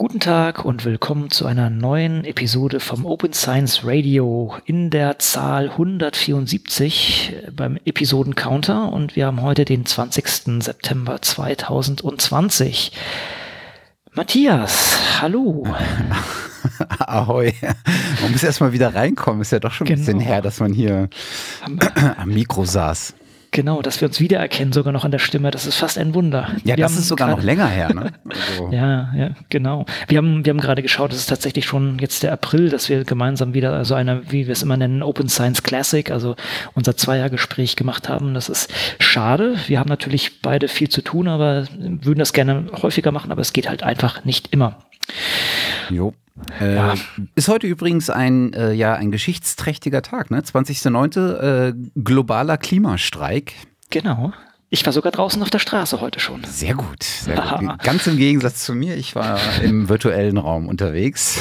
Guten Tag und willkommen zu einer neuen Episode vom Open Science Radio in der Zahl 174 beim Episoden-Counter und wir haben heute den 20. September 2020. Matthias, hallo. Ahoi. Man muss erstmal wieder reinkommen. Ist ja doch schon ein genau. bisschen her, dass man hier am Mikro saß. Genau, dass wir uns wiedererkennen, sogar noch an der Stimme, das ist fast ein Wunder. Ja, wir das ist sogar noch länger her, ne? Also. ja, ja, genau. Wir haben, wir haben gerade geschaut, es ist tatsächlich schon jetzt der April, dass wir gemeinsam wieder so also eine, wie wir es immer nennen, Open Science Classic, also unser Zweiergespräch gemacht haben. Das ist schade. Wir haben natürlich beide viel zu tun, aber würden das gerne häufiger machen, aber es geht halt einfach nicht immer. Jo. Äh, ja. Ist heute übrigens ein, äh, ja, ein geschichtsträchtiger Tag, ne? 20.09. Äh, globaler Klimastreik. Genau. Ich war sogar draußen auf der Straße heute schon. Sehr gut. Sehr gut. Ganz im Gegensatz zu mir, ich war im virtuellen Raum unterwegs.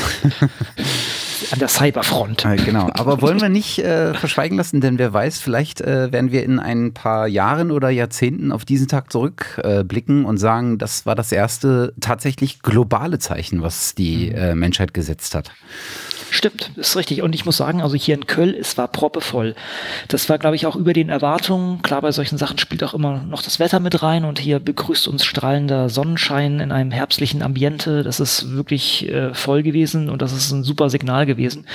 an der Cyberfront. Äh, genau, aber wollen wir nicht äh, verschweigen lassen, denn wer weiß, vielleicht äh, werden wir in ein paar Jahren oder Jahrzehnten auf diesen Tag zurückblicken und sagen, das war das erste tatsächlich globale Zeichen, was die mhm. äh, Menschheit gesetzt hat. Stimmt, ist richtig. Und ich muss sagen, also hier in Köln, es war proppevoll. Das war, glaube ich, auch über den Erwartungen. Klar, bei solchen Sachen spielt auch immer noch das Wetter mit rein und hier begrüßt uns strahlender Sonnenschein in einem herbstlichen Ambiente. Das ist wirklich äh, voll gewesen und das ist ein super Signal gewesen.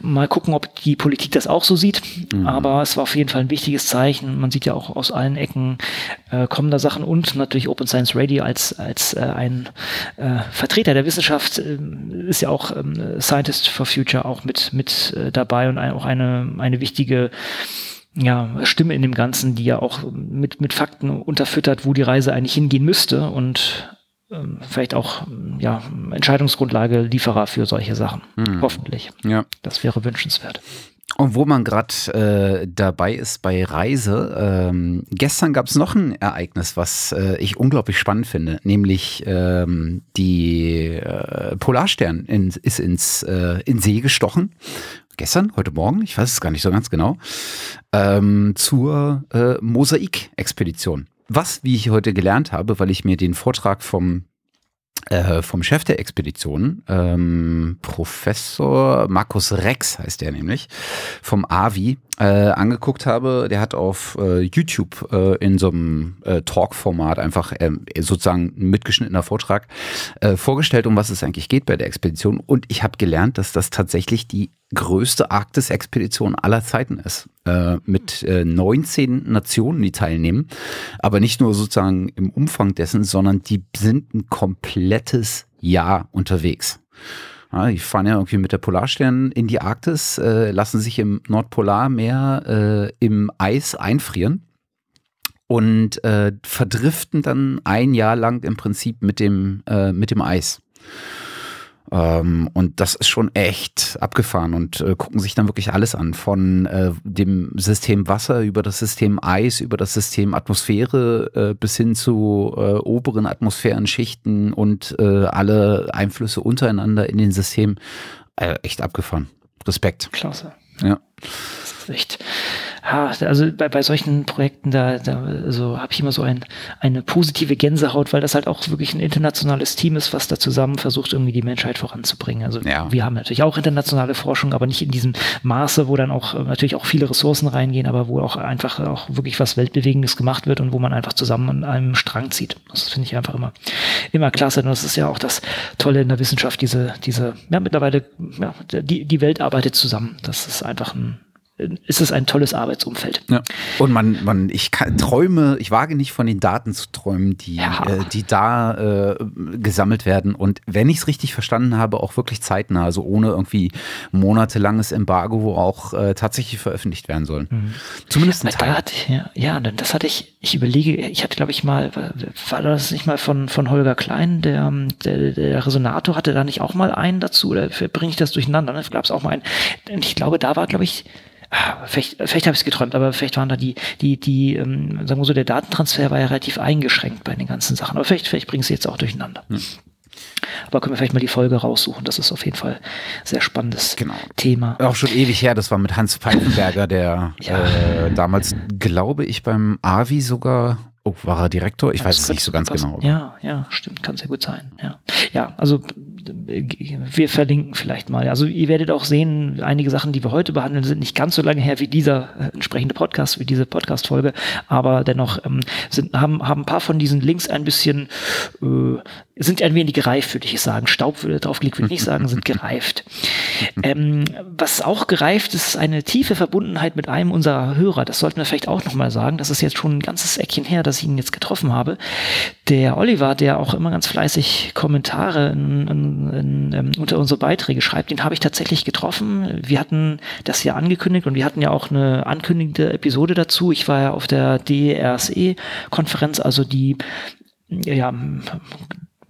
Mal gucken, ob die Politik das auch so sieht. Mhm. Aber es war auf jeden Fall ein wichtiges Zeichen. Man sieht ja auch aus allen Ecken äh, kommen da Sachen und natürlich Open Science Radio als, als äh, ein äh, Vertreter der Wissenschaft äh, ist ja auch ähm, Scientist for Future auch mit, mit äh, dabei und auch eine, eine wichtige ja, Stimme in dem Ganzen, die ja auch mit, mit Fakten unterfüttert, wo die Reise eigentlich hingehen müsste und ähm, vielleicht auch ja, Entscheidungsgrundlage Lieferer für solche Sachen. Hm. Hoffentlich. Ja. Das wäre wünschenswert. Und wo man gerade äh, dabei ist bei Reise, ähm, gestern gab es noch ein Ereignis, was äh, ich unglaublich spannend finde, nämlich ähm, die äh, Polarstern in, ist ins äh, in See gestochen. Gestern, heute Morgen, ich weiß es gar nicht so ganz genau, ähm, zur äh, Mosaik-Expedition. Was, wie ich heute gelernt habe, weil ich mir den Vortrag vom äh, vom Chef der Expedition, ähm, Professor Markus Rex heißt der nämlich, vom AVI, äh, angeguckt habe. Der hat auf äh, YouTube äh, in so einem äh, Talk-Format einfach äh, sozusagen mitgeschnittener Vortrag äh, vorgestellt, um was es eigentlich geht bei der Expedition. Und ich habe gelernt, dass das tatsächlich die größte Arktis-Expedition aller Zeiten ist. Äh, mit äh, 19 Nationen, die teilnehmen. Aber nicht nur sozusagen im Umfang dessen, sondern die sind ein komplettes Jahr unterwegs. Ja, die fahren ja irgendwie mit der Polarstern in die Arktis, äh, lassen sich im Nordpolarmeer äh, im Eis einfrieren und äh, verdriften dann ein Jahr lang im Prinzip mit dem, äh, mit dem Eis. Ähm, und das ist schon echt abgefahren und äh, gucken sich dann wirklich alles an. Von äh, dem System Wasser über das System Eis, über das System Atmosphäre äh, bis hin zu äh, oberen Atmosphärenschichten und äh, alle Einflüsse untereinander in den Systemen. Äh, echt abgefahren. Respekt. Klasse. Ja. Das ist echt ja, also bei, bei solchen Projekten, da, da also habe ich immer so ein, eine positive Gänsehaut, weil das halt auch wirklich ein internationales Team ist, was da zusammen versucht, irgendwie die Menschheit voranzubringen. Also ja. wir haben natürlich auch internationale Forschung, aber nicht in diesem Maße, wo dann auch natürlich auch viele Ressourcen reingehen, aber wo auch einfach auch wirklich was Weltbewegendes gemacht wird und wo man einfach zusammen an einem Strang zieht. Das finde ich einfach immer, immer klasse. Und das ist ja auch das Tolle in der Wissenschaft, diese, diese, ja, mittlerweile, ja, die, die Welt arbeitet zusammen. Das ist einfach ein, ist es ein tolles Arbeitsumfeld. Ja. Und man, man, ich kann, träume, ich wage nicht von den Daten zu träumen, die, ja. äh, die da äh, gesammelt werden. Und wenn ich es richtig verstanden habe, auch wirklich zeitnah, also ohne irgendwie monatelanges Embargo, wo auch äh, tatsächlich veröffentlicht werden sollen. Mhm. Zumindest ein Teil. Da hatte ich, ja, ja, das hatte ich, ich überlege, ich hatte, glaube ich, mal, war das nicht mal von, von Holger Klein, der, der, der Resonator hatte da nicht auch mal einen dazu, oder bringe ich das durcheinander? Ne? Gab es auch mal einen. Und ich glaube, da war, glaube ich, vielleicht, vielleicht habe ich es geträumt, aber vielleicht waren da die, die, die, ähm, sagen wir so, der Datentransfer war ja relativ eingeschränkt bei den ganzen Sachen. Aber vielleicht, vielleicht bringen sie jetzt auch durcheinander. Hm. Aber können wir vielleicht mal die Folge raussuchen. Das ist auf jeden Fall ein sehr spannendes genau. Thema. Auch schon ewig her. Das war mit Hans Pfeifenberger, der ja. äh, damals, glaube ich, beim AVI sogar Oh, war er Direktor? Ich das weiß es nicht so ganz passen. genau. Ja, ja, stimmt, kann sehr gut sein. Ja, ja also wir verlinken vielleicht mal. Also ihr werdet auch sehen, einige Sachen, die wir heute behandeln, sind nicht ganz so lange her wie dieser äh, entsprechende Podcast, wie diese Podcast-Folge, aber dennoch ähm, sind, haben, haben ein paar von diesen Links ein bisschen, äh, sind ein wenig gereift, würde ich sagen. Staub würde draufgelegt, würde ich nicht sagen, sind gereift. Ähm, was auch gereift ist, eine tiefe Verbundenheit mit einem unserer Hörer. Das sollten wir vielleicht auch nochmal sagen. Das ist jetzt schon ein ganzes Eckchen her, dass ich ihn jetzt getroffen habe. Der Oliver, der auch immer ganz fleißig Kommentare in, in, in, ähm, unter unsere Beiträge schreibt, den habe ich tatsächlich getroffen. Wir hatten das ja angekündigt und wir hatten ja auch eine ankündigende Episode dazu. Ich war ja auf der DRSE-Konferenz, also die ja,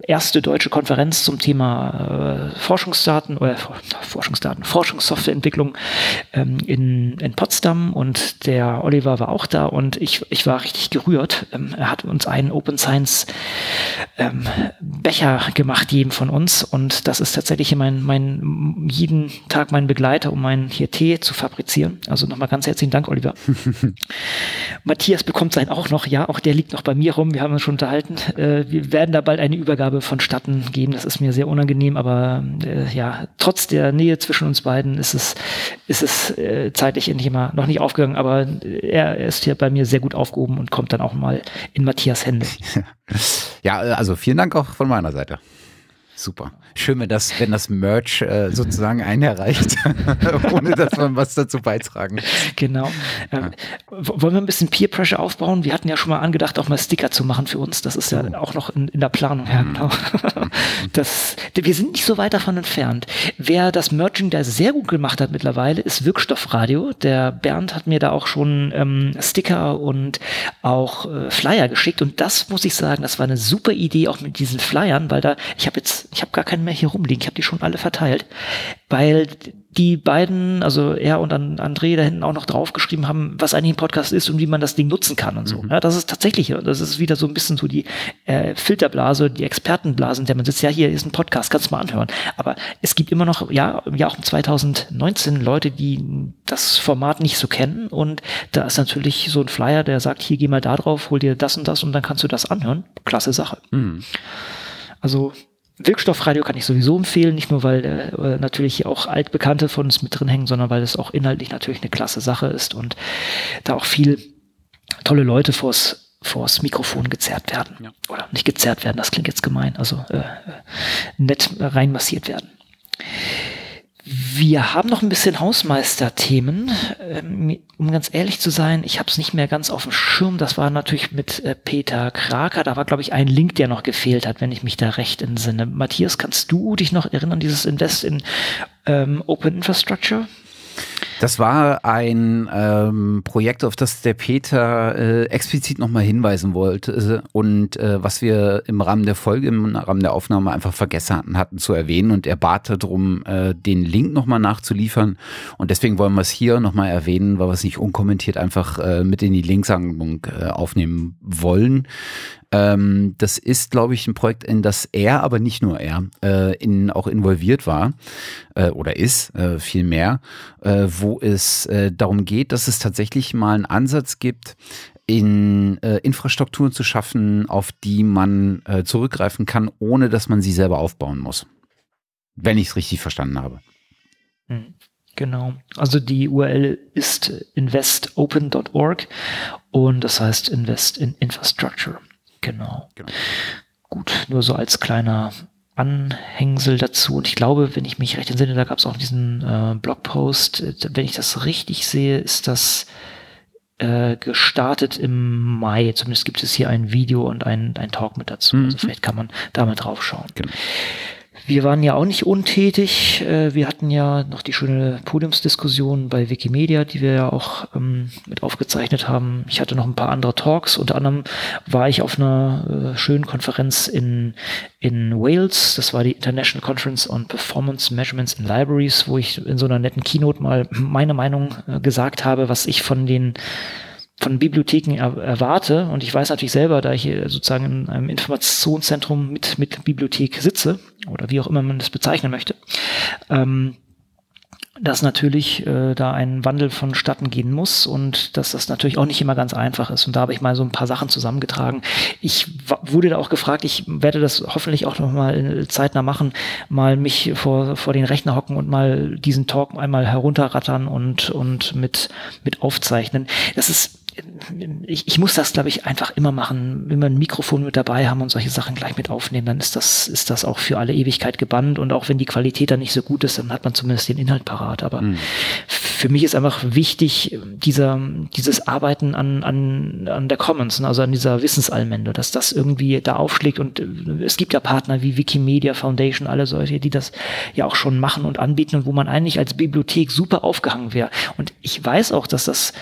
erste deutsche Konferenz zum Thema äh, Forschungsdaten oder Forschungsdaten, Forschungssoftwareentwicklung ähm, in, in Potsdam und der Oliver war auch da und ich, ich war richtig gerührt. Ähm, er hat uns einen Open Science ähm, Becher gemacht, jedem von uns und das ist tatsächlich mein, mein jeden Tag mein Begleiter, um meinen hier Tee zu fabrizieren. Also nochmal ganz herzlichen Dank, Oliver. Matthias bekommt seinen auch noch, ja, auch der liegt noch bei mir rum, wir haben uns schon unterhalten. Äh, wir werden da bald eine Übergabe Aufgabe vonstatten geben. Das ist mir sehr unangenehm, aber äh, ja, trotz der Nähe zwischen uns beiden ist es, ist es äh, zeitlich endlich mal noch nicht aufgegangen, aber er, er ist hier bei mir sehr gut aufgehoben und kommt dann auch mal in Matthias Hände. Ja, also vielen Dank auch von meiner Seite. Super. Schön, wenn das, wenn das Merch äh, sozusagen einen erreicht, ohne dass man was dazu beitragen. Genau. Ähm, wollen wir ein bisschen Peer Pressure aufbauen? Wir hatten ja schon mal angedacht, auch mal Sticker zu machen für uns. Das ist ja oh. auch noch in, in der Planung. Ja, genau. das, wir sind nicht so weit davon entfernt. Wer das Merchandise sehr gut gemacht hat mittlerweile, ist Wirkstoffradio. Der Bernd hat mir da auch schon ähm, Sticker und auch äh, Flyer geschickt. Und das muss ich sagen, das war eine super Idee, auch mit diesen Flyern, weil da, ich habe jetzt ich habe gar keinen mehr hier rumliegen. Ich habe die schon alle verteilt, weil die beiden, also er und André da hinten auch noch draufgeschrieben haben, was eigentlich ein Podcast ist und wie man das Ding nutzen kann und so. Mhm. Ja, das ist tatsächlich, das ist wieder so ein bisschen so die äh, Filterblase, die Expertenblase, in der man sitzt, ja, hier ist ein Podcast, kannst du mal anhören. Aber es gibt immer noch, ja, im Jahr auch 2019 Leute, die das Format nicht so kennen und da ist natürlich so ein Flyer, der sagt, hier geh mal da drauf, hol dir das und das und dann kannst du das anhören. Klasse Sache. Mhm. Also Wirkstoffradio kann ich sowieso empfehlen, nicht nur weil äh, natürlich auch Altbekannte von uns mit drin hängen, sondern weil es auch inhaltlich natürlich eine klasse Sache ist und da auch viel tolle Leute vors, vors Mikrofon gezerrt werden. Ja. Oder nicht gezerrt werden, das klingt jetzt gemein, also äh, nett reinmassiert werden. Wir haben noch ein bisschen Hausmeisterthemen. Ähm, um ganz ehrlich zu sein, ich habe es nicht mehr ganz auf dem Schirm. Das war natürlich mit äh, Peter Kraker. Da war, glaube ich, ein Link, der noch gefehlt hat, wenn ich mich da recht entsinne. Matthias, kannst du dich noch erinnern, dieses Invest in ähm, Open Infrastructure? Das war ein ähm, Projekt, auf das der Peter äh, explizit nochmal hinweisen wollte und äh, was wir im Rahmen der Folge, im Rahmen der Aufnahme einfach vergessen hatten, hatten zu erwähnen und er bat darum, äh, den Link nochmal nachzuliefern und deswegen wollen wir es hier nochmal erwähnen, weil wir es nicht unkommentiert einfach äh, mit in die Linksammlung äh, aufnehmen wollen. Ähm, das ist, glaube ich, ein Projekt, in das er, aber nicht nur er, äh, in, auch involviert war äh, oder ist, äh, viel mehr, äh, wo es äh, darum geht, dass es tatsächlich mal einen Ansatz gibt, in äh, Infrastrukturen zu schaffen, auf die man äh, zurückgreifen kann, ohne dass man sie selber aufbauen muss. Wenn ich es richtig verstanden habe. Hm, genau. Also die URL ist investopen.org und das heißt Invest in Infrastructure. Genau. genau. Gut, nur so als kleiner Anhängsel dazu. Und ich glaube, wenn ich mich recht entsinne, da gab es auch diesen äh, Blogpost. Wenn ich das richtig sehe, ist das äh, gestartet im Mai. Zumindest gibt es hier ein Video und ein, ein Talk mit dazu. Mhm. Also vielleicht kann man da mal drauf schauen. Genau. Wir waren ja auch nicht untätig. Äh, wir hatten ja noch die schöne Podiumsdiskussion bei Wikimedia, die wir ja auch ähm, mit aufgezeichnet haben. Ich hatte noch ein paar andere Talks. Unter anderem war ich auf einer äh, schönen Konferenz in, in Wales. Das war die International Conference on Performance Measurements in Libraries, wo ich in so einer netten Keynote mal meine Meinung äh, gesagt habe, was ich von den von Bibliotheken er, erwarte. Und ich weiß natürlich selber, da ich hier sozusagen in einem Informationszentrum mit, mit Bibliothek sitze, oder wie auch immer man das bezeichnen möchte, ähm, dass natürlich äh, da ein Wandel vonstatten gehen muss und dass das natürlich auch nicht immer ganz einfach ist. Und da habe ich mal so ein paar Sachen zusammengetragen. Ich wurde da auch gefragt, ich werde das hoffentlich auch noch mal zeitnah machen, mal mich vor, vor den Rechner hocken und mal diesen Talk einmal herunterrattern und, und mit, mit aufzeichnen. Das ist ich, ich muss das, glaube ich, einfach immer machen. Wenn wir ein Mikrofon mit dabei haben und solche Sachen gleich mit aufnehmen, dann ist das, ist das auch für alle Ewigkeit gebannt. Und auch wenn die Qualität dann nicht so gut ist, dann hat man zumindest den Inhalt parat. Aber mhm. für mich ist einfach wichtig, dieser, dieses Arbeiten an, an, an der Commons, ne, also an dieser Wissensallmende, dass das irgendwie da aufschlägt. Und äh, es gibt ja Partner wie Wikimedia Foundation, alle solche, die das ja auch schon machen und anbieten und wo man eigentlich als Bibliothek super aufgehangen wäre. Und ich weiß auch, dass das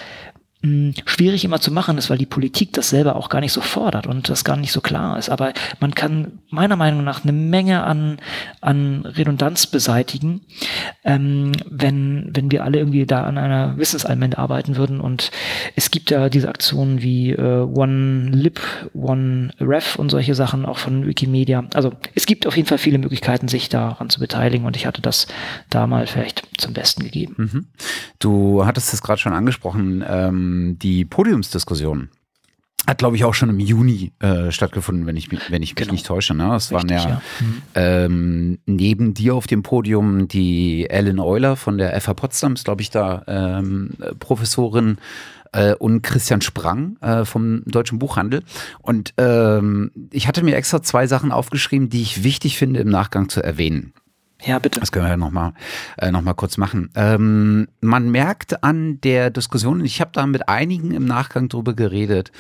schwierig immer zu machen ist, weil die Politik das selber auch gar nicht so fordert und das gar nicht so klar ist. Aber man kann meiner Meinung nach eine Menge an, an Redundanz beseitigen, ähm, wenn, wenn wir alle irgendwie da an einer Wissensallmende arbeiten würden. Und es gibt ja diese Aktionen wie äh, One Lip, One Ref und solche Sachen auch von Wikimedia. Also es gibt auf jeden Fall viele Möglichkeiten, sich daran zu beteiligen und ich hatte das da mal vielleicht zum Besten gegeben. Mhm. Du hattest es gerade schon angesprochen. Ähm ähm, die Podiumsdiskussion hat, glaube ich, auch schon im Juni äh, stattgefunden, wenn ich, mich, wenn ich mich genau. nicht täusche. Ne? Es waren ja, ja. Mhm. Ähm, neben dir auf dem Podium die Ellen Euler von der FH Potsdam, ist, glaube ich, da ähm, Professorin äh, und Christian Sprang äh, vom Deutschen Buchhandel. Und ähm, ich hatte mir extra zwei Sachen aufgeschrieben, die ich wichtig finde, im Nachgang zu erwähnen. Ja, bitte. Das können wir ja nochmal äh, noch mal kurz machen. Ähm, man merkt an der Diskussion, ich habe da mit einigen im Nachgang drüber geredet,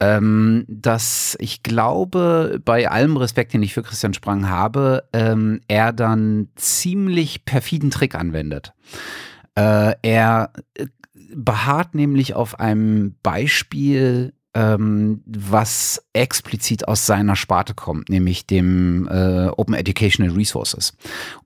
ähm, dass ich glaube, bei allem Respekt, den ich für Christian Sprang habe, ähm, er dann ziemlich perfiden Trick anwendet. Äh, er äh, beharrt nämlich auf einem Beispiel ähm, was explizit aus seiner Sparte kommt, nämlich dem äh, Open Educational Resources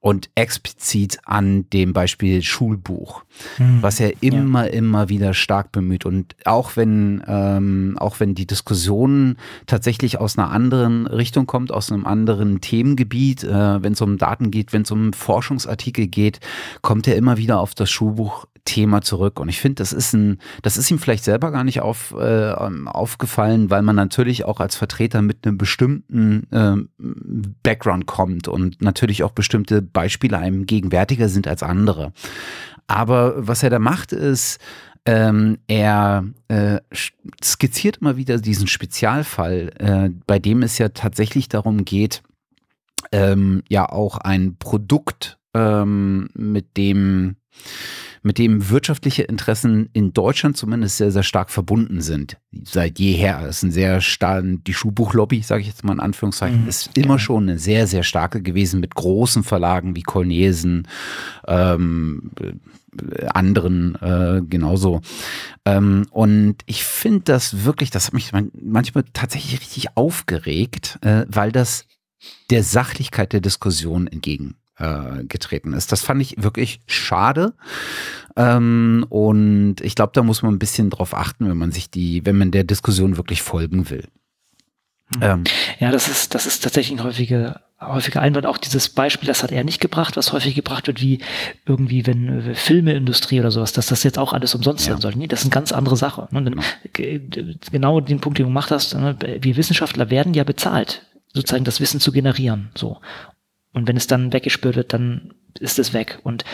und explizit an dem Beispiel Schulbuch, mhm. was er immer, ja. immer wieder stark bemüht und auch wenn, ähm, auch wenn die Diskussion tatsächlich aus einer anderen Richtung kommt, aus einem anderen Themengebiet, äh, wenn es um Daten geht, wenn es um Forschungsartikel geht, kommt er immer wieder auf das Schulbuch Thema zurück. Und ich finde, das ist ein, das ist ihm vielleicht selber gar nicht auf, äh, aufgefallen, weil man natürlich auch als Vertreter mit einem bestimmten äh, Background kommt und natürlich auch bestimmte Beispiele einem gegenwärtiger sind als andere. Aber was er da macht, ist, ähm, er äh, skizziert immer wieder diesen Spezialfall, äh, bei dem es ja tatsächlich darum geht, ähm, ja auch ein Produkt, ähm, mit dem mit dem wirtschaftliche Interessen in Deutschland zumindest sehr, sehr stark verbunden sind. Seit jeher. Das ist ein sehr stark, die Schuhbuchlobby, sage ich jetzt mal in Anführungszeichen, mhm. ist immer schon eine sehr, sehr starke gewesen mit großen Verlagen wie Colnesen, ähm, anderen äh, genauso. Ähm, und ich finde das wirklich, das hat mich manchmal tatsächlich richtig aufgeregt, äh, weil das der Sachlichkeit der Diskussion entgegen äh, getreten ist. Das fand ich wirklich schade. Ähm, und ich glaube, da muss man ein bisschen drauf achten, wenn man sich die, wenn man der Diskussion wirklich folgen will. Mhm. Ähm, ja, das ist, das ist tatsächlich ein häufiger, häufiger Einwand. Auch dieses Beispiel, das hat er nicht gebracht, was häufig gebracht wird, wie irgendwie, wenn äh, Filmeindustrie oder sowas, dass das jetzt auch alles umsonst ja. sein soll. Nee, das ist eine ganz andere Sache. Ne? Genau. genau den Punkt, den du gemacht hast, ne? wir Wissenschaftler werden ja bezahlt, sozusagen das Wissen zu generieren. So. Und wenn es dann weggespürt wird, dann ist es weg. Und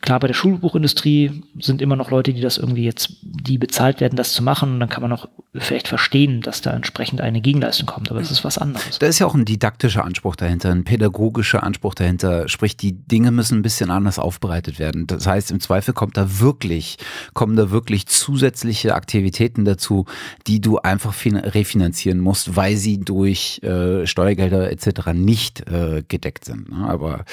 klar, bei der Schulbuchindustrie sind immer noch Leute, die das irgendwie jetzt, die bezahlt werden, das zu machen. Und dann kann man auch vielleicht verstehen, dass da entsprechend eine Gegenleistung kommt. Aber es ist was anderes. Da ist ja auch ein didaktischer Anspruch dahinter, ein pädagogischer Anspruch dahinter. Sprich, die Dinge müssen ein bisschen anders aufbereitet werden. Das heißt, im Zweifel kommt da wirklich, kommen da wirklich zusätzliche Aktivitäten dazu, die du einfach refinanzieren musst, weil sie durch äh, Steuergelder etc. nicht äh, gedeckt sind. Ne? Aber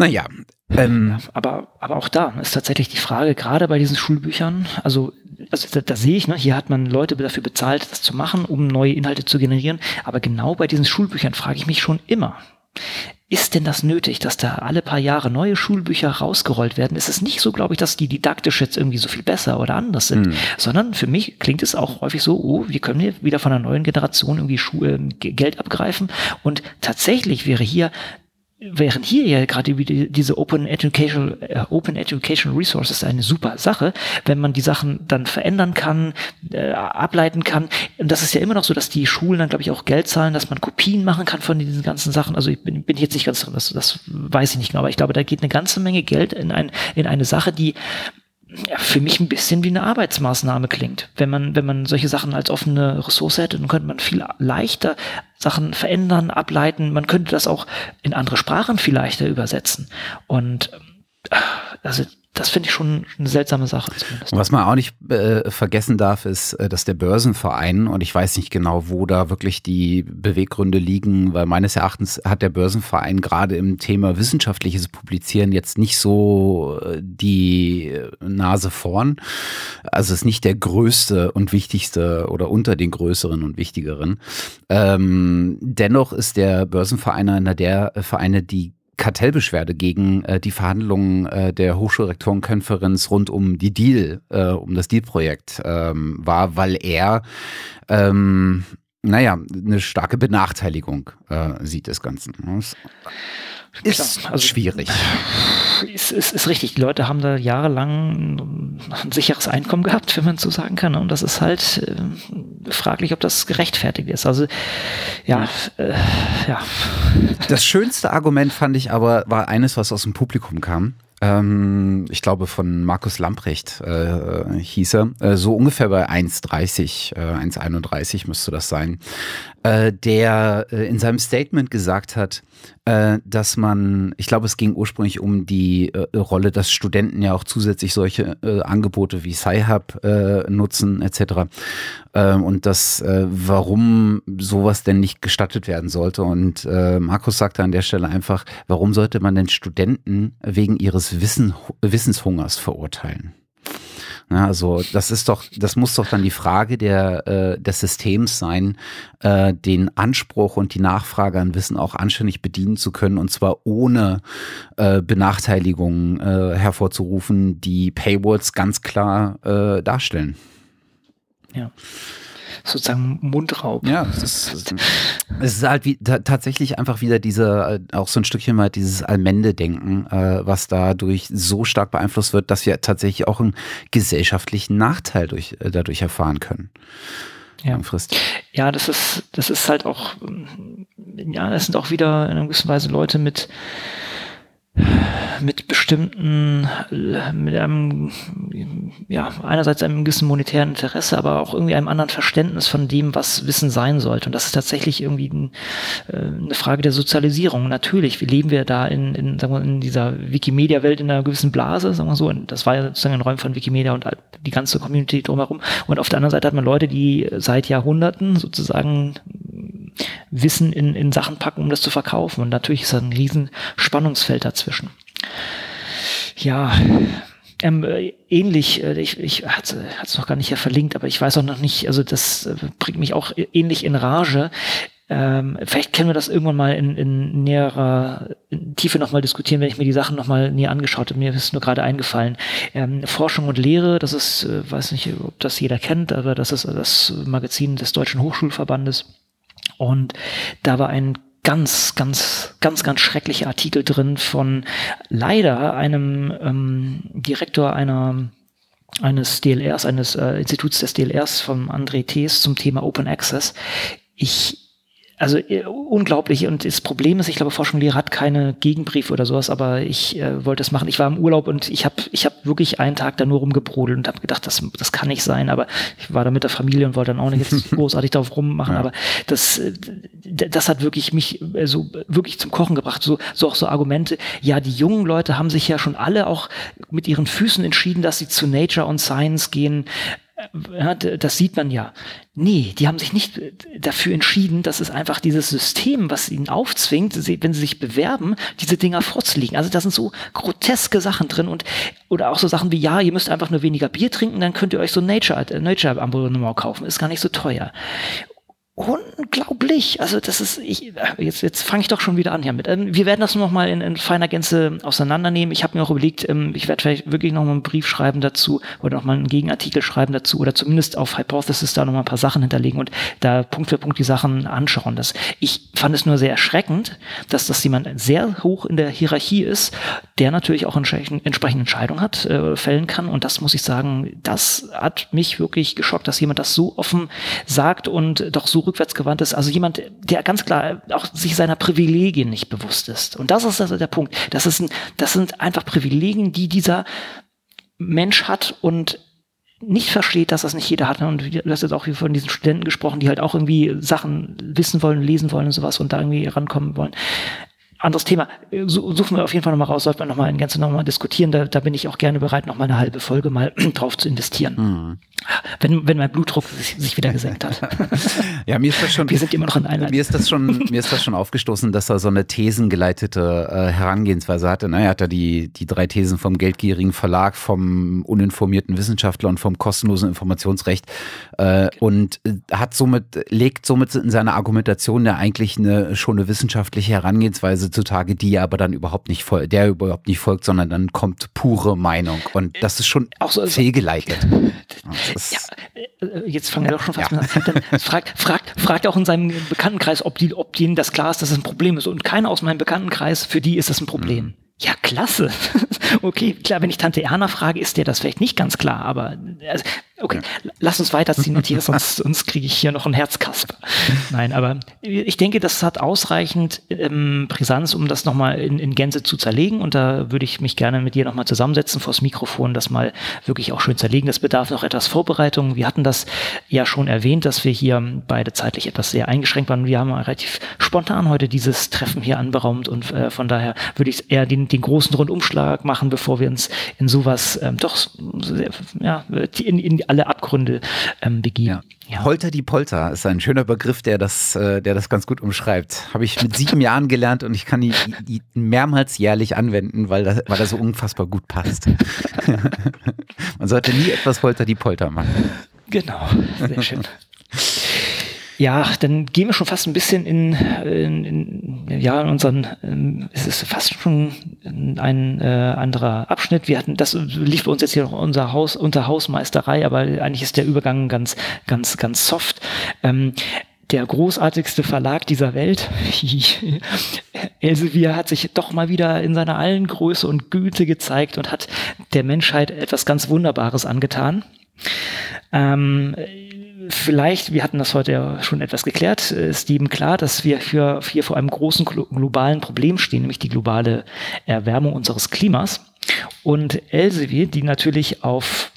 naja. Ähm, aber, aber auch da ist tatsächlich die Frage, gerade bei diesen Schulbüchern, also, also da, da sehe ich, ne, hier hat man Leute dafür bezahlt, das zu machen, um neue Inhalte zu generieren. Aber genau bei diesen Schulbüchern frage ich mich schon immer, ist denn das nötig, dass da alle paar Jahre neue Schulbücher rausgerollt werden? Es ist nicht so, glaube ich, dass die didaktisch jetzt irgendwie so viel besser oder anders sind, mhm. sondern für mich klingt es auch häufig so, oh, wir können hier wieder von einer neuen Generation irgendwie Schu äh, Geld abgreifen und tatsächlich wäre hier während hier ja gerade diese Open Education, äh, Open Education Resources eine super Sache, wenn man die Sachen dann verändern kann, äh, ableiten kann. Und das ist ja immer noch so, dass die Schulen dann, glaube ich, auch Geld zahlen, dass man Kopien machen kann von diesen ganzen Sachen. Also ich bin, bin jetzt nicht ganz drin, das, das weiß ich nicht genau, aber ich glaube, da geht eine ganze Menge Geld in, ein, in eine Sache, die ja, für mich ein bisschen wie eine Arbeitsmaßnahme klingt. Wenn man, wenn man solche Sachen als offene Ressource hätte, dann könnte man viel leichter Sachen verändern, ableiten. Man könnte das auch in andere Sprachen viel leichter übersetzen. Und äh, also das finde ich schon eine seltsame Sache. Zumindest. Was man auch nicht äh, vergessen darf, ist, äh, dass der Börsenverein, und ich weiß nicht genau, wo da wirklich die Beweggründe liegen, weil meines Erachtens hat der Börsenverein gerade im Thema wissenschaftliches Publizieren jetzt nicht so äh, die Nase vorn. Also ist nicht der größte und wichtigste oder unter den größeren und wichtigeren. Ähm, dennoch ist der Börsenverein einer der Vereine, die Kartellbeschwerde gegen äh, die Verhandlungen äh, der Hochschulrektorenkonferenz rund um die Deal, äh, um das Deal-Projekt ähm, war, weil er ähm, naja, eine starke Benachteiligung äh, sieht des Ganzen. Das ist also, schwierig. Ist, ist, ist richtig. Die Leute haben da jahrelang ein sicheres Einkommen gehabt, wenn man so sagen kann. Und das ist halt äh, fraglich, ob das gerechtfertigt ist. Also ja, äh, ja. Das schönste Argument fand ich aber, war eines, was aus dem Publikum kam. Ähm, ich glaube von Markus Lamprecht äh, hieß er, äh, so ungefähr bei 1,30, äh, 1,31 müsste das sein, äh, der äh, in seinem Statement gesagt hat, dass man, ich glaube, es ging ursprünglich um die äh, Rolle, dass Studenten ja auch zusätzlich solche äh, Angebote wie Sci-Hub äh, nutzen etc. Äh, und das, äh, warum sowas denn nicht gestattet werden sollte. Und äh, Markus sagte an der Stelle einfach, warum sollte man denn Studenten wegen ihres Wissen, Wissenshungers verurteilen? Ja, also das ist doch, das muss doch dann die Frage der, äh, des Systems sein, äh, den Anspruch und die Nachfrage an Wissen auch anständig bedienen zu können und zwar ohne äh, Benachteiligungen äh, hervorzurufen, die Paywalls ganz klar äh, darstellen. Ja sozusagen Mundraub. Ja, es ist, es ist halt wie, tatsächlich einfach wieder diese, äh, auch so ein Stückchen mal dieses Allmende-Denken, äh, was dadurch so stark beeinflusst wird, dass wir tatsächlich auch einen gesellschaftlichen Nachteil durch, äh, dadurch erfahren können. Ja. ja, das ist, das ist halt auch, ja, das sind auch wieder in einer gewissen Weise Leute mit, mit bestimmten, mit einem, ja, einerseits einem gewissen monetären Interesse, aber auch irgendwie einem anderen Verständnis von dem, was Wissen sein sollte. Und das ist tatsächlich irgendwie ein, äh, eine Frage der Sozialisierung. Natürlich, leben wir da in, in, sagen wir, in dieser Wikimedia-Welt in einer gewissen Blase, sagen wir so. Und das war ja sozusagen ein Räumen von Wikimedia und die ganze Community drumherum. Und auf der anderen Seite hat man Leute, die seit Jahrhunderten sozusagen Wissen in, in Sachen packen, um das zu verkaufen. Und natürlich ist da ein riesen Spannungsfeld dazwischen. Ja, ähm, äh, ähnlich, äh, ich, ich hatte es noch gar nicht hier verlinkt, aber ich weiß auch noch nicht, also das äh, bringt mich auch ähnlich in Rage. Ähm, vielleicht können wir das irgendwann mal in, in näherer Tiefe nochmal diskutieren, wenn ich mir die Sachen nochmal näher angeschaut habe. Mir ist nur gerade eingefallen. Ähm, Forschung und Lehre, das ist, äh, weiß nicht, ob das jeder kennt, aber das ist das Magazin des Deutschen Hochschulverbandes. Und da war ein ganz, ganz, ganz, ganz schrecklicher Artikel drin von leider einem ähm, Direktor einer eines DLRs, eines äh, Instituts des DLRs von André Thees zum Thema Open Access. Ich also äh, unglaublich. Und das Problem ist, ich glaube, Forschung Lehre hat keine Gegenbriefe oder sowas, aber ich äh, wollte es machen. Ich war im Urlaub und ich habe ich hab wirklich einen Tag da nur rumgebrodelt und habe gedacht, das, das kann nicht sein. Aber ich war da mit der Familie und wollte dann auch nicht jetzt großartig darauf rummachen. Ja. Aber das, äh, das hat wirklich mich äh, so wirklich zum Kochen gebracht. So, so auch so Argumente. Ja, die jungen Leute haben sich ja schon alle auch mit ihren Füßen entschieden, dass sie zu Nature und Science gehen das sieht man ja. Nee, die haben sich nicht dafür entschieden, dass es einfach dieses System, was ihnen aufzwingt, wenn sie sich bewerben, diese Dinger vorzulegen. Also da sind so groteske Sachen drin und oder auch so Sachen wie, ja, ihr müsst einfach nur weniger Bier trinken, dann könnt ihr euch so Nature, Nature Abonnement kaufen, ist gar nicht so teuer unglaublich. Also das ist, ich, jetzt, jetzt fange ich doch schon wieder an hier mit. Ähm, wir werden das noch mal in, in feiner Gänze auseinandernehmen. Ich habe mir auch überlegt, ähm, ich werde vielleicht wirklich noch mal einen Brief schreiben dazu oder noch mal einen Gegenartikel schreiben dazu oder zumindest auf Hypothesis da noch mal ein paar Sachen hinterlegen und da Punkt für Punkt die Sachen anschauen. Das, ich fand es nur sehr erschreckend, dass das jemand sehr hoch in der Hierarchie ist, der natürlich auch entsprechende Entscheidungen hat, äh, fällen kann. Und das muss ich sagen, das hat mich wirklich geschockt, dass jemand das so offen sagt und doch so rückwärtsgewandt ist. Also jemand, der ganz klar auch sich seiner Privilegien nicht bewusst ist. Und das ist also der Punkt. Das, ist ein, das sind einfach Privilegien, die dieser Mensch hat und nicht versteht, dass das nicht jeder hat. Und du hast jetzt auch von diesen Studenten gesprochen, die halt auch irgendwie Sachen wissen wollen, lesen wollen und sowas und da irgendwie rankommen wollen anderes Thema. Suchen wir auf jeden Fall nochmal raus, sollten wir nochmal in Gänze nochmal diskutieren. Da, da bin ich auch gerne bereit, nochmal eine halbe Folge mal drauf zu investieren. Mhm. Wenn, wenn mein Blutdruck sich, sich wieder gesenkt hat. ja, mir ist das schon. Wir sind immer noch in Einheit. Mir ist das schon, mir ist das schon aufgestoßen, dass er so eine thesengeleitete äh, Herangehensweise hatte. Naja, er hat da die, die drei Thesen vom geldgierigen Verlag, vom uninformierten Wissenschaftler und vom kostenlosen Informationsrecht äh, und äh, hat somit, legt somit in seiner Argumentation ja eigentlich eine, schon eine wissenschaftliche Herangehensweise zutage, die er aber dann überhaupt nicht folgt, der überhaupt nicht folgt, sondern dann kommt pure Meinung. Und das ist schon auch so, fehlgeleitet. Ja, äh, jetzt fangen wir doch schon fast ja. an. Dann fragt, fragt, fragt auch in seinem Bekanntenkreis, ob, die, ob denen das klar ist, dass es ein Problem ist. Und keiner aus meinem Bekanntenkreis, für die ist das ein Problem. Mhm. Ja, klasse. okay, klar, wenn ich Tante Erna frage, ist dir das vielleicht nicht ganz klar, aber also, Okay, ja. lass uns weiterziehen, Matthias, sonst, sonst kriege ich hier noch einen Herzkasper. Nein, aber ich denke, das hat ausreichend ähm, Brisanz, um das nochmal in, in Gänze zu zerlegen. Und da würde ich mich gerne mit dir nochmal zusammensetzen vors Mikrofon, das mal wirklich auch schön zerlegen. Das bedarf noch etwas Vorbereitung. Wir hatten das ja schon erwähnt, dass wir hier beide zeitlich etwas sehr eingeschränkt waren. Wir haben relativ spontan heute dieses Treffen hier anberaumt und äh, von daher würde ich eher den, den großen Rundumschlag machen, bevor wir uns in sowas ähm, doch ja, in, in alle Abgründe ähm, begeben. Ja. Ja. Holter die Polter ist ein schöner Begriff, der das, äh, der das ganz gut umschreibt. Habe ich mit sieben Jahren gelernt und ich kann ihn mehrmals jährlich anwenden, weil, das, weil er so unfassbar gut passt. Man sollte nie etwas Holter die Polter machen. Genau, sehr schön. Ja, dann gehen wir schon fast ein bisschen in, in, in ja, in unseren, ähm, es ist fast schon ein äh, anderer Abschnitt. Wir hatten, das lief bei uns jetzt hier noch unser Haus, unter Hausmeisterei, aber eigentlich ist der Übergang ganz, ganz, ganz soft. Ähm, der großartigste Verlag dieser Welt. Elsevier hat sich doch mal wieder in seiner allen Größe und Güte gezeigt und hat der Menschheit etwas ganz Wunderbares angetan. Ähm, vielleicht, wir hatten das heute ja schon etwas geklärt, äh, ist jedem klar, dass wir hier, hier vor einem großen globalen Problem stehen, nämlich die globale Erwärmung unseres Klimas. Und Elsevier, die natürlich auf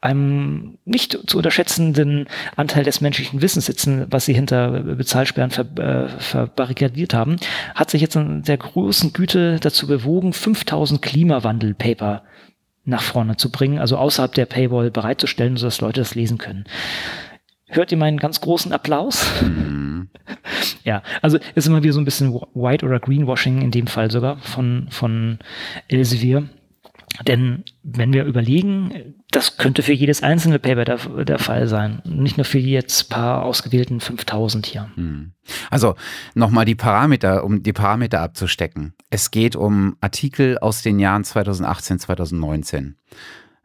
einem nicht zu unterschätzenden Anteil des menschlichen Wissens sitzen, was sie hinter Bezahlsperren ver, äh, verbarrikadiert haben, hat sich jetzt in der großen Güte dazu bewogen, 5000 Klimawandel-Paper nach vorne zu bringen, also außerhalb der Paywall bereitzustellen, sodass Leute das lesen können. Hört ihr meinen ganz großen Applaus? Mhm. ja, also ist immer wieder so ein bisschen White oder Greenwashing in dem Fall sogar von, von Elsevier. Denn wenn wir überlegen, das könnte für jedes einzelne Paper der, der Fall sein, nicht nur für jetzt paar ausgewählten 5000 hier. Mhm. Also nochmal die Parameter, um die Parameter abzustecken. Es geht um Artikel aus den Jahren 2018, 2019.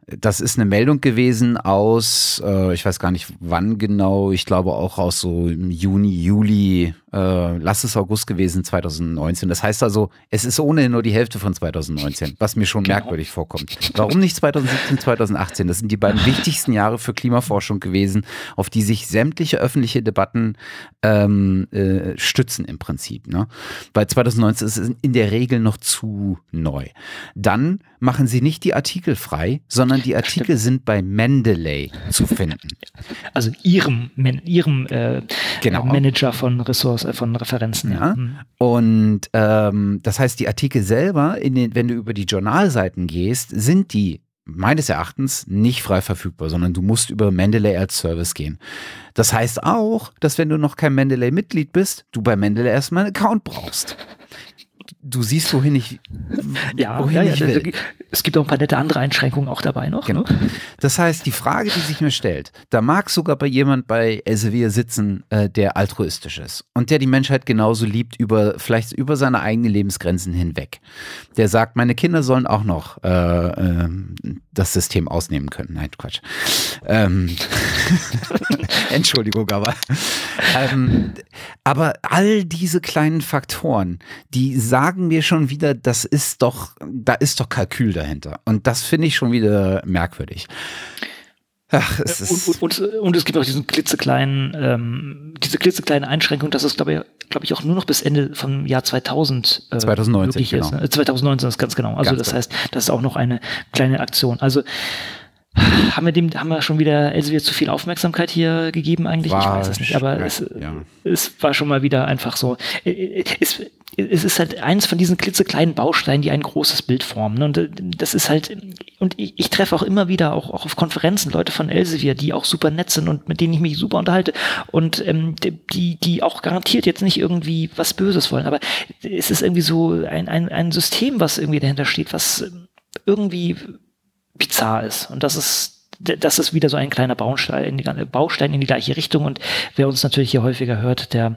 Das ist eine Meldung gewesen aus, äh, ich weiß gar nicht wann genau, ich glaube auch aus so Juni, Juli äh, lass es August gewesen, 2019. Das heißt also, es ist ohnehin nur die Hälfte von 2019, was mir schon genau. merkwürdig vorkommt. Warum nicht 2017, 2018? Das sind die beiden wichtigsten Jahre für Klimaforschung gewesen, auf die sich sämtliche öffentliche Debatten ähm, äh, stützen im Prinzip. Ne? Bei 2019 ist es in der Regel noch zu neu. Dann machen sie nicht die Artikel frei, sondern die Artikel sind bei Mendeley zu finden. Also ihrem, ihrem äh, genau. Manager von Ressourcen aus, äh, von Referenzen. Ja. Mhm. Und ähm, das heißt, die Artikel selber, den, wenn du über die Journalseiten gehst, sind die meines Erachtens nicht frei verfügbar, sondern du musst über Mendeley als Service gehen. Das heißt auch, dass wenn du noch kein Mendeley-Mitglied bist, du bei Mendeley erstmal einen Account brauchst. Du siehst, wohin ich ja, ja, ja es gibt auch ein paar nette andere Einschränkungen auch dabei noch. Genau. Ne? Das heißt, die Frage, die sich mir stellt, da mag sogar bei jemand bei Elsevier sitzen, äh, der altruistisch ist und der die Menschheit genauso liebt, über vielleicht über seine eigenen Lebensgrenzen hinweg. Der sagt, meine Kinder sollen auch noch äh, äh, das System ausnehmen können. Nein, Quatsch. Ähm, Entschuldigung, aber. Ähm, aber all diese kleinen Faktoren, die sagen mir schon wieder, das ist doch, da ist doch Kalkül dahinter. Und das finde ich schon wieder merkwürdig. Ach, es ist und, und, und, und, es gibt auch diesen klitzekleinen, ähm, diese klitzekleine Einschränkung, dass es, glaube ich, glaube ich, auch nur noch bis Ende vom Jahr 2000 äh, 2019, genau. ist. Äh, 2019 ist ganz genau. Also ganz das genau. heißt, das ist auch noch eine kleine Aktion. Also haben wir dem, haben wir schon wieder Elsevier zu viel Aufmerksamkeit hier gegeben eigentlich? War, ich weiß es nicht, aber ja, es, ja. es war schon mal wieder einfach so. Es, es ist halt eins von diesen klitzekleinen Bausteinen, die ein großes Bild formen. Und äh, das ist halt, und ich, ich treffe auch immer wieder auch, auch auf Konferenzen Leute von Elsevier, die auch super nett sind und mit denen ich mich super unterhalte und ähm, die, die auch garantiert jetzt nicht irgendwie was Böses wollen. Aber es ist irgendwie so ein, ein, ein System, was irgendwie dahinter steht, was irgendwie bizarr ist. Und das ist das ist wieder so ein kleiner Baustein in, die, Baustein in die gleiche Richtung. Und wer uns natürlich hier häufiger hört, der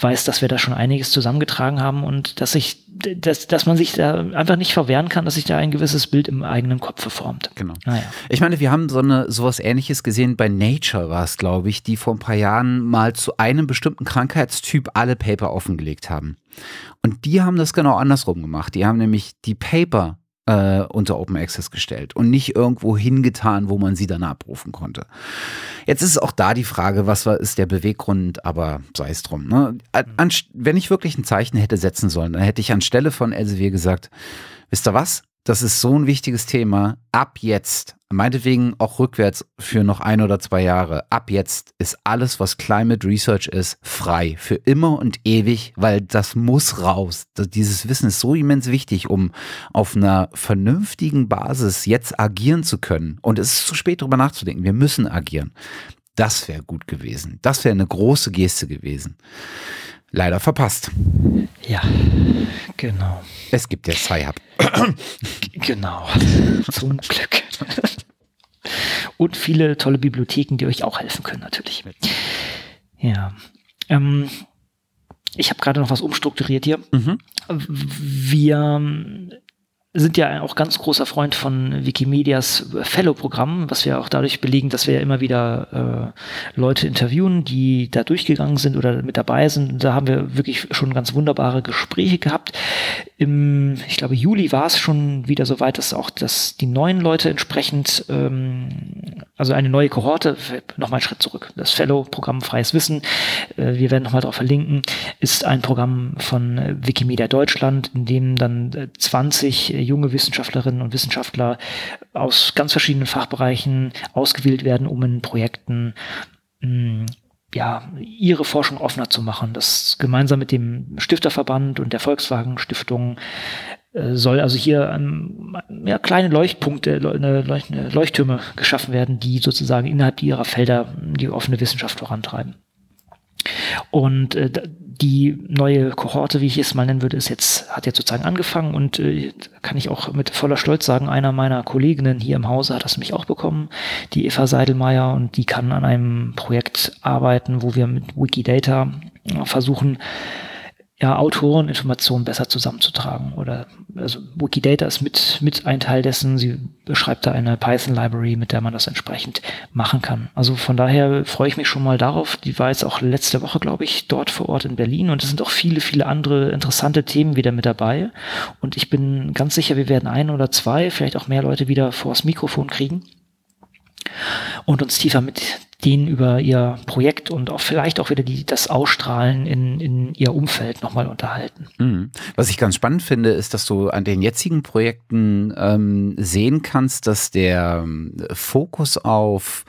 weiß, dass wir da schon einiges zusammengetragen haben und dass sich, dass, dass man sich da einfach nicht verwehren kann, dass sich da ein gewisses Bild im eigenen Kopf formt. Genau. Naja. Ich meine, wir haben so eine sowas ähnliches gesehen bei Nature war es, glaube ich, die vor ein paar Jahren mal zu einem bestimmten Krankheitstyp alle Paper offengelegt haben. Und die haben das genau andersrum gemacht. Die haben nämlich die Paper äh, unter Open Access gestellt und nicht irgendwo hingetan, wo man sie dann abrufen konnte. Jetzt ist auch da die Frage, was war, ist der Beweggrund, aber sei es drum. Ne? An, wenn ich wirklich ein Zeichen hätte setzen sollen, dann hätte ich anstelle von Elsevier gesagt, wisst ihr was? Das ist so ein wichtiges Thema. Ab jetzt, meinetwegen auch rückwärts für noch ein oder zwei Jahre, ab jetzt ist alles, was Climate Research ist, frei. Für immer und ewig, weil das muss raus. Dieses Wissen ist so immens wichtig, um auf einer vernünftigen Basis jetzt agieren zu können. Und es ist zu spät, darüber nachzudenken. Wir müssen agieren. Das wäre gut gewesen. Das wäre eine große Geste gewesen leider verpasst. Ja, genau. Es gibt jetzt Sci-Hub. genau. Zum Glück. Und viele tolle Bibliotheken, die euch auch helfen können, natürlich. Ja. Ähm, ich habe gerade noch was umstrukturiert hier. Mhm. Wir sind ja auch ganz großer Freund von Wikimedias Fellow-Programm, was wir auch dadurch belegen, dass wir ja immer wieder äh, Leute interviewen, die da durchgegangen sind oder mit dabei sind. Da haben wir wirklich schon ganz wunderbare Gespräche gehabt. Im, ich glaube, Juli war es schon wieder so weit, dass auch dass die neuen Leute entsprechend, ähm, also eine neue Kohorte, nochmal einen Schritt zurück. Das Fellow-Programm Freies Wissen, äh, wir werden nochmal darauf verlinken, ist ein Programm von äh, Wikimedia Deutschland, in dem dann äh, 20 junge Wissenschaftlerinnen und Wissenschaftler aus ganz verschiedenen Fachbereichen ausgewählt werden, um in Projekten hm, ja, ihre Forschung offener zu machen. Das gemeinsam mit dem Stifterverband und der Volkswagen Stiftung äh, soll also hier ähm, ja, kleine Leuchtpunkte, Leucht Leuchttürme geschaffen werden, die sozusagen innerhalb ihrer Felder die offene Wissenschaft vorantreiben. Und äh, die neue Kohorte, wie ich es mal nennen würde, ist jetzt, hat jetzt sozusagen angefangen und äh, kann ich auch mit voller Stolz sagen, einer meiner Kolleginnen hier im Hause hat das nämlich auch bekommen, die Eva Seidelmeier, und die kann an einem Projekt arbeiten, wo wir mit Wikidata versuchen, ja, Autoreninformationen besser zusammenzutragen. Oder also Wikidata ist mit, mit ein Teil dessen. Sie beschreibt da eine Python-Library, mit der man das entsprechend machen kann. Also von daher freue ich mich schon mal darauf. Die war jetzt auch letzte Woche, glaube ich, dort vor Ort in Berlin und es sind auch viele, viele andere interessante Themen wieder mit dabei. Und ich bin ganz sicher, wir werden ein oder zwei, vielleicht auch mehr Leute wieder vors Mikrofon kriegen und uns tiefer mit denen über ihr Projekt und auch vielleicht auch wieder die, das Ausstrahlen in, in ihr Umfeld nochmal unterhalten. Mhm. Was ich ganz spannend finde, ist, dass du an den jetzigen Projekten ähm, sehen kannst, dass der ähm, Fokus auf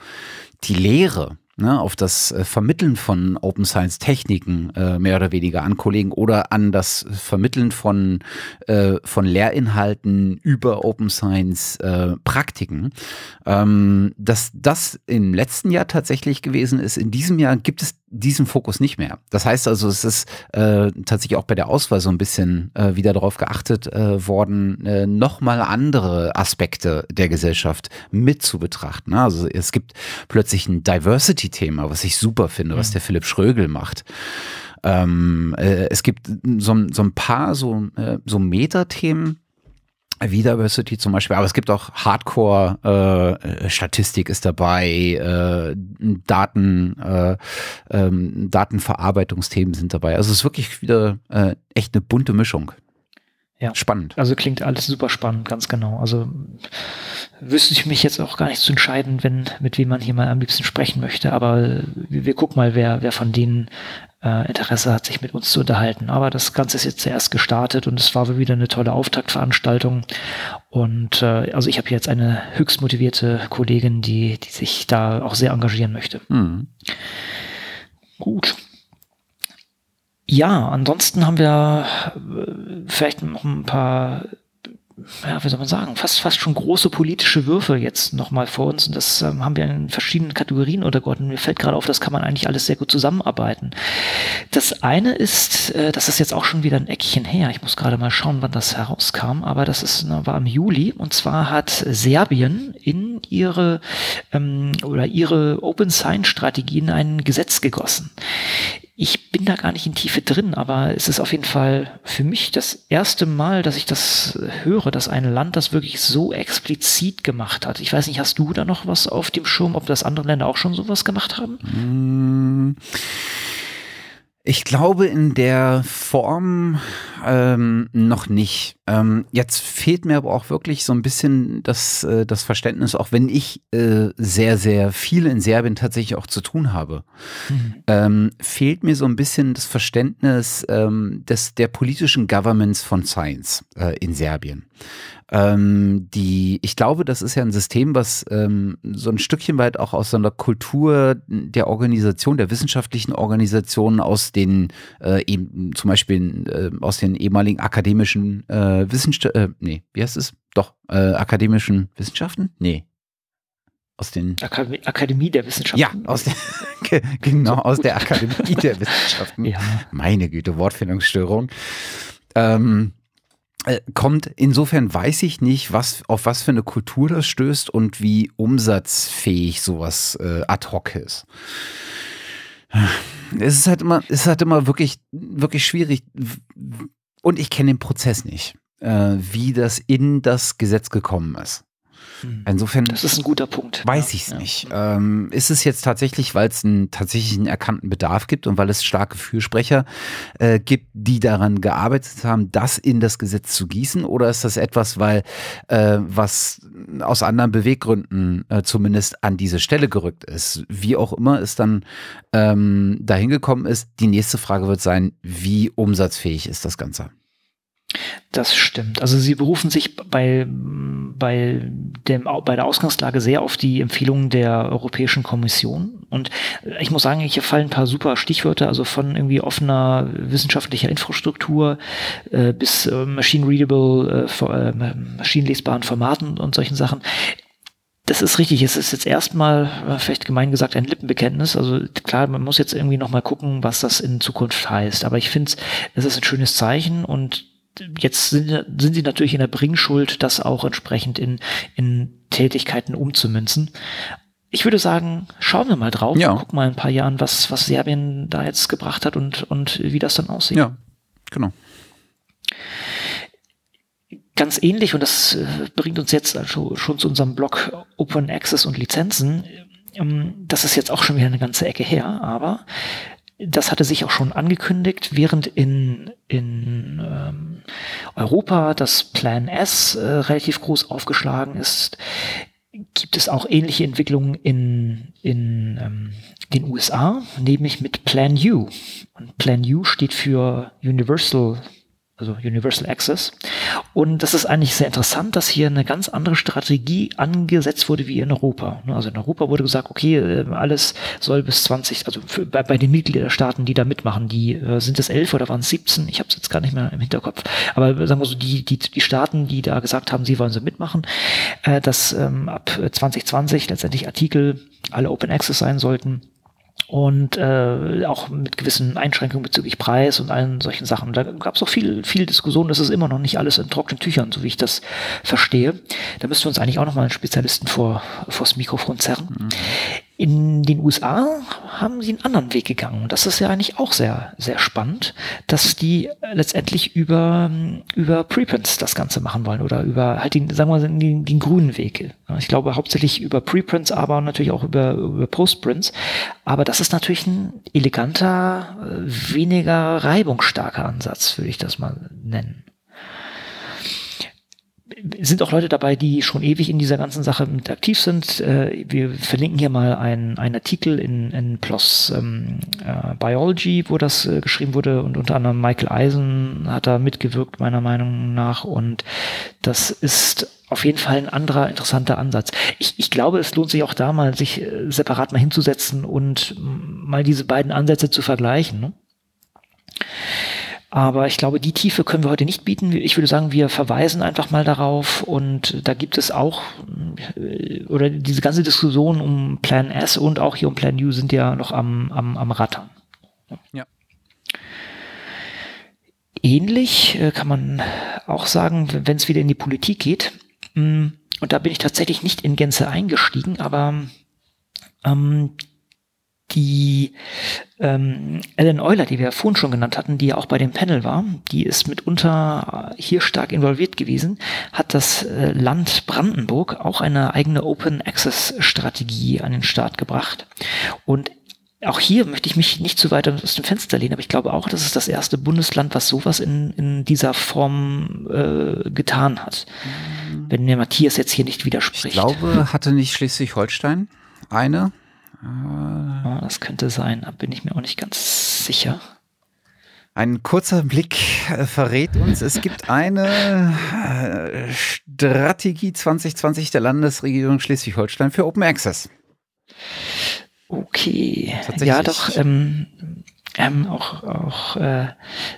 die Lehre ne, auf das äh, Vermitteln von Open Science Techniken äh, mehr oder weniger an Kollegen oder an das Vermitteln von, äh, von Lehrinhalten über Open Science äh, Praktiken, ähm, dass das im letzten Jahr tatsächlich gewesen ist. In diesem Jahr gibt es diesen Fokus nicht mehr. Das heißt also, es ist äh, tatsächlich auch bei der Auswahl so ein bisschen äh, wieder darauf geachtet äh, worden, äh, nochmal andere Aspekte der Gesellschaft mit zu betrachten. Also es gibt plötzlich ein Diversity-Thema, was ich super finde, was der Philipp Schrögel macht. Ähm, äh, es gibt so, so ein paar so, äh, so Metathemen, Diversity zum Beispiel, aber es gibt auch Hardcore-Statistik äh, ist dabei, äh, Daten, äh, ähm, Datenverarbeitungsthemen sind dabei. Also es ist wirklich wieder äh, echt eine bunte Mischung. Ja. Spannend. Also klingt alles super spannend, ganz genau. Also wüsste ich mich jetzt auch gar nicht zu entscheiden, wenn, mit wem man hier mal am liebsten sprechen möchte, aber wir, wir gucken mal, wer, wer von denen äh, Interesse hat, sich mit uns zu unterhalten. Aber das Ganze ist jetzt zuerst gestartet und es war wieder eine tolle Auftaktveranstaltung. Und äh, also ich habe jetzt eine höchst motivierte Kollegin, die, die sich da auch sehr engagieren möchte. Mhm. Gut. Ja, ansonsten haben wir äh, vielleicht noch ein paar ja, wie soll man sagen, fast, fast schon große politische Würfe jetzt nochmal vor uns. Und das ähm, haben wir in verschiedenen Kategorien untergeordnet. Mir fällt gerade auf, das kann man eigentlich alles sehr gut zusammenarbeiten. Das eine ist, äh, das ist jetzt auch schon wieder ein Eckchen her. Ich muss gerade mal schauen, wann das herauskam. Aber das ist, war im Juli. Und zwar hat Serbien in ihre, ähm, oder ihre Open Science Strategien ein Gesetz gegossen. Ich bin da gar nicht in Tiefe drin, aber es ist auf jeden Fall für mich das erste Mal, dass ich das höre, dass ein Land das wirklich so explizit gemacht hat. Ich weiß nicht, hast du da noch was auf dem Schirm, ob das andere Länder auch schon sowas gemacht haben? Mmh. Ich glaube in der Form ähm, noch nicht. Ähm, jetzt fehlt mir aber auch wirklich so ein bisschen das, äh, das Verständnis, auch wenn ich äh, sehr, sehr viel in Serbien tatsächlich auch zu tun habe, mhm. ähm, fehlt mir so ein bisschen das Verständnis ähm, des, der politischen Governments von Science äh, in Serbien. Ähm, die, ich glaube, das ist ja ein System, was ähm, so ein Stückchen weit auch aus so einer Kultur der Organisation, der wissenschaftlichen Organisationen aus den, äh, eben, zum Beispiel äh, aus den ehemaligen akademischen äh, Wissenschaften, äh, nee, wie heißt es? Doch, äh, akademischen Wissenschaften? Nee, aus den Akademie, Akademie der Wissenschaften. Ja, aus der, genau, so aus der Akademie der Wissenschaften. Ja. Meine Güte, Wortfindungsstörung. Ähm, äh, kommt. Insofern weiß ich nicht, was, auf was für eine Kultur das stößt und wie umsatzfähig sowas äh, ad hoc ist. Es ist halt immer, es ist halt immer wirklich, wirklich schwierig. Und ich kenne den Prozess nicht, äh, wie das in das Gesetz gekommen ist. Hm. Insofern. Das ist ein guter Punkt. Weiß ich es ja. nicht. Ähm, ist es jetzt tatsächlich, weil es einen tatsächlichen erkannten Bedarf gibt und weil es starke Fürsprecher äh, gibt, die daran gearbeitet haben, das in das Gesetz zu gießen? Oder ist das etwas, weil äh, was aus anderen Beweggründen äh, zumindest an diese Stelle gerückt ist? Wie auch immer es dann ähm, dahin gekommen ist, die nächste Frage wird sein, wie umsatzfähig ist das Ganze? Das stimmt. Also sie berufen sich bei, bei, dem, bei der Ausgangslage sehr auf die Empfehlungen der Europäischen Kommission. Und ich muss sagen, hier fallen ein paar super Stichwörter, also von irgendwie offener wissenschaftlicher Infrastruktur äh, bis äh, machine-readable, äh, äh, maschinenlesbaren Formaten und solchen Sachen. Das ist richtig. Es ist jetzt erstmal, äh, vielleicht gemein gesagt, ein Lippenbekenntnis. Also klar, man muss jetzt irgendwie nochmal gucken, was das in Zukunft heißt. Aber ich finde, es ist ein schönes Zeichen und jetzt sind, sind sie natürlich in der Bringschuld, das auch entsprechend in, in Tätigkeiten umzumünzen. Ich würde sagen, schauen wir mal drauf, ja. gucken mal ein paar Jahren, was, was Serbien da jetzt gebracht hat und, und wie das dann aussieht. Ja, genau. Ganz ähnlich, und das äh, bringt uns jetzt also schon zu unserem Blog Open Access und Lizenzen. Ähm, das ist jetzt auch schon wieder eine ganze Ecke her, aber das hatte sich auch schon angekündigt, während in, in ähm, Europa das Plan S äh, relativ groß aufgeschlagen ist, gibt es auch ähnliche Entwicklungen in, in ähm, den USA, nämlich mit Plan U. Und Plan U steht für Universal also Universal Access. Und das ist eigentlich sehr interessant, dass hier eine ganz andere Strategie angesetzt wurde wie in Europa. Also in Europa wurde gesagt, okay, äh, alles soll bis 20, also für, bei, bei den Mitgliederstaaten, die da mitmachen, die äh, sind es elf oder waren es 17, ich habe es jetzt gar nicht mehr im Hinterkopf, aber sagen wir so, die, die, die Staaten, die da gesagt haben, sie wollen so mitmachen, äh, dass ähm, ab 2020 letztendlich Artikel alle Open Access sein sollten und äh, auch mit gewissen Einschränkungen bezüglich Preis und allen solchen Sachen. Da gab es auch viel, viel Diskussion, das ist immer noch nicht alles in trockenen Tüchern, so wie ich das verstehe. Da müssten wir uns eigentlich auch nochmal einen Spezialisten vor, vors Mikrofon zerren. Mhm. In den USA haben sie einen anderen Weg gegangen. Und das ist ja eigentlich auch sehr, sehr spannend, dass die letztendlich über, über Preprints das Ganze machen wollen oder über halt den, sagen wir mal, den, den grünen Weg. Ich glaube hauptsächlich über Preprints, aber natürlich auch über, über Postprints. Aber das ist natürlich ein eleganter, weniger reibungsstarker Ansatz, würde ich das mal nennen sind auch Leute dabei, die schon ewig in dieser ganzen Sache mit aktiv sind. Äh, wir verlinken hier mal einen, Artikel in, in PLOS ähm, äh, Biology, wo das äh, geschrieben wurde und unter anderem Michael Eisen hat da mitgewirkt, meiner Meinung nach. Und das ist auf jeden Fall ein anderer interessanter Ansatz. Ich, ich glaube, es lohnt sich auch da mal, sich äh, separat mal hinzusetzen und mal diese beiden Ansätze zu vergleichen. Ne? Aber ich glaube, die Tiefe können wir heute nicht bieten. Ich würde sagen, wir verweisen einfach mal darauf und da gibt es auch, äh, oder diese ganze Diskussion um Plan S und auch hier um Plan U sind ja noch am, am, am Rattern. Ja. Ähnlich äh, kann man auch sagen, wenn es wieder in die Politik geht. Mm, und da bin ich tatsächlich nicht in Gänze eingestiegen, aber ähm, die ähm, Ellen Euler, die wir vorhin schon genannt hatten, die ja auch bei dem Panel war, die ist mitunter hier stark involviert gewesen, hat das äh, Land Brandenburg auch eine eigene Open Access Strategie an den Start gebracht. Und auch hier möchte ich mich nicht zu weit aus dem Fenster lehnen, aber ich glaube auch, das ist das erste Bundesland, was sowas in, in dieser Form äh, getan hat. Mhm. Wenn mir Matthias jetzt hier nicht widerspricht. Ich glaube, hatte nicht Schleswig-Holstein eine? Ah, das könnte sein, da bin ich mir auch nicht ganz sicher. Ein kurzer Blick äh, verrät uns, es gibt eine äh, Strategie 2020 der Landesregierung Schleswig-Holstein für Open Access. Okay. Ja, doch. Ähm, ähm, auch auch äh,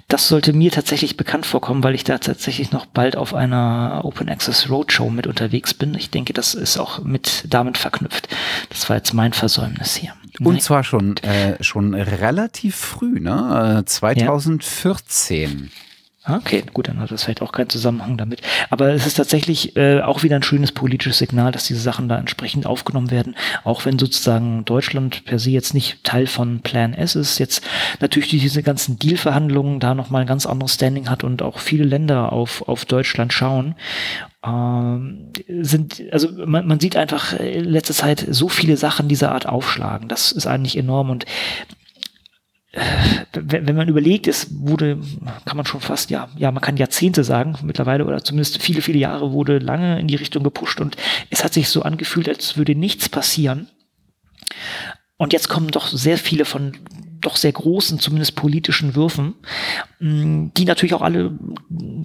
das sollte mir tatsächlich bekannt vorkommen, weil ich da tatsächlich noch bald auf einer Open Access Roadshow mit unterwegs bin. Ich denke, das ist auch mit damit verknüpft. Das war jetzt mein Versäumnis hier. Und Nein. zwar schon äh, schon relativ früh, ne? 2014. Ja. Okay, gut, dann hat das vielleicht auch keinen Zusammenhang damit. Aber es ist tatsächlich äh, auch wieder ein schönes politisches Signal, dass diese Sachen da entsprechend aufgenommen werden, auch wenn sozusagen Deutschland per se jetzt nicht Teil von Plan S ist, jetzt natürlich diese ganzen Deal-Verhandlungen da nochmal ein ganz anderes Standing hat und auch viele Länder auf, auf Deutschland schauen. Ähm, sind, also man, man sieht einfach in letzter Zeit so viele Sachen dieser Art aufschlagen. Das ist eigentlich enorm und wenn, man überlegt, es wurde, kann man schon fast, ja, ja, man kann Jahrzehnte sagen mittlerweile oder zumindest viele, viele Jahre wurde lange in die Richtung gepusht und es hat sich so angefühlt, als würde nichts passieren. Und jetzt kommen doch sehr viele von doch sehr großen, zumindest politischen Würfen, mm, die natürlich auch alle,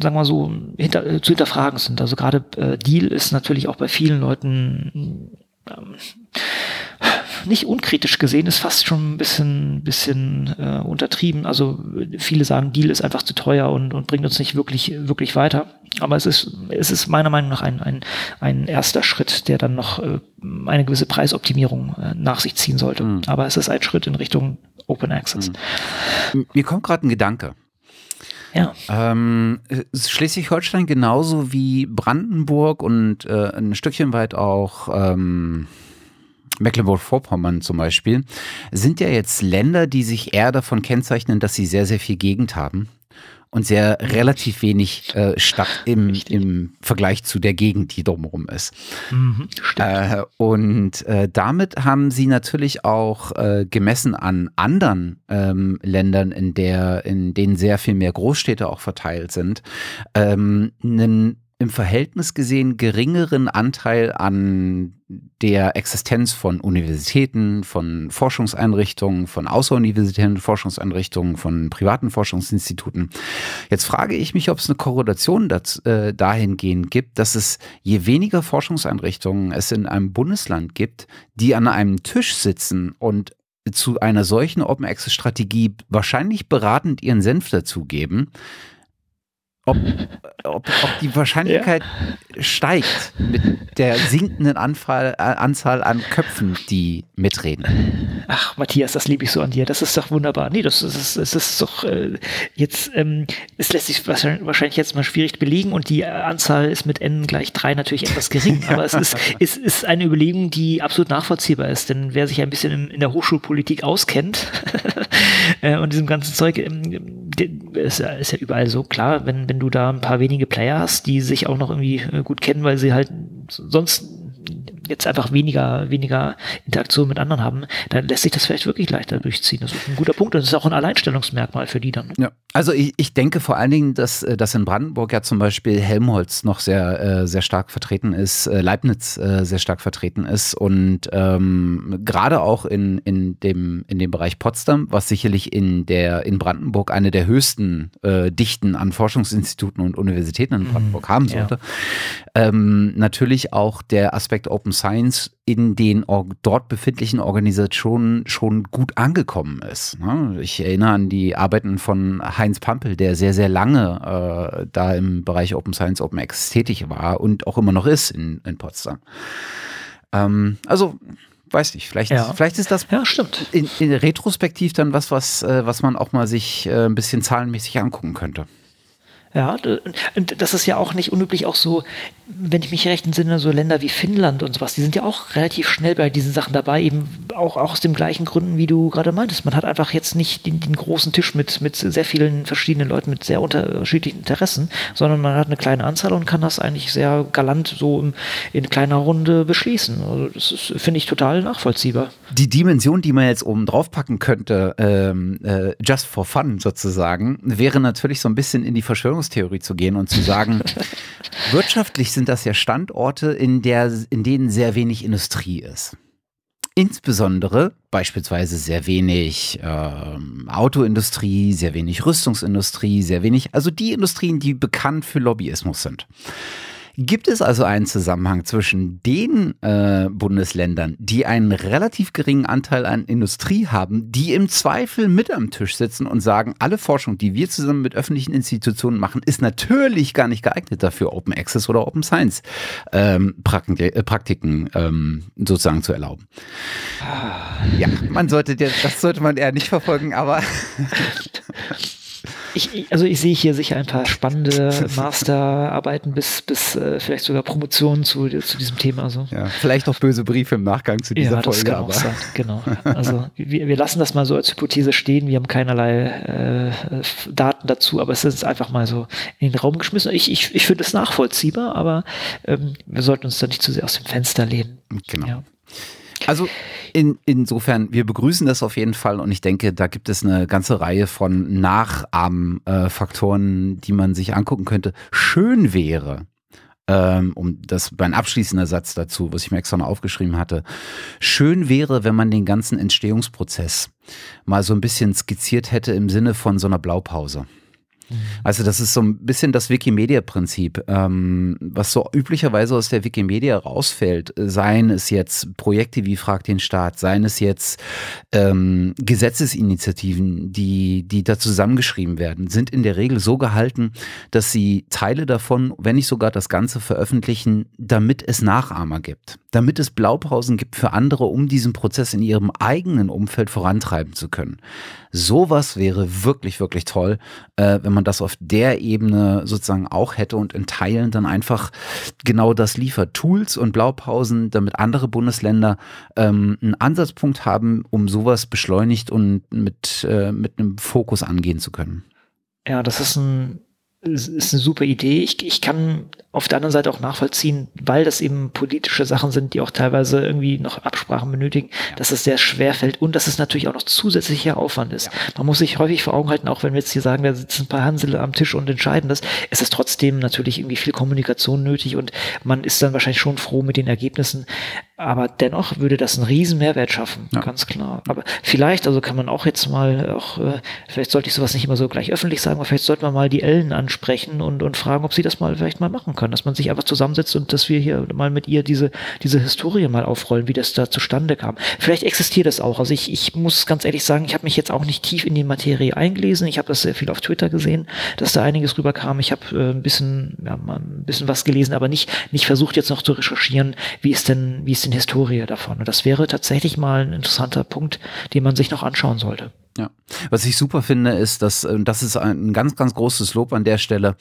sagen wir so, hinter, äh, zu hinterfragen sind. Also gerade äh, Deal ist natürlich auch bei vielen Leuten ähm, nicht unkritisch gesehen, ist fast schon ein bisschen, bisschen äh, untertrieben. Also viele sagen, Deal ist einfach zu teuer und, und bringt uns nicht wirklich, wirklich weiter. Aber es ist, es ist meiner Meinung nach ein, ein, ein erster Schritt, der dann noch äh, eine gewisse Preisoptimierung äh, nach sich ziehen sollte. Mhm. Aber es ist ein Schritt in Richtung Open Access. Mhm. Mir kommt gerade ein Gedanke. Ja. Ähm, Schleswig-Holstein genauso wie Brandenburg und äh, ein Stückchen weit auch ähm, Mecklenburg-Vorpommern zum Beispiel, sind ja jetzt Länder, die sich eher davon kennzeichnen, dass sie sehr, sehr viel Gegend haben und sehr relativ wenig äh, Stadt im, im Vergleich zu der Gegend, die drumherum ist. Mhm, äh, und äh, damit haben sie natürlich auch äh, gemessen an anderen ähm, Ländern, in der, in denen sehr viel mehr Großstädte auch verteilt sind, ähm, einen im Verhältnis gesehen geringeren Anteil an der Existenz von Universitäten, von Forschungseinrichtungen, von außeruniversitären Forschungseinrichtungen, von privaten Forschungsinstituten. Jetzt frage ich mich, ob es eine Korrelation dazu, äh, dahingehend gibt, dass es je weniger Forschungseinrichtungen es in einem Bundesland gibt, die an einem Tisch sitzen und zu einer solchen Open Access Strategie wahrscheinlich beratend ihren Senf dazugeben, ob, ob, ob die Wahrscheinlichkeit ja. steigt, mit der sinkenden Anfall, äh, Anzahl an Köpfen, die mitreden. Ach, Matthias, das liebe ich so an dir. Das ist doch wunderbar. Nee, das, ist, das ist doch äh, jetzt, ähm, es lässt sich wahrscheinlich jetzt mal schwierig belegen und die Anzahl ist mit n gleich drei natürlich etwas gering. Aber es ist, es ist eine Überlegung, die absolut nachvollziehbar ist. Denn wer sich ein bisschen in, in der Hochschulpolitik auskennt äh, und diesem ganzen Zeug, ähm, ist, ist ja überall so klar, wenn, wenn du da ein paar wenige Player hast, die sich auch noch irgendwie äh, gut kennen, weil sie halt sonst jetzt einfach weniger, weniger Interaktion mit anderen haben, dann lässt sich das vielleicht wirklich leichter durchziehen. Das ist ein guter Punkt. Das ist auch ein Alleinstellungsmerkmal für die dann. Ja. Also ich, ich denke vor allen Dingen, dass, äh, dass in Brandenburg ja zum Beispiel Helmholtz noch sehr, äh, sehr stark vertreten ist, äh, Leibniz sehr stark vertreten ist und ähm, gerade auch in, in, dem, in dem Bereich Potsdam, was sicherlich in, der, in Brandenburg eine der höchsten äh, Dichten an Forschungsinstituten und Universitäten in mhm. Brandenburg mhm, haben sollte, ja. ähm, natürlich auch der Aspekt Open Science in den dort befindlichen Organisationen schon gut angekommen ist. Ne? Ich erinnere an die Arbeiten von Heinz Pampel, der sehr, sehr lange äh, da im Bereich Open Science, Open Access tätig war und auch immer noch ist in, in Potsdam. Ähm, also weiß nicht, vielleicht, ja. vielleicht ist das ja, stimmt. In, in retrospektiv dann was, was, äh, was man auch mal sich äh, ein bisschen zahlenmäßig angucken könnte. Ja, und das ist ja auch nicht unüblich, auch so, wenn ich mich recht entsinne, so Länder wie Finnland und sowas, die sind ja auch relativ schnell bei diesen Sachen dabei, eben auch, auch aus den gleichen Gründen, wie du gerade meintest. Man hat einfach jetzt nicht den, den, großen Tisch mit, mit sehr vielen verschiedenen Leuten mit sehr unterschiedlichen Interessen, sondern man hat eine kleine Anzahl und kann das eigentlich sehr galant so in, in kleiner Runde beschließen. Also das finde ich total nachvollziehbar. Die Dimension, die man jetzt oben drauf packen könnte, ähm, äh, just for fun sozusagen, wäre natürlich so ein bisschen in die Verschwörung Verschwörungstheorie zu gehen und zu sagen, wirtschaftlich sind das ja Standorte, in, der, in denen sehr wenig Industrie ist. Insbesondere beispielsweise sehr wenig ähm, Autoindustrie, sehr wenig Rüstungsindustrie, sehr wenig, also die Industrien, die bekannt für Lobbyismus sind. Gibt es also einen Zusammenhang zwischen den äh, Bundesländern, die einen relativ geringen Anteil an Industrie haben, die im Zweifel mit am Tisch sitzen und sagen, alle Forschung, die wir zusammen mit öffentlichen Institutionen machen, ist natürlich gar nicht geeignet dafür, Open Access oder Open Science ähm, Praktiken, äh, Praktiken ähm, sozusagen zu erlauben. Ja, man sollte, das sollte man eher nicht verfolgen, aber Ich, also ich sehe hier sicher ein paar spannende Masterarbeiten bis, bis äh, vielleicht sogar Promotionen zu, zu diesem Thema. So. Ja, vielleicht auch böse Briefe im Nachgang zu dieser ja, das Folge. Kann aber. Auch sein. Genau. Also wir, wir lassen das mal so als Hypothese stehen. Wir haben keinerlei äh, Daten dazu, aber es ist einfach mal so in den Raum geschmissen. Ich, ich, ich finde es nachvollziehbar, aber ähm, wir sollten uns da nicht zu sehr aus dem Fenster lehnen. Genau. Ja. Also in, insofern, wir begrüßen das auf jeden Fall und ich denke, da gibt es eine ganze Reihe von Nachahmfaktoren, die man sich angucken könnte. Schön wäre, ähm, um das mein abschließender Satz dazu, was ich mir extra noch aufgeschrieben hatte. Schön wäre, wenn man den ganzen Entstehungsprozess mal so ein bisschen skizziert hätte im Sinne von so einer Blaupause. Also das ist so ein bisschen das Wikimedia-Prinzip, ähm, was so üblicherweise aus der Wikimedia rausfällt. Seien es jetzt Projekte wie Frag den Staat, seien es jetzt ähm, Gesetzesinitiativen, die, die da zusammengeschrieben werden, sind in der Regel so gehalten, dass sie Teile davon, wenn nicht sogar das Ganze veröffentlichen, damit es Nachahmer gibt, damit es Blaupausen gibt für andere, um diesen Prozess in ihrem eigenen Umfeld vorantreiben zu können. Sowas wäre wirklich, wirklich toll, äh, wenn man das auf der Ebene sozusagen auch hätte und in Teilen dann einfach genau das liefert. Tools und Blaupausen, damit andere Bundesländer ähm, einen Ansatzpunkt haben, um sowas beschleunigt und mit, äh, mit einem Fokus angehen zu können. Ja, das ist ein ist eine super Idee. Ich, ich kann auf der anderen Seite auch nachvollziehen, weil das eben politische Sachen sind, die auch teilweise irgendwie noch Absprachen benötigen, ja. dass es sehr schwer fällt und dass es natürlich auch noch zusätzlicher Aufwand ist. Ja. Man muss sich häufig vor Augen halten, auch wenn wir jetzt hier sagen, da sitzen ein paar Hansel am Tisch und entscheiden das, es ist trotzdem natürlich irgendwie viel Kommunikation nötig und man ist dann wahrscheinlich schon froh mit den Ergebnissen. Aber dennoch würde das einen riesen Mehrwert schaffen, ja. ganz klar. Aber vielleicht, also kann man auch jetzt mal auch, äh, vielleicht sollte ich sowas nicht immer so gleich öffentlich sagen, aber vielleicht sollte man mal die Ellen ansprechen und, und fragen, ob sie das mal vielleicht mal machen können dass man sich einfach zusammensetzt und dass wir hier mal mit ihr diese, diese Historie mal aufrollen, wie das da zustande kam. Vielleicht existiert das auch. Also ich, ich muss ganz ehrlich sagen, ich habe mich jetzt auch nicht tief in die Materie eingelesen. Ich habe das sehr viel auf Twitter gesehen, dass da einiges rüberkam. Ich habe äh, ein bisschen, ja, ein bisschen was gelesen, aber nicht, nicht versucht jetzt noch zu recherchieren, wie ist denn, wie ist denn Historie davon. Und das wäre tatsächlich mal ein interessanter Punkt, den man sich noch anschauen sollte. Ja, was ich super finde, ist, dass äh, das ist ein ganz, ganz großes Lob an der Stelle.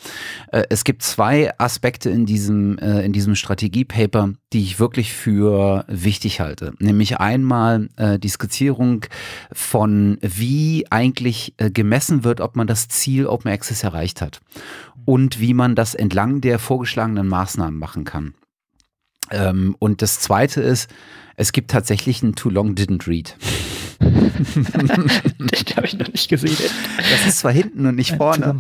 Äh, es gibt zwei Aspekte in diesem äh, in diesem Strategiepaper, die ich wirklich für wichtig halte. Nämlich einmal die Skizzierung von wie eigentlich gemessen wird, ob man das Ziel Open Access erreicht hat und wie man das entlang der vorgeschlagenen Maßnahmen machen kann. Ähm, und das Zweite ist, es gibt tatsächlich ein Too Long Didn't Read. Den habe ich noch nicht gesehen. Das ist zwar hinten und nicht vorne,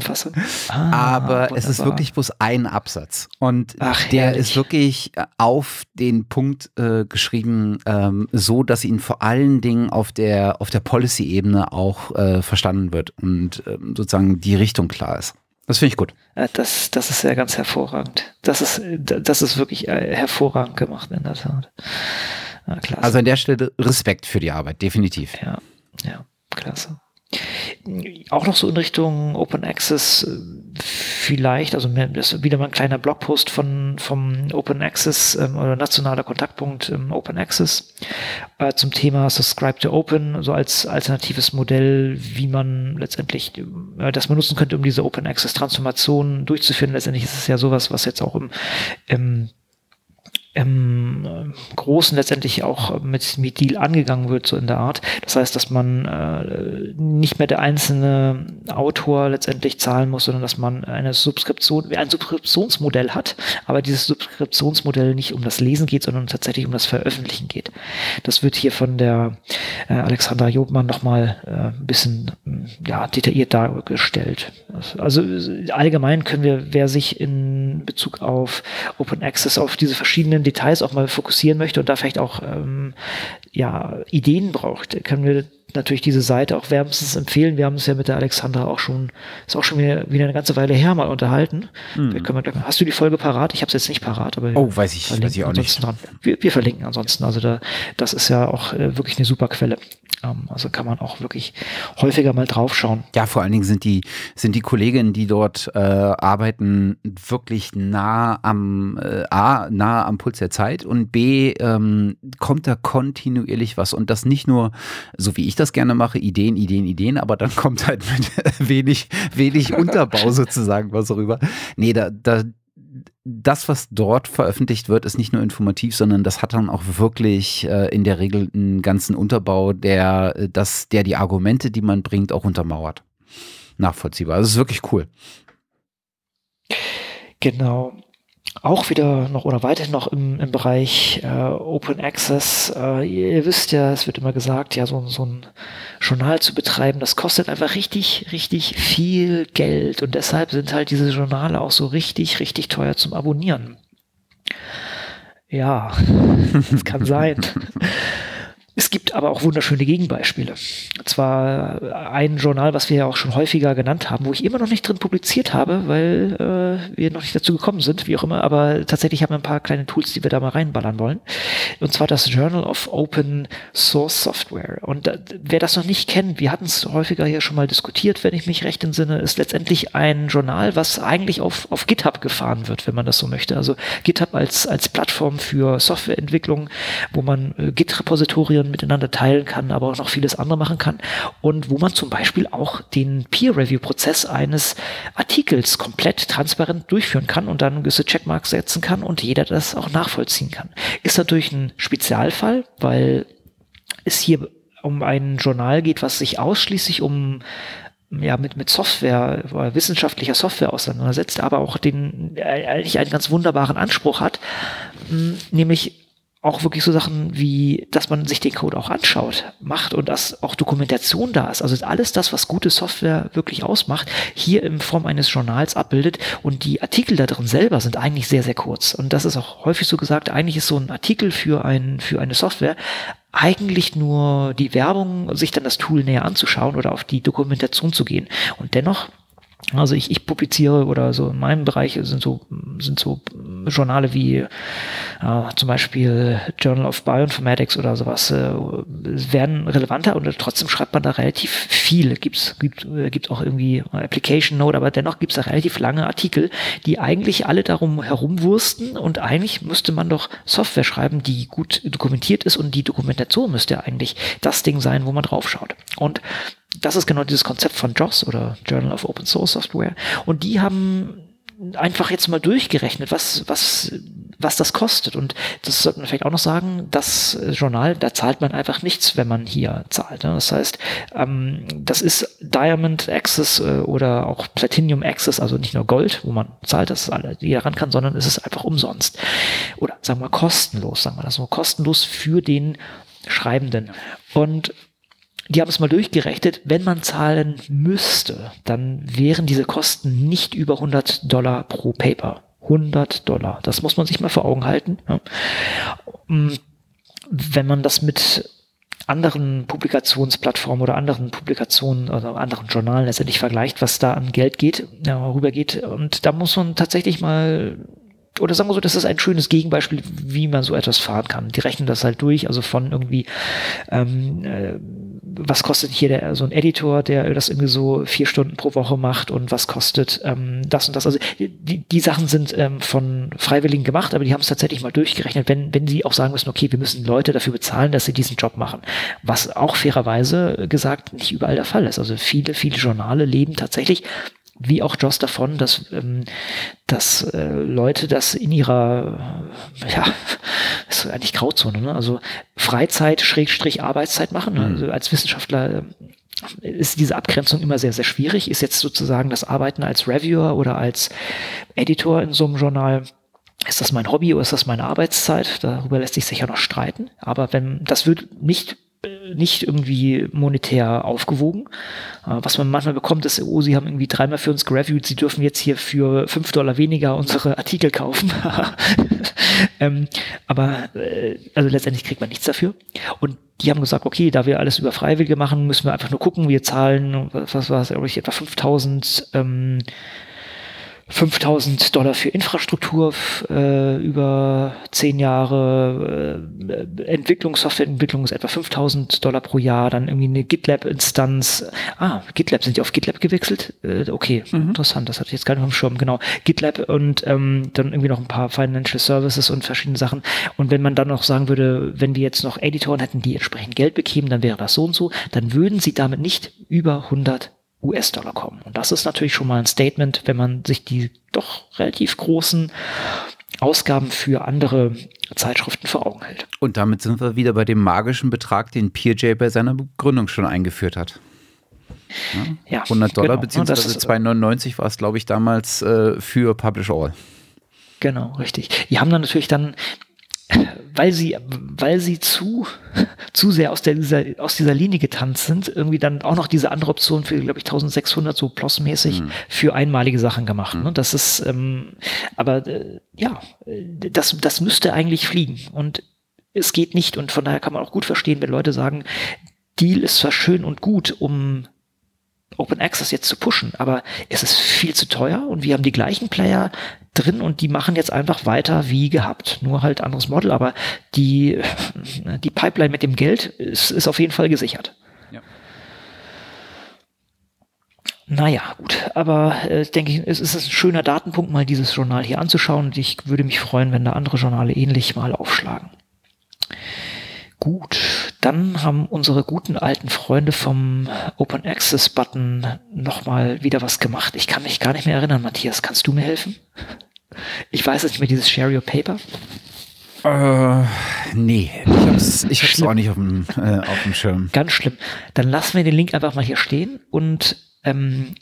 ah, aber wunderbar. es ist wirklich bloß ein Absatz. Und Ach, der ist wirklich äh, auf den Punkt äh, geschrieben, ähm, so dass ihn vor allen Dingen auf der, auf der Policy-Ebene auch äh, verstanden wird und äh, sozusagen die Richtung klar ist. Das finde ich gut. Das, das ist ja ganz hervorragend. Das ist, das ist wirklich äh, hervorragend gemacht in der Tat. Ja, also an der Stelle Respekt für die Arbeit, definitiv. Ja, ja, klasse. Auch noch so in Richtung Open Access äh, vielleicht, also das ist wieder mal ein kleiner Blogpost von vom Open Access ähm, oder nationaler Kontaktpunkt ähm, Open Access äh, zum Thema Subscribe to Open, so als alternatives Modell, wie man letztendlich äh, das man nutzen könnte, um diese Open Access Transformation durchzuführen. Letztendlich ist es ja sowas, was jetzt auch im, im im Großen letztendlich auch mit, mit Deal angegangen wird, so in der Art. Das heißt, dass man äh, nicht mehr der einzelne Autor letztendlich zahlen muss, sondern dass man eine Subskription, ein Subskriptionsmodell hat, aber dieses Subskriptionsmodell nicht um das Lesen geht, sondern tatsächlich um das Veröffentlichen geht. Das wird hier von der äh, Alexandra Jobmann nochmal äh, ein bisschen ja, detailliert dargestellt. Also allgemein können wir, wer sich in Bezug auf Open Access auf diese verschiedenen Details auch mal fokussieren möchte und da vielleicht auch ähm, ja, Ideen braucht, können wir natürlich diese Seite auch wärmstens empfehlen. Wir haben es ja mit der Alexandra auch schon, ist auch schon wieder, wieder eine ganze Weile her mal unterhalten. Mhm. Wir, hast du die Folge parat? Ich habe es jetzt nicht parat, aber oh, weiß ich, weiß ich auch nicht. Wir, wir, verlinken ansonsten. Also da, das ist ja auch äh, wirklich eine super Quelle. Ähm, also kann man auch wirklich häufiger mal draufschauen. Ja, vor allen Dingen sind die, sind die Kolleginnen, die dort äh, arbeiten, wirklich nah am äh, A, nah am Puls der Zeit und B, ähm, kommt da kontinuierlich was und das nicht nur, so wie ich das gerne mache, Ideen, Ideen, Ideen, aber dann kommt halt mit wenig, wenig Unterbau sozusagen was rüber. Nee, da, da, das, was dort veröffentlicht wird, ist nicht nur informativ, sondern das hat dann auch wirklich äh, in der Regel einen ganzen Unterbau, der, äh, das, der die Argumente, die man bringt, auch untermauert. Nachvollziehbar. Also es ist wirklich cool. Genau auch wieder noch oder weiterhin noch im, im Bereich äh, Open Access. Äh, ihr wisst ja, es wird immer gesagt, ja, so, so ein Journal zu betreiben, das kostet einfach richtig, richtig viel Geld und deshalb sind halt diese Journale auch so richtig, richtig teuer zum Abonnieren. Ja, das kann sein. Es gibt aber auch wunderschöne Gegenbeispiele. Und zwar ein Journal, was wir ja auch schon häufiger genannt haben, wo ich immer noch nicht drin publiziert habe, weil äh, wir noch nicht dazu gekommen sind, wie auch immer. Aber tatsächlich haben wir ein paar kleine Tools, die wir da mal reinballern wollen. Und zwar das Journal of Open Source Software. Und äh, wer das noch nicht kennt, wir hatten es häufiger hier schon mal diskutiert, wenn ich mich recht entsinne, ist letztendlich ein Journal, was eigentlich auf, auf GitHub gefahren wird, wenn man das so möchte. Also GitHub als, als Plattform für Softwareentwicklung, wo man äh, Git-Repositorien Studierenden miteinander teilen kann, aber auch noch vieles andere machen kann und wo man zum Beispiel auch den Peer-Review-Prozess eines Artikels komplett transparent durchführen kann und dann gewisse Checkmarks setzen kann und jeder das auch nachvollziehen kann. Ist natürlich ein Spezialfall, weil es hier um ein Journal geht, was sich ausschließlich um ja, mit, mit Software, wissenschaftlicher Software auseinandersetzt, aber auch den, äh, eigentlich einen ganz wunderbaren Anspruch hat, nämlich auch wirklich so Sachen wie, dass man sich den Code auch anschaut, macht und dass auch Dokumentation da ist. Also alles das, was gute Software wirklich ausmacht, hier in Form eines Journals abbildet und die Artikel da drin selber sind eigentlich sehr, sehr kurz. Und das ist auch häufig so gesagt, eigentlich ist so ein Artikel für ein, für eine Software eigentlich nur die Werbung, sich dann das Tool näher anzuschauen oder auf die Dokumentation zu gehen. Und dennoch Also ich, ich publiziere oder so in meinem Bereich sind so, sind so Journale wie äh, zum Beispiel Journal of Bioinformatics oder sowas, äh, werden relevanter und trotzdem schreibt man da relativ viel. Gibt's, gibt, äh, gibt auch irgendwie Application Note, aber dennoch gibt's da relativ lange Artikel, die eigentlich alle darum herumwursten und eigentlich müsste man doch Software schreiben, die gut dokumentiert ist und die Dokumentation müsste eigentlich das Ding sein, wo man draufschaut. Und das ist genau dieses Konzept von JOS oder Journal of Open Source Software. Und die haben einfach jetzt mal durchgerechnet, was, was, was das kostet. Und das sollte man vielleicht auch noch sagen, das Journal, da zahlt man einfach nichts, wenn man hier zahlt. Ne? Das heißt, ähm, das ist Diamond Access äh, oder auch Platinum Access, also nicht nur Gold, wo man zahlt, dass alle jeder ran kann, sondern es ist einfach umsonst. Oder sagen wir kostenlos, sagen wir das so, kostenlos für den Schreibenden. Und die haben es mal durchgerechnet, wenn man zahlen müsste, dann wären diese Kosten nicht über 100 Dollar pro Paper. 100 Dollar. Das muss man sich mal vor Augen halten. Mm, wenn man das mit anderen Publikationsplattformen oder anderen Publikationen oder anderen Journalen letztendlich vergleicht, was da an Geld geht, ja, rübergeht. Und da muss man tatsächlich mal oder sagen wir so, das ist ein schönes Gegenbeispiel, wie man so etwas fahren kann. Die rechnen das halt durch, also von irgendwie, ähm, äh, was kostet hier der, so ein Editor, der das irgendwie so vier Stunden pro Woche macht und was kostet ähm, das und das. Also die, die Sachen sind ähm, von Freiwilligen gemacht, aber die haben es tatsächlich mal durchgerechnet, wenn, wenn sie auch sagen müssen, okay, wir müssen Leute dafür bezahlen, dass sie diesen Job machen. Was auch fairerweise gesagt nicht überall der Fall ist. Also viele, viele Journale leben tatsächlich wie auch Joss davon, dass, ähm, dass äh, Leute das in ihrer, äh, ja, ist eigentlich Grauzone, ne? also Freizeit, Schrägstrich, Arbeitszeit machen. Ne? Also als Wissenschaftler äh, ist diese Abgrenzung immer sehr, sehr schwierig. Ist jetzt sozusagen das Arbeiten als Reviewer oder als Editor in so einem Journal ist das mein Hobby oder ist das meine Arbeitszeit? Darüber lässt sich sicher noch streiten. Aber wenn das wird nicht nicht irgendwie monetär aufgewogen. Äh, was man manchmal bekommt, ist, oh, sie haben irgendwie dreimal für uns gereviewt, sie dürfen jetzt hier für fünf Dollar weniger unsere Artikel kaufen. ähm, aber äh, also letztendlich kriegt man nichts dafür. Und die haben gesagt, okay, da wir alles über Freiwillige machen, müssen wir einfach nur gucken, wir zahlen, was war es, glaube ich, etwa 5000 ähm, 5000 Dollar für Infrastruktur äh, über zehn Jahre, äh, Entwicklung, Softwareentwicklung ist etwa 5000 Dollar pro Jahr, dann irgendwie eine GitLab-Instanz. Ah, GitLab, sind die auf GitLab gewechselt? Äh, okay, mhm. interessant, das hatte ich jetzt gar nicht auf dem Schirm, genau. GitLab und ähm, dann irgendwie noch ein paar Financial Services und verschiedene Sachen. Und wenn man dann noch sagen würde, wenn wir jetzt noch Editoren hätten, die entsprechend Geld bekämen, dann wäre das so und so, dann würden sie damit nicht über 100 US-Dollar kommen. Und das ist natürlich schon mal ein Statement, wenn man sich die doch relativ großen Ausgaben für andere Zeitschriften vor Augen hält. Und damit sind wir wieder bei dem magischen Betrag, den PJ bei seiner Begründung schon eingeführt hat. Ja, 100 Dollar genau. beziehungsweise 2,99 war es, glaube ich, damals äh, für Publish All. Genau, richtig. Die haben dann natürlich dann weil sie, weil sie zu, zu sehr aus, der, dieser, aus dieser Linie getanzt sind, irgendwie dann auch noch diese andere Option für, glaube ich, 1600 so plusmäßig mhm. für einmalige Sachen gemacht. Mhm. Ne? Das ist, ähm, aber äh, ja, das, das müsste eigentlich fliegen und es geht nicht und von daher kann man auch gut verstehen, wenn Leute sagen, Deal ist zwar schön und gut, um Open Access jetzt zu pushen, aber es ist viel zu teuer und wir haben die gleichen Player drin und die machen jetzt einfach weiter wie gehabt. Nur halt anderes Model, aber die, die Pipeline mit dem Geld ist, ist auf jeden Fall gesichert. Ja. Naja, gut, aber äh, denke ich, es ist ein schöner Datenpunkt, mal dieses Journal hier anzuschauen und ich würde mich freuen, wenn da andere Journale ähnlich mal aufschlagen. Gut, dann haben unsere guten alten Freunde vom Open Access Button nochmal wieder was gemacht. Ich kann mich gar nicht mehr erinnern, Matthias. Kannst du mir helfen? Ich weiß es nicht mehr, dieses Share Your Paper. Äh, nee, ich hab's, ich hab's auch nicht auf dem, äh, auf dem Schirm. Ganz schlimm. Dann lassen wir den Link einfach mal hier stehen und ähm,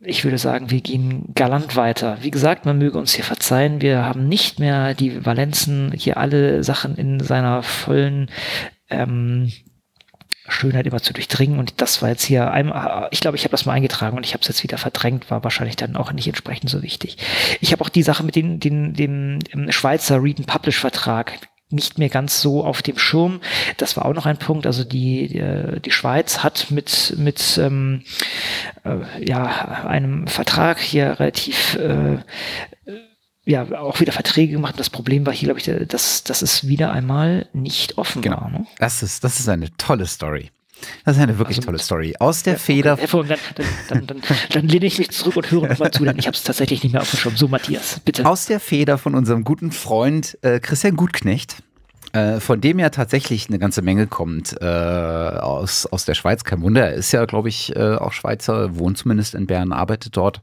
ich würde sagen, wir gehen galant weiter. Wie gesagt, man möge uns hier verzeihen. Wir haben nicht mehr die Valenzen, hier alle Sachen in seiner vollen ähm, Schönheit immer zu durchdringen. Und das war jetzt hier, einmal, ich glaube, ich habe das mal eingetragen und ich habe es jetzt wieder verdrängt, war wahrscheinlich dann auch nicht entsprechend so wichtig. Ich habe auch die Sache mit den, den, dem, dem Schweizer Read and Publish Vertrag nicht mehr ganz so auf dem Schirm. Das war auch noch ein Punkt. Also die, die, äh, die Schweiz hat mit, mit ähm, äh, ja, einem Vertrag hier relativ äh, ja auch wieder Verträge gemacht. Das Problem war hier, glaube ich, dass, dass es wieder einmal nicht offen genau. war. Ne? Das, ist, das ist eine tolle Story. Das ist eine wirklich also, tolle Story. Aus der Feder. Okay, dann, dann, dann, dann, lehne ich mich zurück und höre nochmal zu, denn ich habe es tatsächlich nicht mehr auf dem Schirm. So, Matthias, bitte. Aus der Feder von unserem guten Freund äh, Christian Gutknecht. Äh, von dem ja tatsächlich eine ganze Menge kommt äh, aus, aus der Schweiz. Kein Wunder, er ist ja, glaube ich, äh, auch Schweizer, wohnt zumindest in Bern, arbeitet dort.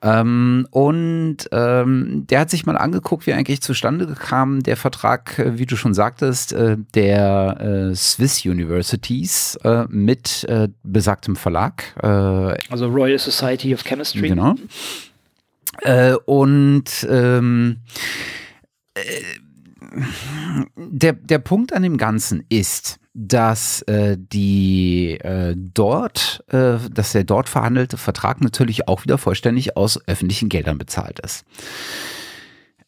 Ähm, und ähm, der hat sich mal angeguckt, wie eigentlich zustande kam der Vertrag, äh, wie du schon sagtest, äh, der äh, Swiss Universities äh, mit äh, besagtem Verlag. Äh, also Royal Society of Chemistry. Genau. und ähm, der, der Punkt an dem Ganzen ist, dass äh, die äh, dort, äh, dass der dort verhandelte Vertrag natürlich auch wieder vollständig aus öffentlichen Geldern bezahlt ist.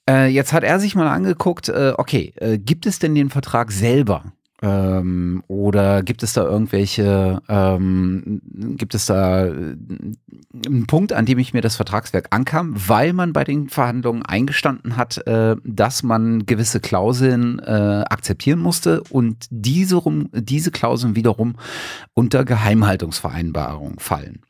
Äh, jetzt hat er sich mal angeguckt, äh, okay, äh, gibt es denn den Vertrag selber? Ähm, oder gibt es da irgendwelche, ähm, gibt es da äh, einen Punkt, an dem ich mir das Vertragswerk ankam, weil man bei den Verhandlungen eingestanden hat, äh, dass man gewisse Klauseln äh, akzeptieren musste und diese, diese Klauseln wiederum unter Geheimhaltungsvereinbarung fallen.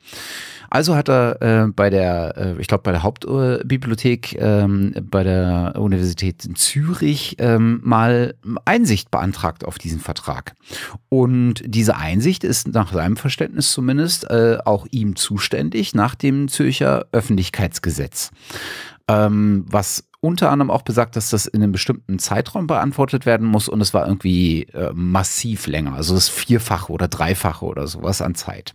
Also hat er äh, bei der, äh, ich glaube bei der Hauptbibliothek ähm, bei der Universität in Zürich ähm, mal Einsicht beantragt auf diesen Vertrag. Und diese Einsicht ist nach seinem Verständnis zumindest äh, auch ihm zuständig nach dem Zürcher Öffentlichkeitsgesetz. Ähm, was unter anderem auch besagt, dass das in einem bestimmten Zeitraum beantwortet werden muss und es war irgendwie äh, massiv länger, also das Vierfache oder Dreifache oder sowas an Zeit.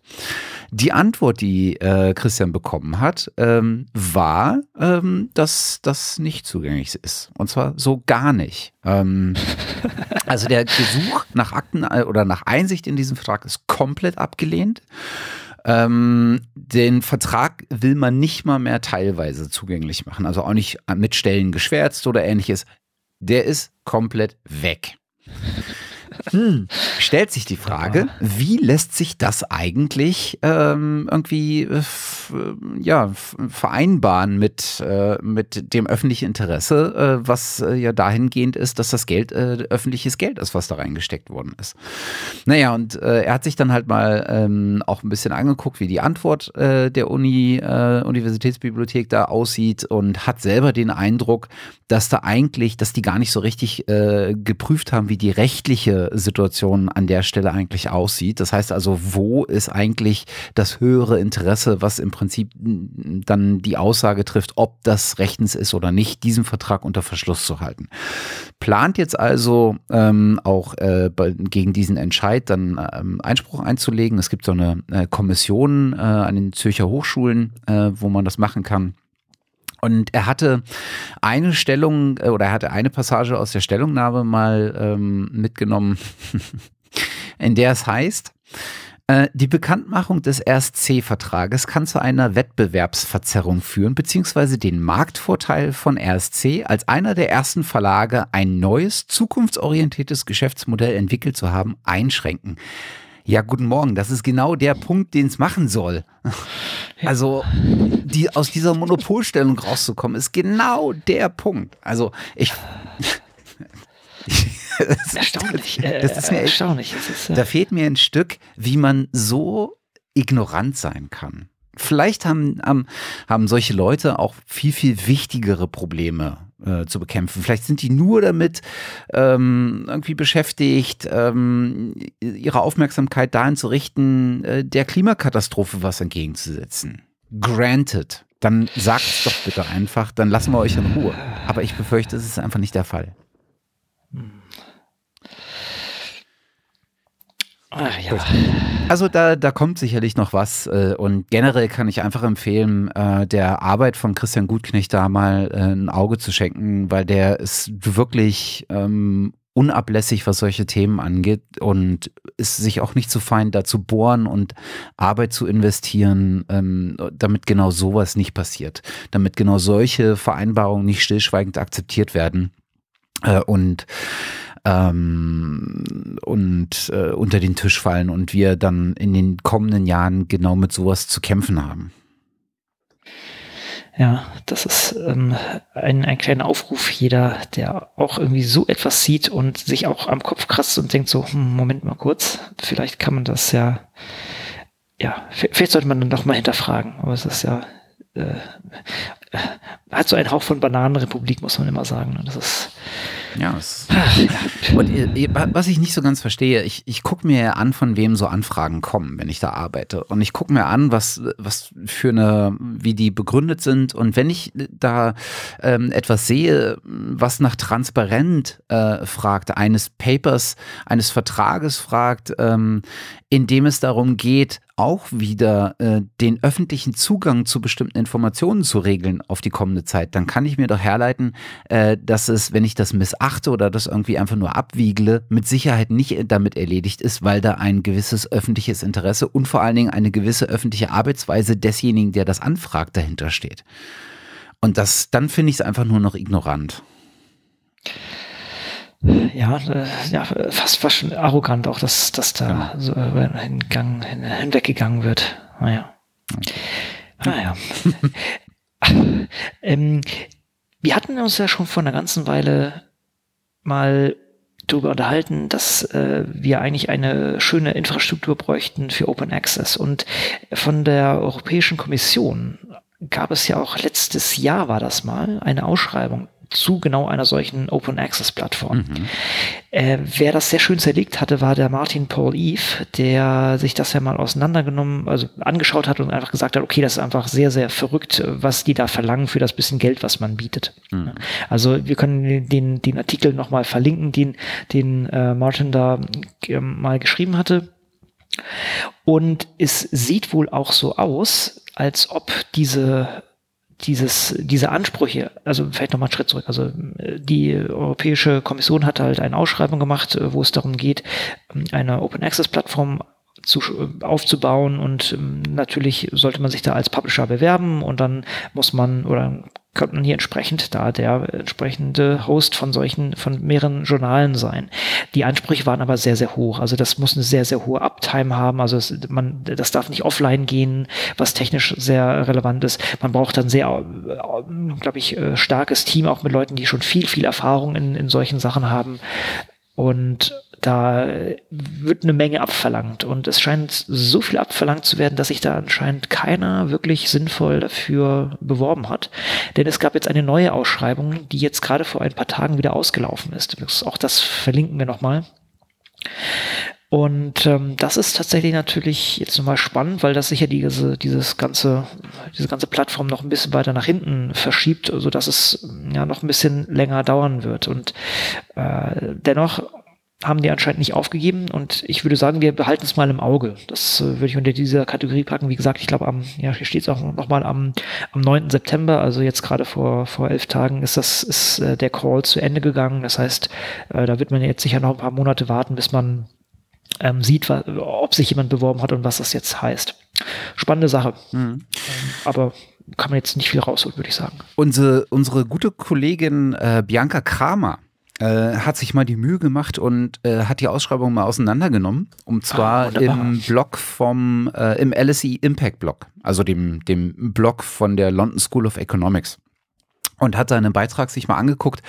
Die Antwort, die äh, Christian bekommen hat, ähm, war, ähm, dass das nicht zugänglich ist. Und zwar so gar nicht. Ähm, also der Gesuch nach Akten äh, oder nach Einsicht in diesen Vertrag ist komplett abgelehnt. Ähm, den Vertrag will man nicht mal mehr teilweise zugänglich machen, also auch nicht mit Stellen geschwärzt oder ähnliches. Der ist komplett weg. Hm. Stellt sich die Frage, wie lässt sich das eigentlich ähm, irgendwie äh, ja, vereinbaren mit, äh, mit dem öffentlichen Interesse, äh, was äh, ja dahingehend ist, dass das Geld äh, öffentliches Geld ist, was da reingesteckt worden ist. Naja, und äh, er hat sich dann halt mal ähm, auch ein bisschen angeguckt, wie die Antwort der Uni, Universitätsbibliothek da aussieht und hat selber den Eindruck, dass da eigentlich, dass die gar nicht so richtig geprüft haben, wie die rechtliche Situation an der Stelle eigentlich aussieht. Das heißt also, wo ist eigentlich das höhere Interesse, was im Prinzip dann die Aussage trifft, ob das rechtens ist oder nicht, diesen Vertrag unter Verschluss zu halten. Plant jetzt also ähm, auch äh, gegen diesen Entscheid dann ähm, Einspruch einzulegen. Es gibt so eine äh, Kommission äh, an den Zürcher Hochschulen, äh, wo man das machen kann. Und er hatte eine Stellung äh, oder er hatte eine Passage aus der Stellungnahme mal ähm, mitgenommen, in der es heißt, äh, die Bekanntmachung des RSC-Vertrages kann zu einer Wettbewerbsverzerrung führen, beziehungsweise den Marktvorteil von RSC als einer der ersten Verlage ein neues, zukunftsorientiertes Geschäftsmodell entwickelt zu haben, einschränken. Ja, guten Morgen. Das ist genau der Punkt, den es machen soll. Also, die, aus dieser Monopolstellung rauszukommen, ist genau der Punkt. Also, ich. erstaunlich. Das ist mir echt, erstaunlich. Ist, äh da fehlt mir ein Stück, wie man so ignorant sein kann. Vielleicht haben, haben, haben solche Leute auch viel, viel wichtigere Probleme äh, zu bekämpfen. Vielleicht sind die nur damit ähm, irgendwie beschäftigt, ähm, ihre Aufmerksamkeit dahin zu richten, äh, der Klimakatastrophe was entgegenzusetzen. Granted. Dann sagt es doch bitte einfach, dann lassen wir euch in Ruhe. Aber ich befürchte, es ist einfach nicht der Fall. Hm. Ach, ja. Also da, da kommt sicherlich noch was äh, und generell kann ich einfach empfehlen, äh, der Arbeit von Christian Gutknecht da mal äh, ein Auge zu schenken, weil der ist wirklich ähm, unablässig, was solche Themen angeht und ist sich auch nicht zu fein, da zu bohren und Arbeit zu investieren, ähm, damit genau sowas nicht passiert, damit genau solche Vereinbarungen nicht stillschweigend akzeptiert werden äh, und ähm, und äh, unter den Tisch fallen und wir dann in den kommenden Jahren genau mit sowas zu kämpfen haben. Ja, das ist ähm, ein, ein kleiner Aufruf. Jeder, der auch irgendwie so etwas sieht und sich auch am Kopf kratzt und denkt so, hm, Moment mal kurz, vielleicht kann man das ja, ja, vielleicht sollte man dann doch mal hinterfragen. Aber es ist ja, äh, hat so einen Hauch von Bananenrepublik, muss man immer sagen. Das ist ja, und was ich nicht so ganz verstehe, ich, ich gucke mir an, von wem so Anfragen kommen, wenn ich da arbeite. Und ich gucke mir an, was, was für eine, wie die begründet sind. Und wenn ich da ähm, etwas sehe, was nach transparent äh, fragt, eines Papers, eines Vertrages fragt, ähm, in dem es darum geht, auch wieder äh, den öffentlichen Zugang zu bestimmten Informationen zu regeln auf die kommende Zeit, dann kann ich mir doch herleiten, äh, dass es, wenn ich das missachte oder das irgendwie einfach nur abwiegle, mit Sicherheit nicht damit erledigt ist, weil da ein gewisses öffentliches Interesse und vor allen Dingen eine gewisse öffentliche Arbeitsweise desjenigen, der das anfragt, dahinter steht. Und das, dann finde ich es einfach nur noch ignorant ja, äh, ja, fast, fast schon arrogant auch, dass, dass da so hingang, hin, hinweggegangen wird. Naja. Naja. ähm, wir hatten uns ja schon vor einer ganzen Weile mal darüber unterhalten, dass äh, wir eigentlich eine schöne Infrastruktur bräuchten für Open Access. Und von der Europäischen Kommission gab es ja auch letztes Jahr war das mal eine Ausschreibung zu genau einer solchen Open Access Plattform. Mhm. Äh, wer das sehr schön zerlegt hatte, war der Martin Paul Eve, der sich das ja mal auseinandergenommen, also angeschaut hat und einfach gesagt hat, okay, das ist einfach sehr, sehr verrückt, was die da verlangen für das bisschen Geld, was man bietet. Mhm. Also wir können den, den Artikel nochmal verlinken, den, den äh, Martin da äh, mal geschrieben hatte. Und es sieht wohl auch so aus, als ob diese dieses, diese Ansprüche, also vielleicht nochmal einen Schritt zurück. Also die Europäische Kommission hat halt eine Ausschreibung gemacht, wo es darum geht, eine Open Access Plattform zu, aufzubauen und natürlich sollte man sich da als Publisher bewerben und dann muss man oder könnte man hier entsprechend da der entsprechende Host von solchen, von mehreren Journalen sein. Die Ansprüche waren aber sehr, sehr hoch. Also das muss eine sehr, sehr hohe Uptime haben. Also es, man, das darf nicht offline gehen, was technisch sehr relevant ist. Man braucht dann sehr, äh, glaube ich, äh, starkes Team, auch mit Leuten, die schon viel, viel Erfahrung in, in solchen Sachen haben. Und da wird eine Menge abverlangt und es scheint so viel abverlangt zu werden, dass sich da anscheinend keiner wirklich sinnvoll dafür beworben hat. Denn es gab jetzt eine neue Ausschreibung, die jetzt gerade vor ein paar Tagen wieder ausgelaufen ist. Auch das verlinken wir nochmal. Und ähm, das ist tatsächlich natürlich jetzt nochmal spannend, weil das sicher diese, dieses ganze, diese ganze Plattform noch ein bisschen weiter nach hinten verschiebt, so dass es ja noch ein bisschen länger dauern wird. Und äh, dennoch haben die anscheinend nicht aufgegeben und ich würde sagen, wir behalten es mal im Auge. Das äh, würde ich unter dieser Kategorie packen. Wie gesagt, ich glaube, am, ja, hier steht es auch nochmal am, am 9. September, also jetzt gerade vor, vor elf Tagen ist das, ist äh, der Call zu Ende gegangen. Das heißt, äh, da wird man jetzt sicher noch ein paar Monate warten, bis man ähm, sieht, ob sich jemand beworben hat und was das jetzt heißt. Spannende Sache. Mhm. Ähm, aber kann man jetzt nicht viel rausholen, würde ich sagen. Unsere, unsere gute Kollegin äh, Bianca Kramer, äh, hat sich mal die Mühe gemacht und äh, hat die Ausschreibung mal auseinandergenommen. Und zwar ah, im Blog vom, äh, im LSE Impact Blog, also dem, dem Blog von der London School of Economics und hat seinen Beitrag sich mal angeguckt,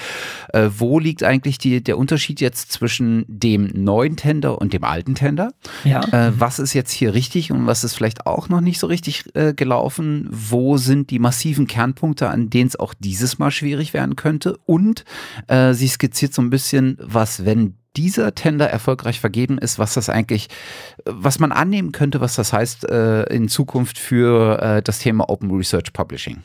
äh, wo liegt eigentlich die, der Unterschied jetzt zwischen dem neuen Tender und dem alten Tender? Ja. Äh, was ist jetzt hier richtig und was ist vielleicht auch noch nicht so richtig äh, gelaufen? Wo sind die massiven Kernpunkte, an denen es auch dieses Mal schwierig werden könnte? Und äh, sie skizziert so ein bisschen, was, wenn dieser Tender erfolgreich vergeben ist, was das eigentlich, was man annehmen könnte, was das heißt äh, in Zukunft für äh, das Thema Open Research Publishing.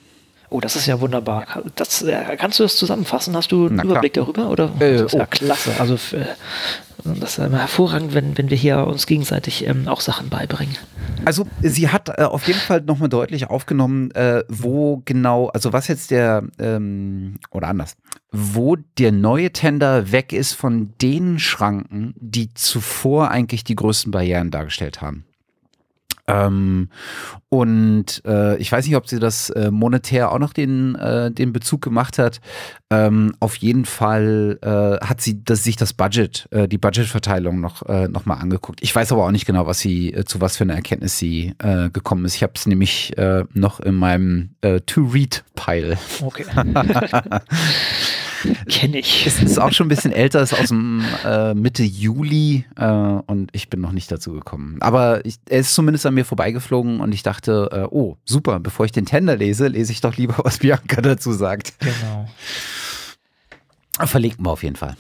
Oh, das ist ja wunderbar. Das, äh, kannst du das zusammenfassen? Hast du einen Na, Überblick darüber? Oder? Äh, das ist ja oh. klasse. Also äh, das ist immer hervorragend, wenn, wenn wir hier uns gegenseitig ähm, auch Sachen beibringen. Also sie hat äh, auf jeden Fall nochmal deutlich aufgenommen, äh, wo genau, also was jetzt der, ähm, oder anders, wo der neue Tender weg ist von den Schranken, die zuvor eigentlich die größten Barrieren dargestellt haben. Ähm, und äh, ich weiß nicht, ob sie das äh, monetär auch noch den, äh, den Bezug gemacht hat. Ähm, auf jeden Fall äh, hat sie das, sich das Budget, äh, die Budgetverteilung noch, äh, noch mal angeguckt. Ich weiß aber auch nicht genau, was sie, äh, zu was für eine Erkenntnis sie äh, gekommen ist. Ich habe es nämlich äh, noch in meinem äh, To-Read-Pile. Okay. Kenne ich. Es ist auch schon ein bisschen älter, ist aus dem äh, Mitte Juli äh, und ich bin noch nicht dazu gekommen. Aber ich, er ist zumindest an mir vorbeigeflogen und ich dachte, äh, oh, super, bevor ich den Tender lese, lese ich doch lieber, was Bianca dazu sagt. Genau. Verlinkt wir auf jeden Fall.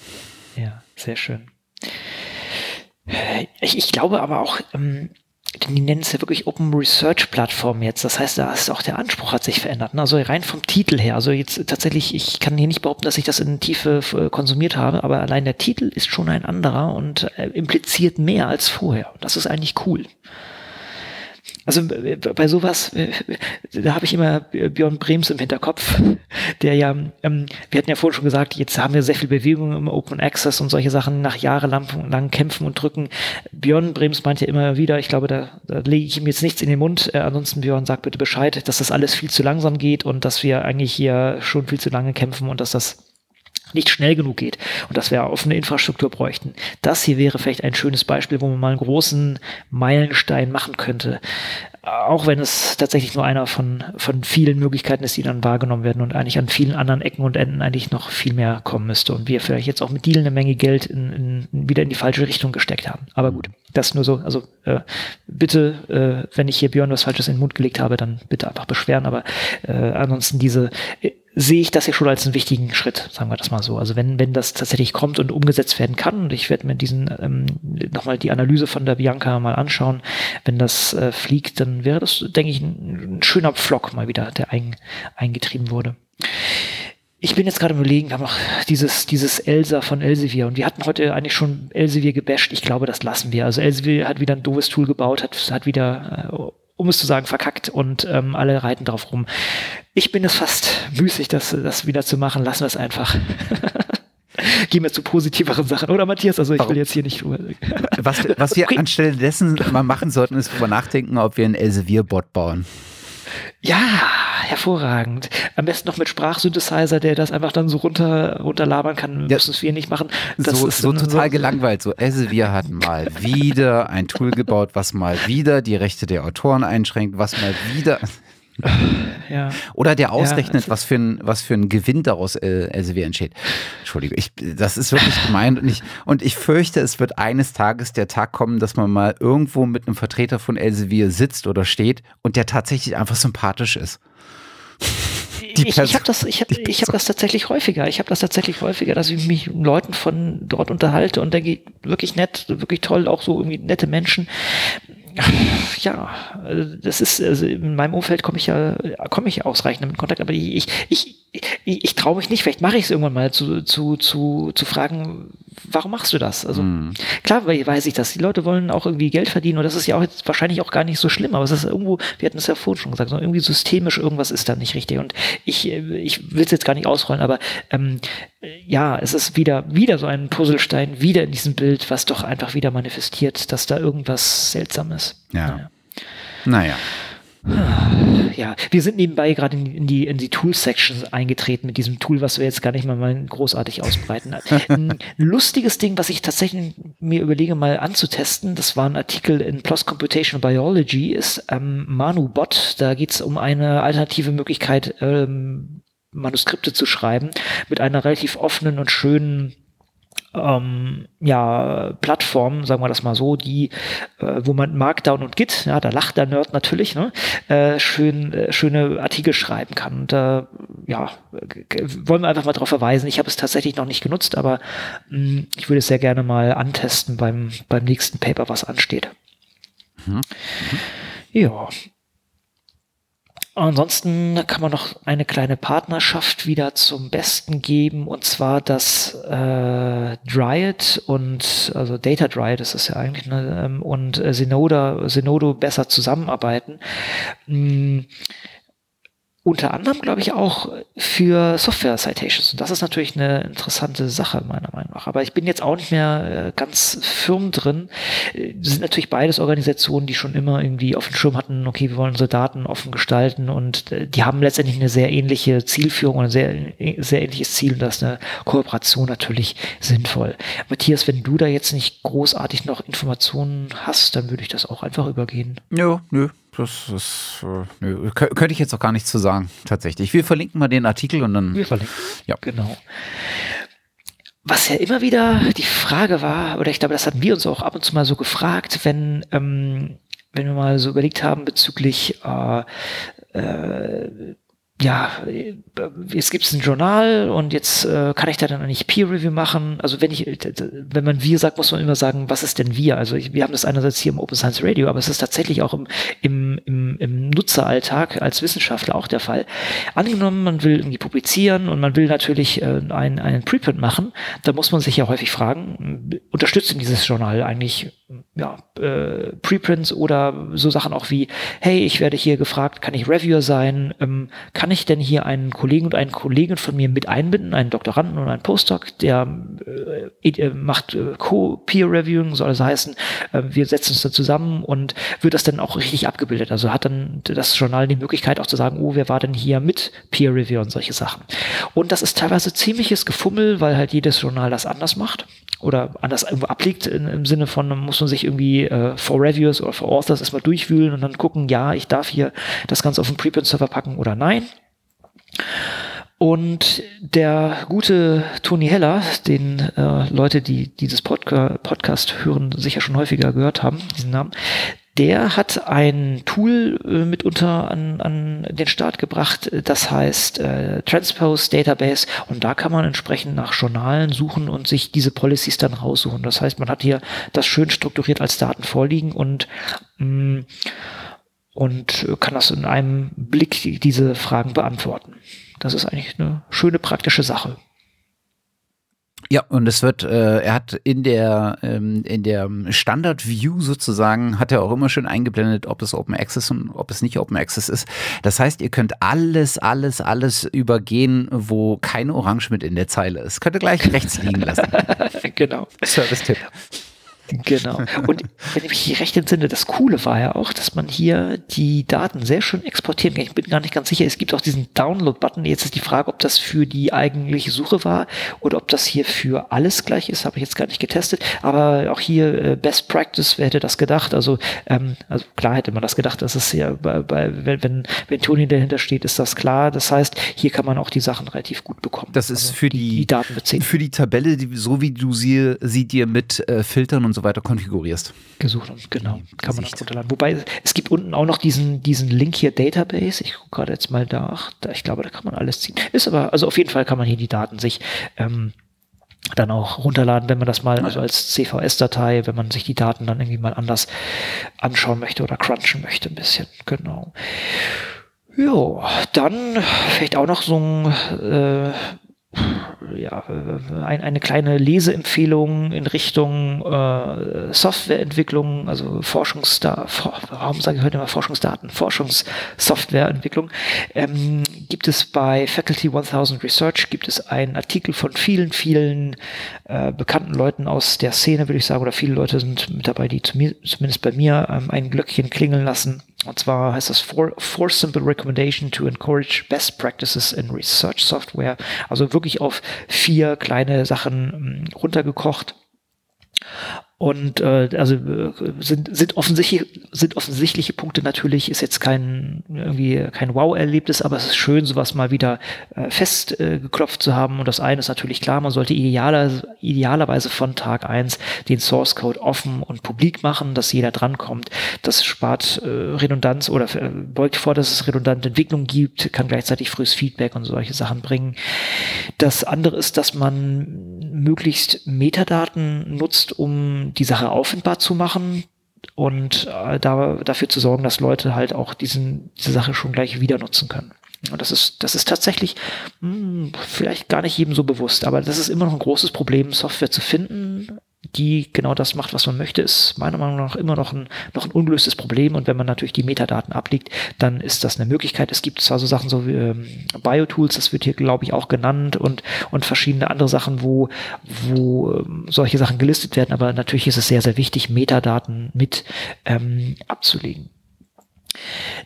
Ja, sehr schön. Ich, ich glaube aber auch, ähm, die nennen es ja wirklich Open Research Plattform jetzt. Das heißt, da ist auch der Anspruch hat sich verändert. Ne? Also rein vom Titel her. Also jetzt tatsächlich, ich kann hier nicht behaupten, dass ich das in Tiefe äh, konsumiert habe, aber allein der Titel ist schon ein anderer und äh, impliziert mehr als vorher. Das ist eigentlich cool. Also äh, bei sowas, äh, da habe ich immer Björn Brems im Hinterkopf, der ja, ähm, wir hatten ja vorhin schon gesagt, jetzt haben wir sehr viel Bewegung im Open Access und solche Sachen nach jahrelang Kämpfen und Drücken. Björn Brems meint ja immer wieder, ich glaube, da, da lege ich ihm jetzt nichts in den Mund. Äh, ansonsten, Björn, sag bitte Bescheid, dass das alles viel zu langsam geht und dass wir eigentlich hier schon viel zu lange kämpfen und dass das nicht schnell genug geht und dass wir offene Infrastruktur bräuchten. Das hier wäre vielleicht ein schönes Beispiel, wo man mal einen großen Meilenstein machen könnte. Auch wenn es tatsächlich nur einer von, von vielen Möglichkeiten ist, die dann wahrgenommen werden und eigentlich an vielen anderen Ecken und Enden eigentlich noch viel mehr kommen müsste und wir vielleicht jetzt auch mit Deal eine Menge Geld in, in, wieder in die falsche Richtung gesteckt haben. Aber gut, das nur so. Also äh, bitte, äh, wenn ich hier Björn was Falsches in den Mund gelegt habe, dann bitte einfach beschweren. Aber äh, ansonsten diese äh, sehe ich das hier schon als einen wichtigen Schritt, sagen wir das mal so. Also wenn, wenn das tatsächlich kommt und umgesetzt werden kann, und ich werde mir diesen ähm, nochmal die Analyse von der Bianca mal anschauen, wenn das äh, fliegt, dann wäre das, denke ich, ein, ein schöner Pflock mal wieder, der ein, eingetrieben wurde. Ich bin jetzt gerade überlegen, wir haben noch dieses, dieses Elsa von Elsevier und wir hatten heute eigentlich schon Elsevier gebasht. Ich glaube, das lassen wir. Also Elsevier hat wieder ein doofes Tool gebaut, hat, hat wieder äh, um es zu sagen, verkackt und ähm, alle reiten drauf rum. Ich bin es fast müßig, das, das wieder zu machen. Lassen wir es einfach. Gehen wir zu positiveren Sachen. Oder Matthias, also ich will jetzt hier nicht drüber. was, was wir okay. anstelle dessen mal machen sollten, ist drüber nachdenken, ob wir einen Elsevier-Bot bauen. Ja, hervorragend. Am besten noch mit Sprachsynthesizer, der das einfach dann so runter runterlabern kann. Ja. Müssen es wir nicht machen. Das so, ist so total so gelangweilt. So, also wir hatten mal wieder ein Tool gebaut, was mal wieder die Rechte der Autoren einschränkt, was mal wieder. Ja. Oder der ausrechnet, ja, was, für ein, was für ein Gewinn daraus äh, Elsevier entsteht. Entschuldigung, ich, das ist wirklich gemein. Und ich, und ich fürchte, es wird eines Tages der Tag kommen, dass man mal irgendwo mit einem Vertreter von Elsevier sitzt oder steht und der tatsächlich einfach sympathisch ist. Ich, ich habe das, ich hab, ich hab das tatsächlich häufiger. Ich habe das tatsächlich häufiger, dass ich mich mit Leuten von dort unterhalte und geht wirklich nett, wirklich toll, auch so irgendwie nette Menschen ja, das ist, also in meinem Umfeld komme ich ja, komme ich ausreichend in Kontakt, aber ich, ich, ich, ich traue mich nicht, vielleicht mache ich es irgendwann mal zu, zu, zu, zu fragen, warum machst du das? Also mm. klar weiß ich das. Die Leute wollen auch irgendwie Geld verdienen und das ist ja auch jetzt wahrscheinlich auch gar nicht so schlimm, aber es ist irgendwo, wir hatten es ja vorhin schon gesagt, irgendwie systemisch irgendwas ist da nicht richtig. Und ich, ich will es jetzt gar nicht ausrollen, aber ähm, ja, es ist wieder, wieder so ein Puzzlestein, wieder in diesem Bild, was doch einfach wieder manifestiert, dass da irgendwas Seltsames. Ja. Naja. naja. Ja, wir sind nebenbei gerade in, die, in die Tool-Section eingetreten mit diesem Tool, was wir jetzt gar nicht mal, mal großartig ausbreiten. ein lustiges Ding, was ich tatsächlich mir überlege, mal anzutesten, das war ein Artikel in PLOS Computational Biology, ist ähm, ManuBot. Da geht es um eine alternative Möglichkeit, ähm, Manuskripte zu schreiben, mit einer relativ offenen und schönen ähm, ja, Plattformen, sagen wir das mal so, die, äh, wo man Markdown und Git, ja, da lacht der Nerd natürlich, ne, äh, schön, äh, schöne Artikel schreiben kann. Und äh, ja, wollen wir einfach mal darauf verweisen. Ich habe es tatsächlich noch nicht genutzt, aber mh, hm, ich würde es sehr gerne mal antesten beim, beim nächsten Paper, was ansteht. Mhm. Mhm. Ja, Ansonsten kann man noch eine kleine Partnerschaft wieder zum Besten geben, und zwar, dass äh, Dryad und, also Data Dryad ist es ja eigentlich, ne, ähm, und äh, Zenodo, Zenodo besser zusammenarbeiten. Hm, unter anderem, glaube ich, auch für Software Citations. Und das ist natürlich eine interessante Sache, meiner Meinung nach. Aber ich bin jetzt auch nicht mehr äh, ganz firm drin. Äh, das sind natürlich beides Organisationen, die schon immer irgendwie auf dem Schirm hatten, okay, wir wollen unsere Daten offen gestalten und äh, die haben letztendlich eine sehr ähnliche Zielführung und ein sehr, sehr ähnliches Ziel und da ist eine Kooperation natürlich sinnvoll. Matthias, wenn du da jetzt nicht großartig noch Informationen hast, dann würde ich das auch einfach übergehen. Ja, nö, das ist, äh, nö, könnte ich jetzt auch gar nichts zu sagen, tatsächlich. Wir verlinken mal den Artikel und dann. Wir verlinken. Ja. Genau. Was ja immer wieder die Frage war, oder ich glaube, das hatten wir uns auch ab und zu mal so gefragt, wenn, ähm, wenn wir mal so überlegt haben bezüglich äh, äh, ja, jetzt gibt es ein Journal und jetzt äh, kann ich da dann nicht Peer Review machen. Also wenn ich, wenn man wir sagt, muss man immer sagen, was ist denn wir? Also ich, wir haben das einerseits hier im Open Science Radio, aber es ist tatsächlich auch im, im, im, im Nutzeralltag als Wissenschaftler auch der Fall. Angenommen, man will irgendwie publizieren und man will natürlich äh, einen, einen Preprint machen, da muss man sich ja häufig fragen, unterstützt denn dieses Journal eigentlich ja, äh, Preprints oder so Sachen auch wie, hey, ich werde hier gefragt, kann ich Reviewer sein? Ähm, kann ich denn hier einen Kollegen und einen Kollegen von mir mit einbinden, einen Doktoranden und einen Postdoc, der äh, äh macht äh, Co-Peer-Reviewing, soll das heißen, äh, wir setzen uns da zusammen und wird das dann auch richtig abgebildet. Also hat dann das Journal die Möglichkeit auch zu sagen, oh, wer war denn hier mit Peer-Review und solche Sachen. Und das ist teilweise ziemliches Gefummel, weil halt jedes Journal das anders macht oder anders irgendwo abliegt in, im Sinne von, muss man sich irgendwie äh, for Reviewers oder for Authors erstmal durchwühlen und dann gucken, ja, ich darf hier das Ganze auf den Preprint-Server packen oder nein. Und der gute Tony Heller, den äh, Leute, die dieses Podca Podcast hören, sicher schon häufiger gehört haben, diesen Namen, der hat ein Tool äh, mitunter an, an den Start gebracht, das heißt äh, Transpose Database und da kann man entsprechend nach Journalen suchen und sich diese Policies dann raussuchen. Das heißt, man hat hier das schön strukturiert als Daten vorliegen und mh, mm, und kann das in einem Blick diese Fragen beantworten. Das ist eigentlich eine schöne praktische Sache. Ja, und es wird, äh, er hat in der ähm, in der Standard View sozusagen hat er auch immer schön eingeblendet, ob es Open Access und ob es nicht Open Access ist. Das heißt, ihr könnt alles, alles, alles übergehen, wo keine Orange mit in der Zeile ist. Könnt ihr gleich rechts liegen lassen. genau. Service-Tipp. Genau. Und wenn ich mich recht entsinne, das Coole war ja auch, dass man hier die Daten sehr schön exportieren kann. Ich bin gar nicht ganz sicher. Es gibt auch diesen Download-Button. Jetzt ist die Frage, ob das für die eigentliche Suche war oder ob das hier für alles gleich ist. Habe ich jetzt gar nicht getestet. Aber auch hier äh, Best Practice, wer hätte das gedacht? Also, ähm, also klar hätte man das gedacht. Das ist ja bei, bei wenn, wenn, wenn Tony dahinter steht, ist das klar. Das heißt, hier kann man auch die Sachen relativ gut bekommen. Das ist also für die, die Daten beziehen. Für die Tabelle, die, so wie du sie, sie dir mit äh, Filtern und so so weiter konfigurierst. Gesucht und genau, kann man das runterladen. Wobei es gibt unten auch noch diesen, diesen Link hier Database. Ich gucke gerade jetzt mal nach. Da, ich glaube, da kann man alles ziehen. Ist aber, also auf jeden Fall kann man hier die Daten sich ähm, dann auch runterladen, wenn man das mal, also als CVS-Datei, wenn man sich die Daten dann irgendwie mal anders anschauen möchte oder crunchen möchte ein bisschen. Genau. Ja, dann vielleicht auch noch so ein äh, ja, ein, eine kleine Leseempfehlung in Richtung äh, Softwareentwicklung, also Forschungsda warum sage ich heute immer Forschungsdaten, Forschungssoftwareentwicklung, ähm, gibt es bei Faculty 1000 Research gibt es einen Artikel von vielen, vielen äh, bekannten Leuten aus der Szene, würde ich sagen, oder viele Leute sind mit dabei, die zumindest bei mir ähm, ein Glöckchen klingeln lassen und zwar heißt das Four, Four Simple Recommendation to Encourage Best Practices in Research Software. Also wirklich auf vier kleine Sachen hm, runtergekocht. Und äh, also äh, sind, sind, offensichtlich, sind offensichtliche Punkte natürlich, ist jetzt kein irgendwie kein Wow-Erlebnis, aber es ist schön, sowas mal wieder äh, festgeklopft äh, zu haben. Und das eine ist natürlich klar, man sollte idealer, idealerweise von Tag eins den Source Code offen und publik machen, dass jeder drankommt. Das spart äh, Redundanz oder äh, beugt vor, dass es redundante Entwicklung gibt, kann gleichzeitig frühes Feedback und solche Sachen bringen. Das andere ist, dass man möglichst Metadaten nutzt, um die Sache auffindbar zu machen und äh, da, dafür zu sorgen, dass Leute halt auch diesen, diese Sache schon gleich wieder nutzen können. Und das ist, das ist tatsächlich mh, hm, vielleicht gar nicht jedem so bewusst, aber das ist immer noch ein großes Problem, Software zu finden, die genau das macht, was man möchte, ist meiner Meinung nach immer noch ein, noch ein ungelöstes Problem. Und wenn man natürlich die Metadaten ablegt, dann ist das eine Möglichkeit. Es gibt zwar so Sachen so wie ähm, Biotools, das wird hier, glaube ich, auch genannt und, und verschiedene andere Sachen, wo, wo ähm, solche Sachen gelistet werden. Aber natürlich ist es sehr, sehr wichtig, Metadaten mit ähm, abzulegen.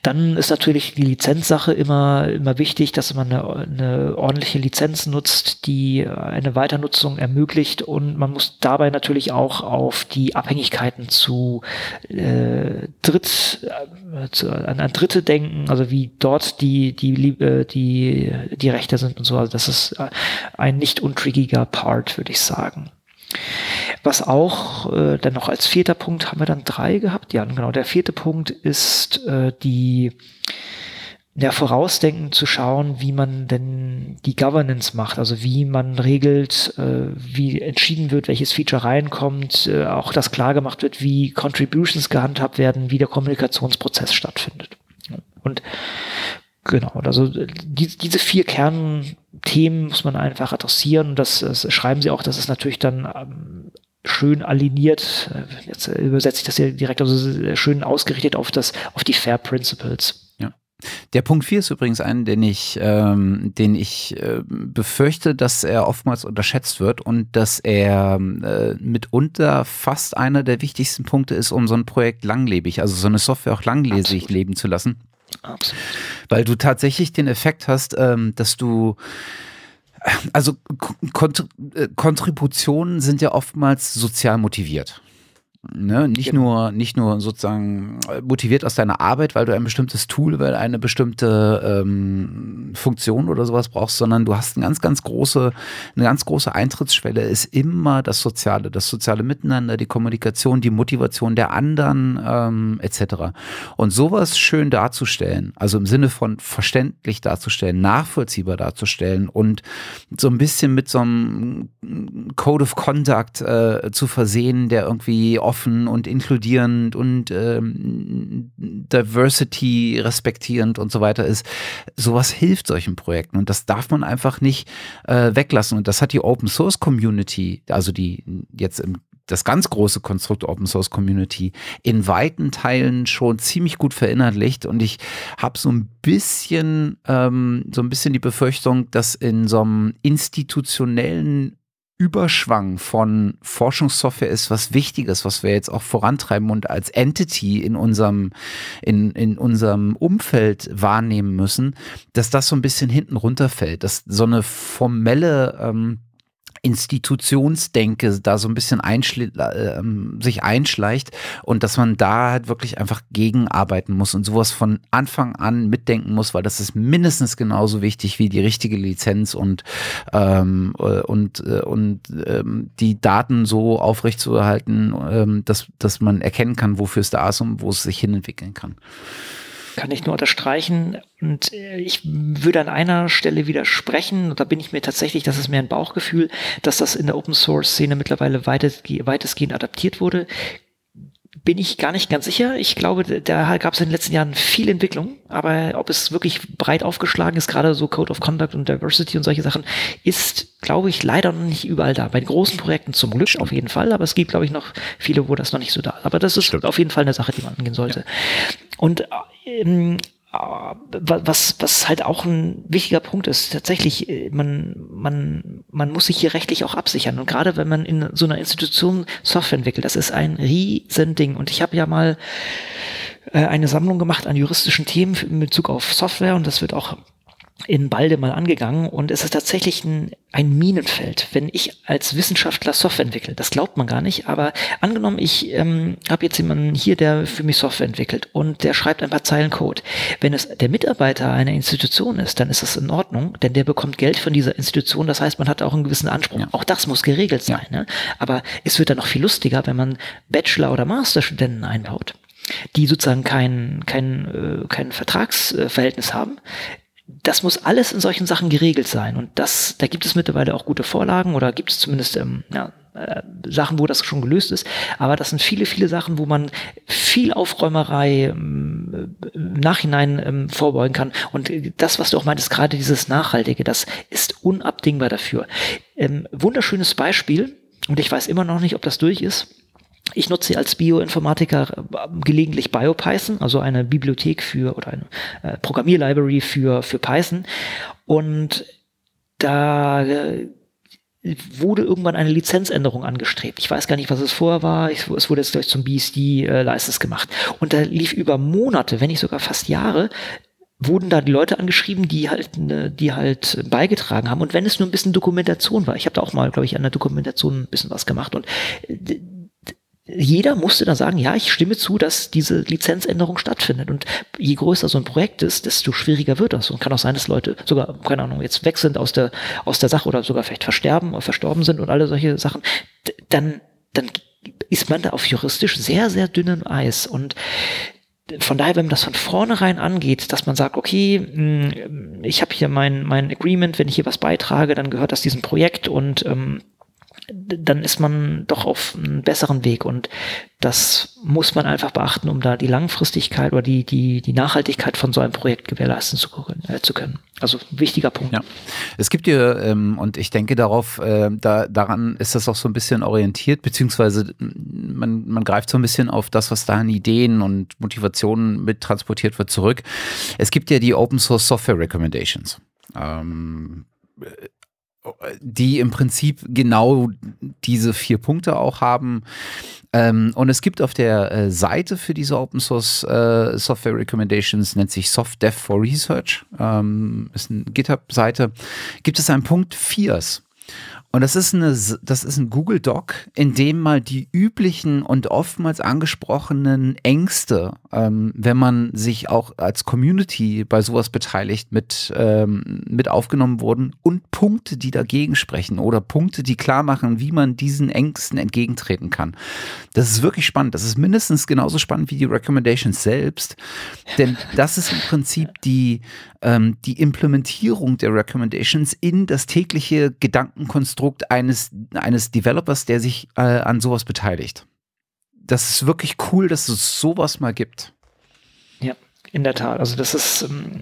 Dann ist natürlich die Lizenzsache immer, immer wichtig, dass man eine, eine ordentliche Lizenz nutzt, die eine Weiternutzung ermöglicht und man muss dabei natürlich auch auf die Abhängigkeiten zu äh, Dritt, äh, zu, an, an Dritte denken, also wie dort die, die, äh, die, die Rechte sind und so. Also das ist ein nicht untrickiger Part, würde ich sagen. Was auch äh, dann noch als vierter Punkt haben wir dann drei gehabt. Ja, genau. Der vierte Punkt ist äh, die ja, vorausdenken zu schauen, wie man denn die Governance macht, also wie man regelt, äh, wie entschieden wird, welches Feature reinkommt, äh, auch dass klar gemacht wird, wie Contributions gehandhabt werden, wie der Kommunikationsprozess stattfindet. Und genau, also die, diese vier Kernthemen muss man einfach adressieren. Das, das schreiben sie auch, das ist natürlich dann ähm, schön aligniert, äh, jetzt übersetze ich das hier direkt, also schön ausgerichtet auf das, auf die Fair Principles. Ja. Der Punkt 4 ist übrigens ein, den ich, ähm, den ich äh, befürchte, dass er oftmals unterschätzt wird und dass er äh, mitunter fast einer der wichtigsten Punkte ist, um so ein Projekt langlebig, also so eine Software auch langlebig Absolut. leben zu lassen. Absolut. Weil du tatsächlich den Effekt hast, ähm, dass du also Kont äh, Kontributionen sind ja oftmals sozial motiviert. Ne? Nicht, genau. nur, nicht nur sozusagen äh, motiviert aus deiner Arbeit, weil du ein bestimmtes Tool, weil eine bestimmte ähm, Funktion oder sowas brauchst, sondern du hast eine ganz, ganz große, eine ganz große Eintrittsschwelle, ist immer das Soziale, das soziale Miteinander, die Kommunikation, die Motivation der anderen ähm, etc. Und sowas schön darzustellen, also im Sinne von verständlich darzustellen, nachvollziehbar darzustellen und so ein bisschen mit so einem Code of Conduct äh, zu versehen, der irgendwie offen und inkludierend und ähm, Diversity respektierend und so weiter ist. Sowas hilft solchen Projekten und das darf man einfach nicht äh, weglassen. Und das hat die Open Source Community, also die jetzt im das ganz große Konstrukt Open Source Community in weiten Teilen schon ziemlich gut verinnerlicht und ich habe so ein bisschen ähm, so ein bisschen die Befürchtung, dass in so einem institutionellen Überschwang von Forschungssoftware ist was Wichtiges, was wir jetzt auch vorantreiben und als Entity in unserem, in, in unserem Umfeld wahrnehmen müssen, dass das so ein bisschen hinten runterfällt, dass so eine formelle ähm, Institutionsdenke da so ein bisschen einschli äh, sich einschleicht und dass man da halt wirklich einfach gegenarbeiten muss und sowas von Anfang an mitdenken muss, weil das ist mindestens genauso wichtig wie die richtige Lizenz und ähm, äh, und äh, und ähm, die Daten so aufrechtzuerhalten, ähm, dass dass man erkennen kann, wofür es da ist und wo es sich hinentwickeln kann kann ich nur unterstreichen. Und äh, ich würde an einer Stelle widersprechen, und da bin ich mir tatsächlich, das ist mir ein Bauchgefühl, dass das in der Open Source Szene mittlerweile weitestgehend adaptiert wurde bin ich gar nicht ganz sicher. Ich glaube, da gab es in den letzten Jahren viel Entwicklung, aber ob es wirklich breit aufgeschlagen ist, gerade so Code of Conduct und Diversity und solche Sachen, ist, glaube ich, leider noch nicht überall da. Bei großen Projekten zum Glück auf jeden Fall, aber es gibt, glaube ich, noch viele, wo das noch nicht so da ist. Aber das ist Stimmt. auf jeden Fall eine Sache, die man angehen sollte. Ja. Und ähm, was, was halt auch ein wichtiger Punkt ist, tatsächlich, äh, man, man, man muss sich hier rechtlich auch absichern. Und gerade wenn man in so einer Institution Software entwickelt, das ist ein Riesending. Und ich habe ja mal äh, eine Sammlung gemacht an juristischen Themen in Bezug auf Software und das wird auch in Balde mal angegangen und es ist tatsächlich ein, ein Minenfeld, wenn ich als Wissenschaftler Software entwickle. Das glaubt man gar nicht, aber angenommen, ich ähm, habe jetzt jemanden hier, der für mich Software entwickelt und der schreibt ein paar Zeilen Code. Wenn es der Mitarbeiter einer Institution ist, dann ist das in Ordnung, denn der bekommt Geld von dieser Institution. Das heißt, man hat auch einen gewissen Anspruch. Ja. Auch das muss geregelt sein. Ja. Ne? Aber es wird dann noch viel lustiger, wenn man Bachelor- oder Masterstudenten einbaut die sozusagen kein, kein, äh, kein Vertragsverhältnis haben, das muss alles in solchen Sachen geregelt sein. Und das, da gibt es mittlerweile auch gute Vorlagen oder gibt es zumindest ähm, ja, äh, Sachen, wo das schon gelöst ist. Aber das sind viele, viele Sachen, wo man viel Aufräumerei ähm, im Nachhinein ähm, vorbeugen kann. Und das, was du auch meintest, gerade dieses Nachhaltige, das ist unabdingbar dafür. Ähm, wunderschönes Beispiel und ich weiß immer noch nicht, ob das durch ist. Ich nutze als Bioinformatiker äh, gelegentlich BioPython, also eine Bibliothek für oder eine äh, Programmierlibrary für, für Python. Und da äh, wurde irgendwann eine Lizenzänderung angestrebt. Ich weiß gar nicht, was es vorher war. Es wurde jetzt gleich zum BSD-License gemacht. Und da lief über Monate, wenn nicht sogar fast Jahre, wurden da die Leute angeschrieben, die halt, ne, die halt beigetragen haben. Und wenn es nur ein bisschen Dokumentation war, ich habe da auch mal, glaube ich, an der Dokumentation ein bisschen was gemacht und jeder musste dann sagen, ja, ich stimme zu, dass diese Lizenzänderung stattfindet. Und je größer so ein Projekt ist, desto schwieriger wird das. Und kann auch sein, dass Leute sogar, keine Ahnung, jetzt weg sind aus der, aus der Sache oder sogar vielleicht versterben oder verstorben sind und alle solche Sachen. Dann, dann ist man da auf juristisch sehr, sehr dünnem Eis. Und von daher, wenn man das von vornherein angeht, dass man sagt, okay, hm, ich habe hier mein, mein Agreement, wenn ich hier was beitrage, dann gehört das diesem Projekt und ähm, dann ist man doch auf einem besseren Weg und das muss man einfach beachten, um da die Langfristigkeit oder die, die, die Nachhaltigkeit von so einem Projekt gewährleisten zu, äh, zu können. Also wichtiger Punkt. Ja. Es gibt ja, ähm, und ich denke darauf, äh, da, daran ist das auch so ein bisschen orientiert, beziehungsweise man, man greift so ein bisschen auf das, was da an Ideen und Motivationen mit transportiert wird, zurück. Es gibt ja die Open Source Software Recommendations. Ähm, die im Prinzip genau diese vier Punkte auch haben. Ähm, und es gibt auf der äh, Seite für diese Open Source äh, Software Recommendations, nennt sich SoftDev for Research, ähm, ist eine GitHub-Seite, gibt es einen Punkt 4. Und das ist, eine, das ist ein Google Doc, in dem mal die üblichen und oftmals angesprochenen Ängste, ähm, wenn man sich auch als Community bei sowas beteiligt, mit, ähm, mit aufgenommen wurden und Punkte, die dagegen sprechen oder Punkte, die klar machen, wie man diesen Ängsten entgegentreten kann. Das ist wirklich spannend. Das ist mindestens genauso spannend wie die Recommendations selbst, denn das ist im Prinzip die, ähm, die Implementierung der Recommendations in das tägliche Gedankenkonstrukt eines, eines Developers, der sich äh, an sowas beteiligt. Das ist wirklich cool, dass es sowas mal gibt. Ja, in der Tat. Also das ist, ähm,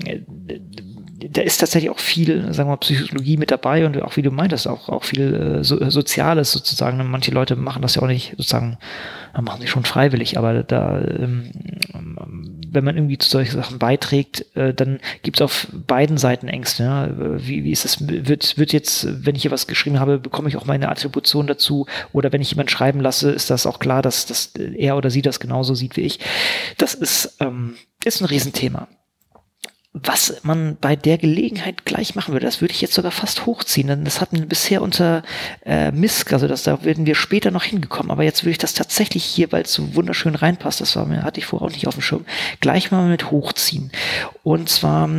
da ist tatsächlich auch viel, sagen wir mal, Psychologie mit dabei und auch wie du meintest, auch, auch viel äh, so, Soziales sozusagen. Manche Leute machen das ja auch nicht sozusagen, machen sie schon freiwillig, aber da, ähm, wenn man irgendwie zu solchen Sachen beiträgt, äh, dann gibt es auf beiden Seiten Ängste. Ja? Wie, wie ist es, wird, wird jetzt, wenn ich hier was geschrieben habe, bekomme ich auch meine Attribution dazu oder wenn ich jemand schreiben lasse, ist das auch klar, dass, dass er oder sie das genauso sieht wie ich. Das ist, ähm, ist ein Riesenthema was man bei der Gelegenheit gleich machen würde, das würde ich jetzt sogar fast hochziehen, denn das hatten wir bisher unter äh, MISC, also das, da werden wir später noch hingekommen, aber jetzt würde ich das tatsächlich hier, weil es so wunderschön reinpasst, das war mir, hatte ich vorher auch nicht auf dem Schirm, gleich mal mit hochziehen. Und zwar,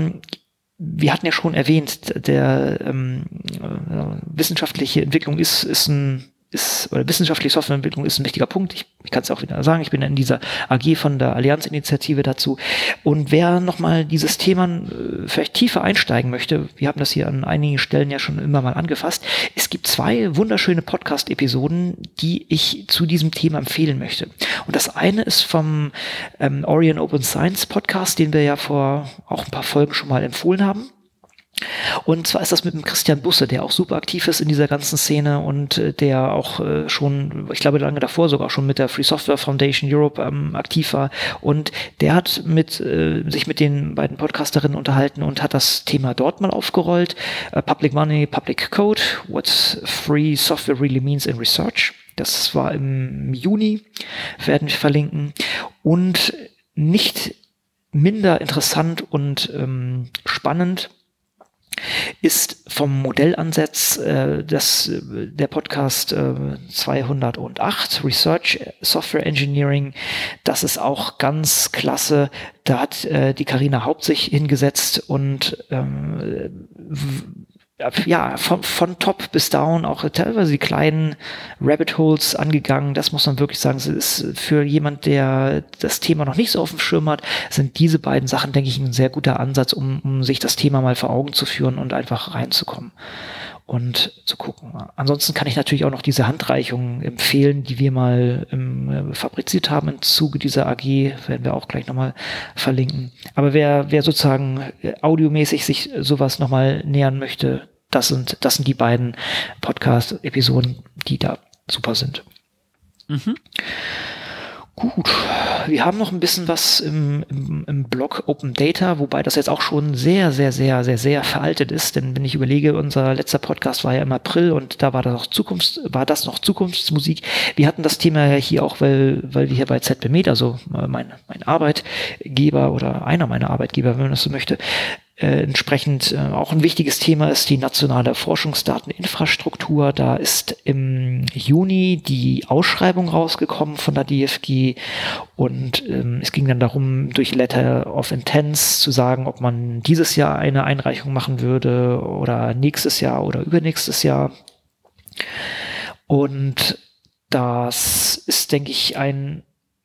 wir hatten ja schon erwähnt, der ähm, äh, wissenschaftliche Entwicklung ist, ist ein ist, oder wissenschaftliche Softwareentwicklung ist ein wichtiger Punkt. Ich, ich kann es auch wieder sagen, ich bin in dieser AG von der Allianzinitiative dazu. Und wer nochmal dieses Thema äh, vielleicht tiefer einsteigen möchte, wir haben das hier an einigen Stellen ja schon immer mal angefasst, es gibt zwei wunderschöne Podcast-Episoden, die ich zu diesem Thema empfehlen möchte. Und das eine ist vom ähm, Orion Open Science Podcast, den wir ja vor auch ein paar Folgen schon mal empfohlen haben. Und zwar ist das mit dem Christian Busse, der auch super aktiv ist in dieser ganzen Szene und äh, der auch äh, schon, ich glaube lange davor sogar schon mit der Free Software Foundation Europe ähm, aktiv war. Und der hat mit, äh, sich mit den beiden Podcasterinnen unterhalten und hat das Thema dort mal aufgerollt. Uh, Public Money, Public Code, what Free Software really means in Research. Das war im Juni, werden wir verlinken. Und nicht minder interessant und ähm, spannend ist vom Modellansatz äh, das, der Podcast äh, 208 Research Software Engineering. Das ist auch ganz klasse. Da hat äh, die Karina Haupt sich hingesetzt und ähm, ja, von, von top bis down auch teilweise die kleinen Rabbit Holes angegangen. Das muss man wirklich sagen. Es ist für jemand, der das Thema noch nicht so auf dem Schirm hat, sind diese beiden Sachen, denke ich, ein sehr guter Ansatz, um, um sich das Thema mal vor Augen zu führen und einfach reinzukommen und zu gucken. Ansonsten kann ich natürlich auch noch diese Handreichungen empfehlen, die wir mal ähm, fabriziert haben im Zuge dieser AG, werden wir auch gleich nochmal verlinken. Aber wer, wer sozusagen audiomäßig sich sowas nochmal nähern möchte, das sind, das sind die beiden Podcast-Episoden, die da super sind. Mhm. Gut, wir haben noch ein bisschen was im, im, im Blog Open Data, wobei das jetzt auch schon sehr, sehr, sehr, sehr, sehr veraltet ist. Denn wenn ich überlege, unser letzter Podcast war ja im April und da war das noch Zukunfts, war das noch Zukunftsmusik. Wir hatten das Thema ja hier auch, weil, weil wir hier bei ZB Med, also mein, mein Arbeitgeber oder einer meiner Arbeitgeber, wenn man das so möchte, äh, entsprechend äh, auch ein wichtiges Thema ist die nationale Forschungsdateninfrastruktur. Da ist im Juni die Ausschreibung rausgekommen von der DFG und ähm, es ging dann darum, durch Letter of Intents zu sagen, ob man dieses Jahr eine Einreichung machen würde oder nächstes Jahr oder übernächstes Jahr. Und das ist, denke ich, ein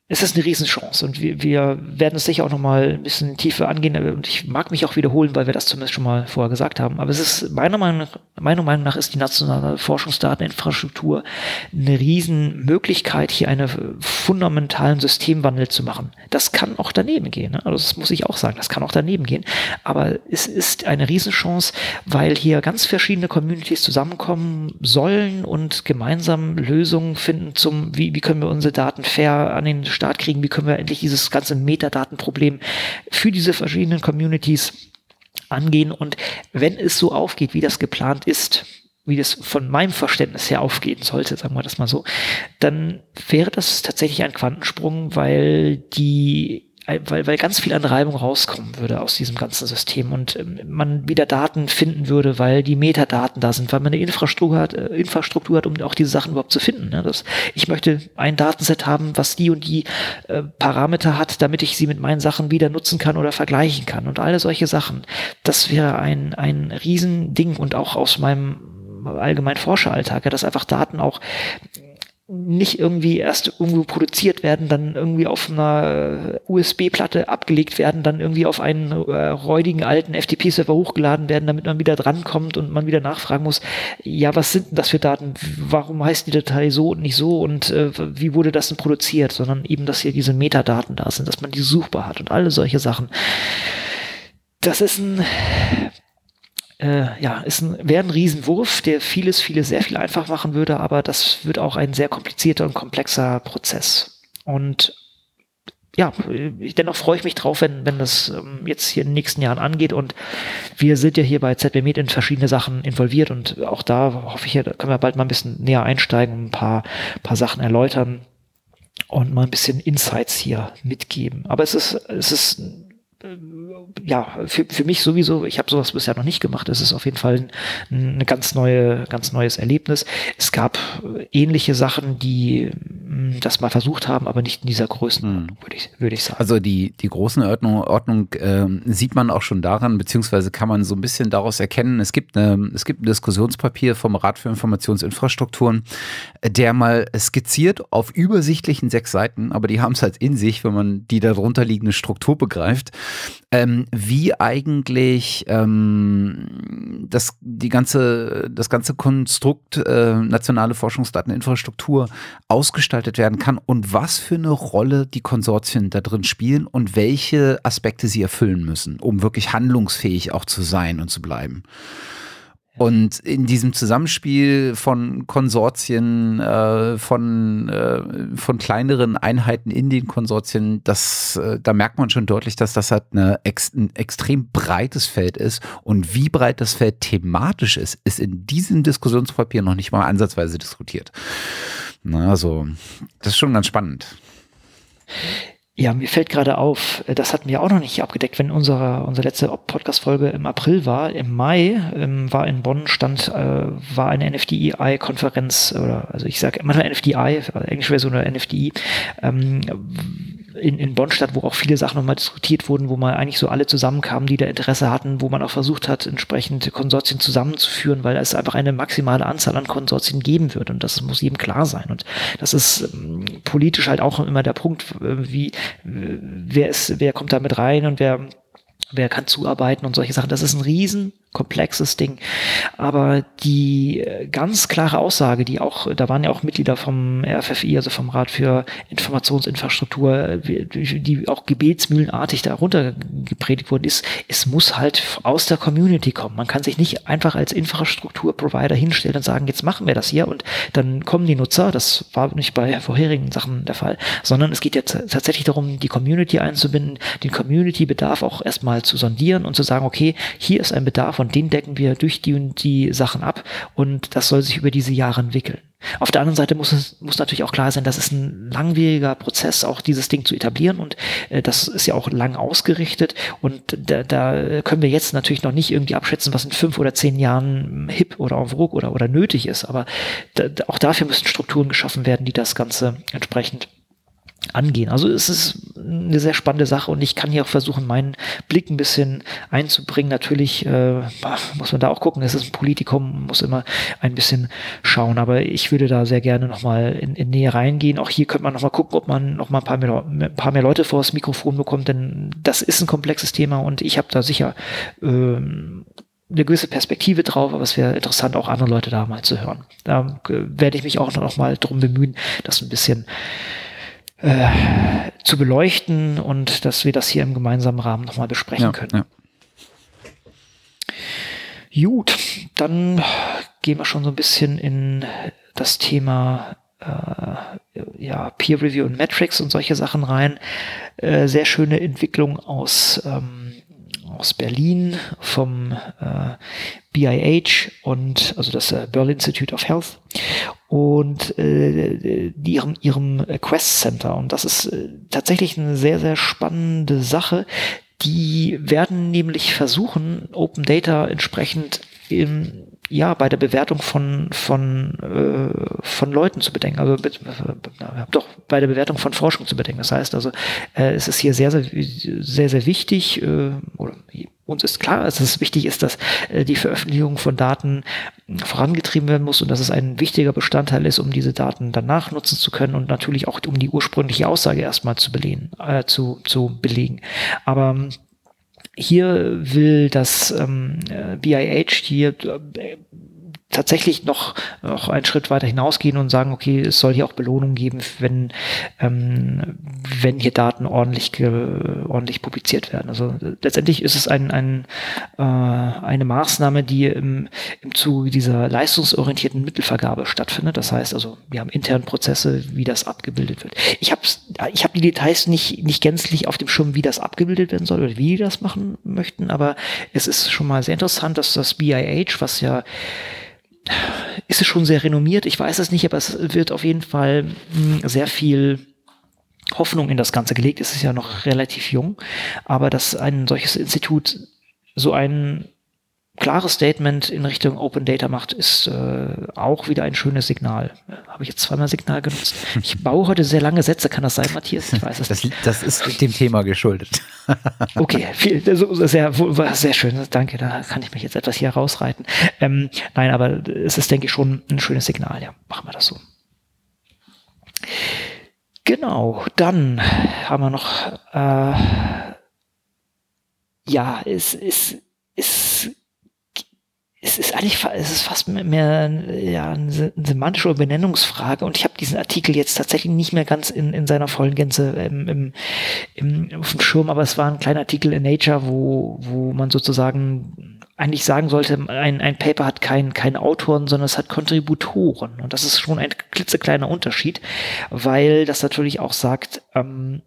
es ist eine Riesenchance und wir, wir werden es sicher auch nochmal ein bisschen tiefer angehen und ich mag mich auch wiederholen, weil wir das zumindest schon mal vorher gesagt haben. Aber es ist meiner Meinung nach, meiner Meinung nach ist die nationale Forschungsdateninfrastruktur eine Riesenmöglichkeit, hier einen fundamentalen Systemwandel zu machen. Das kann auch daneben gehen. Ne? Also das muss ich auch sagen, das kann auch daneben gehen. Aber es ist eine Riesenchance, weil hier ganz verschiedene Communities zusammenkommen sollen und gemeinsam Lösungen finden zum, wie, wie können wir unsere Daten fair an den Start kriegen, wie können wir endlich dieses ganze Metadatenproblem für diese verschiedenen Communities angehen. Und wenn es so aufgeht, wie das geplant ist, wie das von meinem Verständnis her aufgehen sollte, sagen wir das mal so, dann wäre das tatsächlich ein Quantensprung, weil die weil, weil ganz viel an Reibung rauskommen würde aus diesem ganzen System und ähm, man wieder Daten finden würde, weil die Metadaten da sind, weil man eine Infrastruktur hat, äh, Infrastruktur hat, um auch diese Sachen überhaupt zu finden. Ne? Das, ich möchte ein Datenset haben, was die und die äh, Parameter hat, damit ich sie mit meinen Sachen wieder nutzen kann oder vergleichen kann und alle solche Sachen. Das wäre ein, ein Riesending und auch aus meinem allgemeinen Forscheralltag, dass einfach Daten auch nicht irgendwie erst irgendwo produziert werden, dann irgendwie auf einer USB-Platte abgelegt werden, dann irgendwie auf einen äh, räudigen alten FTP-Server hochgeladen werden, damit man wieder drankommt und man wieder nachfragen muss, ja, was sind denn das für Daten? Warum heißt die Datei so und nicht so und äh, wie wurde das denn produziert? Sondern eben, dass hier diese Metadaten da sind, dass man die suchbar hat und alle solche Sachen. Das ist ein äh, ja, ist ein, wäre ein Riesenwurf, der vieles, vieles sehr viel einfach machen würde, aber das wird auch ein sehr komplizierter und komplexer Prozess. Und ja, dennoch freue ich mich drauf, wenn, wenn das ähm, jetzt hier in den nächsten Jahren angeht und wir sind ja hier bei ZB Med in verschiedene Sachen involviert und auch da hoffe ich, da können wir bald mal ein bisschen näher einsteigen ein paar, paar Sachen erläutern und mal ein bisschen Insights hier mitgeben. Aber es ist, es ist ja, für, für mich sowieso, ich habe sowas bisher noch nicht gemacht. Es ist auf jeden Fall ein, ein ganz neue, ganz neues Erlebnis. Es gab ähnliche Sachen, die hm, das mal versucht haben, aber nicht in dieser Größe, hm. würde ich, würde ich sagen. Also die, die großen Ordnung, Ordnung äh, sieht man auch schon daran, beziehungsweise kann man so ein bisschen daraus erkennen. Es gibt, eine, es gibt ein Diskussionspapier vom Rat für Informationsinfrastrukturen, der mal skizziert auf übersichtlichen sechs Seiten, aber die haben es halt in sich, wenn man die darunter liegende Struktur begreift, ähm, wie eigentlich ähm, das, die ganze, das ganze Konstrukt äh, nationale Forschungsdateninfrastruktur ausgestaltet werden kann und was für eine Rolle die Konsortien da drin spielen und welche Aspekte sie erfüllen müssen, um wirklich handlungsfähig auch zu sein und zu bleiben. Und in diesem Zusammenspiel von Konsortien, äh, von, äh, von kleineren Einheiten in den Konsortien, das, äh, da merkt man schon deutlich, dass das halt eine ex ein extrem breites Feld ist. Und wie breit das Feld thematisch ist, ist in diesem Diskussionspapier noch nicht mal ansatzweise diskutiert. Na, also, das ist schon ganz spannend. Ja, mir fällt gerade auf, äh, das hatten wir auch noch nicht abgedeckt, wenn unsere, unsere letzte Podcast-Folge im April war. Im Mai ähm, war in Bonn stand, äh, war eine NFDI-Konferenz, oder also ich sage immer NFDI, also englische Version oder NFDI, ähm, in, in Bonn statt, wo auch viele Sachen nochmal diskutiert wurden, wo man eigentlich so alle zusammenkamen, die da Interesse hatten, wo man auch versucht hat, entsprechend Konsortien zusammenzuführen, weil es einfach eine maximale Anzahl an Konsortien geben wird und das muss jedem klar sein. Und das ist ähm, politisch halt auch immer der Punkt, äh, wie, wer ist, wer kommt da mit rein und wer wer kann zuarbeiten und solche Sachen. Das ist ein riesen komplexes Ding. Aber die äh, ganz klare Aussage, die auch, da waren ja auch Mitglieder vom RFFI, also vom Rat für Informationsinfrastruktur, die auch gebetsmühlenartig darunter gepredigt wurden, ist, es muss halt aus der Community kommen. Man kann sich nicht einfach als Infrastrukturprovider hinstellen und sagen, jetzt machen wir das hier und dann kommen die Nutzer, das war nicht bei vorherigen Sachen der Fall, sondern es geht jetzt tatsächlich darum, die Community einzubinden, den Community-Bedarf auch erstmal zu sondieren und zu sagen, okay, hier ist ein Bedarf und den decken wir durch die und die Sachen ab und das soll sich über diese Jahre entwickeln. Auf der anderen Seite muss es muss natürlich auch klar sein, dass es ein langwieriger Prozess, auch dieses Ding zu etablieren und äh, das ist ja auch lang ausgerichtet und da, da können wir jetzt natürlich noch nicht irgendwie abschätzen, was in fünf oder zehn Jahren hip oder en vogue oder, oder nötig ist, aber da, auch dafür müssen Strukturen geschaffen werden, die das Ganze entsprechend angehen. Also es ist eine sehr spannende Sache und ich kann hier auch versuchen, meinen Blick ein bisschen einzubringen. Natürlich äh, muss man da auch gucken, es ist ein Politikum, muss immer ein bisschen schauen, aber ich würde da sehr gerne nochmal in, in Nähe reingehen. Auch hier könnte man nochmal gucken, ob man nochmal ein paar mehr, ein paar mehr Leute vor das Mikrofon bekommt, denn das ist ein komplexes Thema und ich habe da sicher ähm, eine gewisse Perspektive drauf, aber es wäre interessant, auch andere Leute da mal zu hören. Da äh, werde ich mich auch noch mal drum bemühen, das ein bisschen äh, zu beleuchten und dass wir das hier im gemeinsamen Rahmen nochmal besprechen ja, können. Ja. Gut, dann gehen wir schon so ein bisschen in das Thema äh, ja, Peer Review und Metrics und solche Sachen rein. Äh, sehr schöne Entwicklung aus ähm, aus Berlin vom äh, BIH und also das äh, Berlin Institute of Health und äh, ihrem, ihrem Quest Center. Und das ist äh, tatsächlich eine sehr, sehr spannende Sache. Die werden nämlich versuchen, Open Data entsprechend im ja, bei der Bewertung von, von, äh, von Leuten zu bedenken, also doch bei der Bewertung von Forschung zu bedenken. Das heißt also, äh, es ist hier sehr, sehr, sehr, sehr wichtig, äh, oder uns ist klar, dass es wichtig ist, dass äh, die Veröffentlichung von Daten vorangetrieben werden muss und dass es ein wichtiger Bestandteil ist, um diese Daten danach nutzen zu können und natürlich auch um die ursprüngliche Aussage erstmal zu belegen, äh, zu, zu belegen. Aber hier will das ähm, BIH hier äh, tatsächlich noch, noch einen Schritt weiter hinausgehen und sagen, okay, es soll hier auch Belohnung geben, wenn, ähm, wenn hier Daten ordentlich, ordentlich publiziert werden. Also letztendlich ist es ein, ein, äh, eine Maßnahme, die im, im Zuge dieser leistungsorientierten Mittelvergabe stattfindet. Das heißt also, wir haben interne Prozesse, wie das abgebildet wird. Ich habe ich hab die Details nicht, nicht gänzlich auf dem Schirm, wie das abgebildet werden soll oder wie die das machen möchten, aber es ist schon mal sehr interessant, dass das BIH, was ja ist es schon sehr renommiert. Ich weiß es nicht, aber es wird auf jeden Fall hm, sehr viel Hoffnung in das Ganze gelegt. Es ist ja noch relativ jung, aber dass ein solches Institut so ein klares Statement in Richtung Open Data macht, ist äh, auch wieder ein schönes Signal. Habe ich jetzt zweimal Signal genutzt. Ich baue heute sehr lange Sätze, kann das sein, Matthias? Ich weiß es das, nicht. Das ist dem Thema geschuldet. okay, viel, sehr, sehr schön, danke, da kann ich mich jetzt etwas hier rausreiten. Ähm, nein, aber es ist, denke ich, schon ein schönes Signal, ja, machen wir das so. Genau, dann haben wir noch, äh, ja, es ist, es es ist eigentlich es ist fast mehr ja, eine semantische Benennungsfrage und ich habe diesen Artikel jetzt tatsächlich nicht mehr ganz in, in seiner vollen Gänze im, im, im, auf dem Schirm, aber es war ein kleiner Artikel in Nature, wo, wo man sozusagen eigentlich sagen sollte, ein, ein Paper hat keinen kein Autoren, sondern es hat Kontributoren. Und das ist schon ein klitzekleiner Unterschied, weil das natürlich auch sagt, ähm,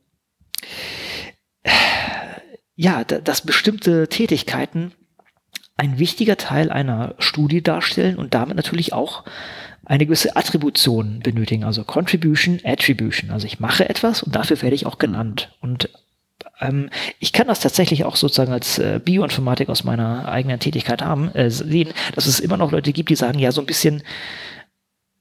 ja, dass bestimmte Tätigkeiten ein wichtiger Teil einer Studie darstellen und damit natürlich auch eine gewisse Attribution benötigen, also Contribution, Attribution. Also ich mache etwas und dafür werde ich auch genannt. Und ähm, ich kann das tatsächlich auch sozusagen als äh, Bioinformatik aus meiner eigenen Tätigkeit haben, äh, sehen, dass es immer noch Leute gibt, die sagen, ja, so ein bisschen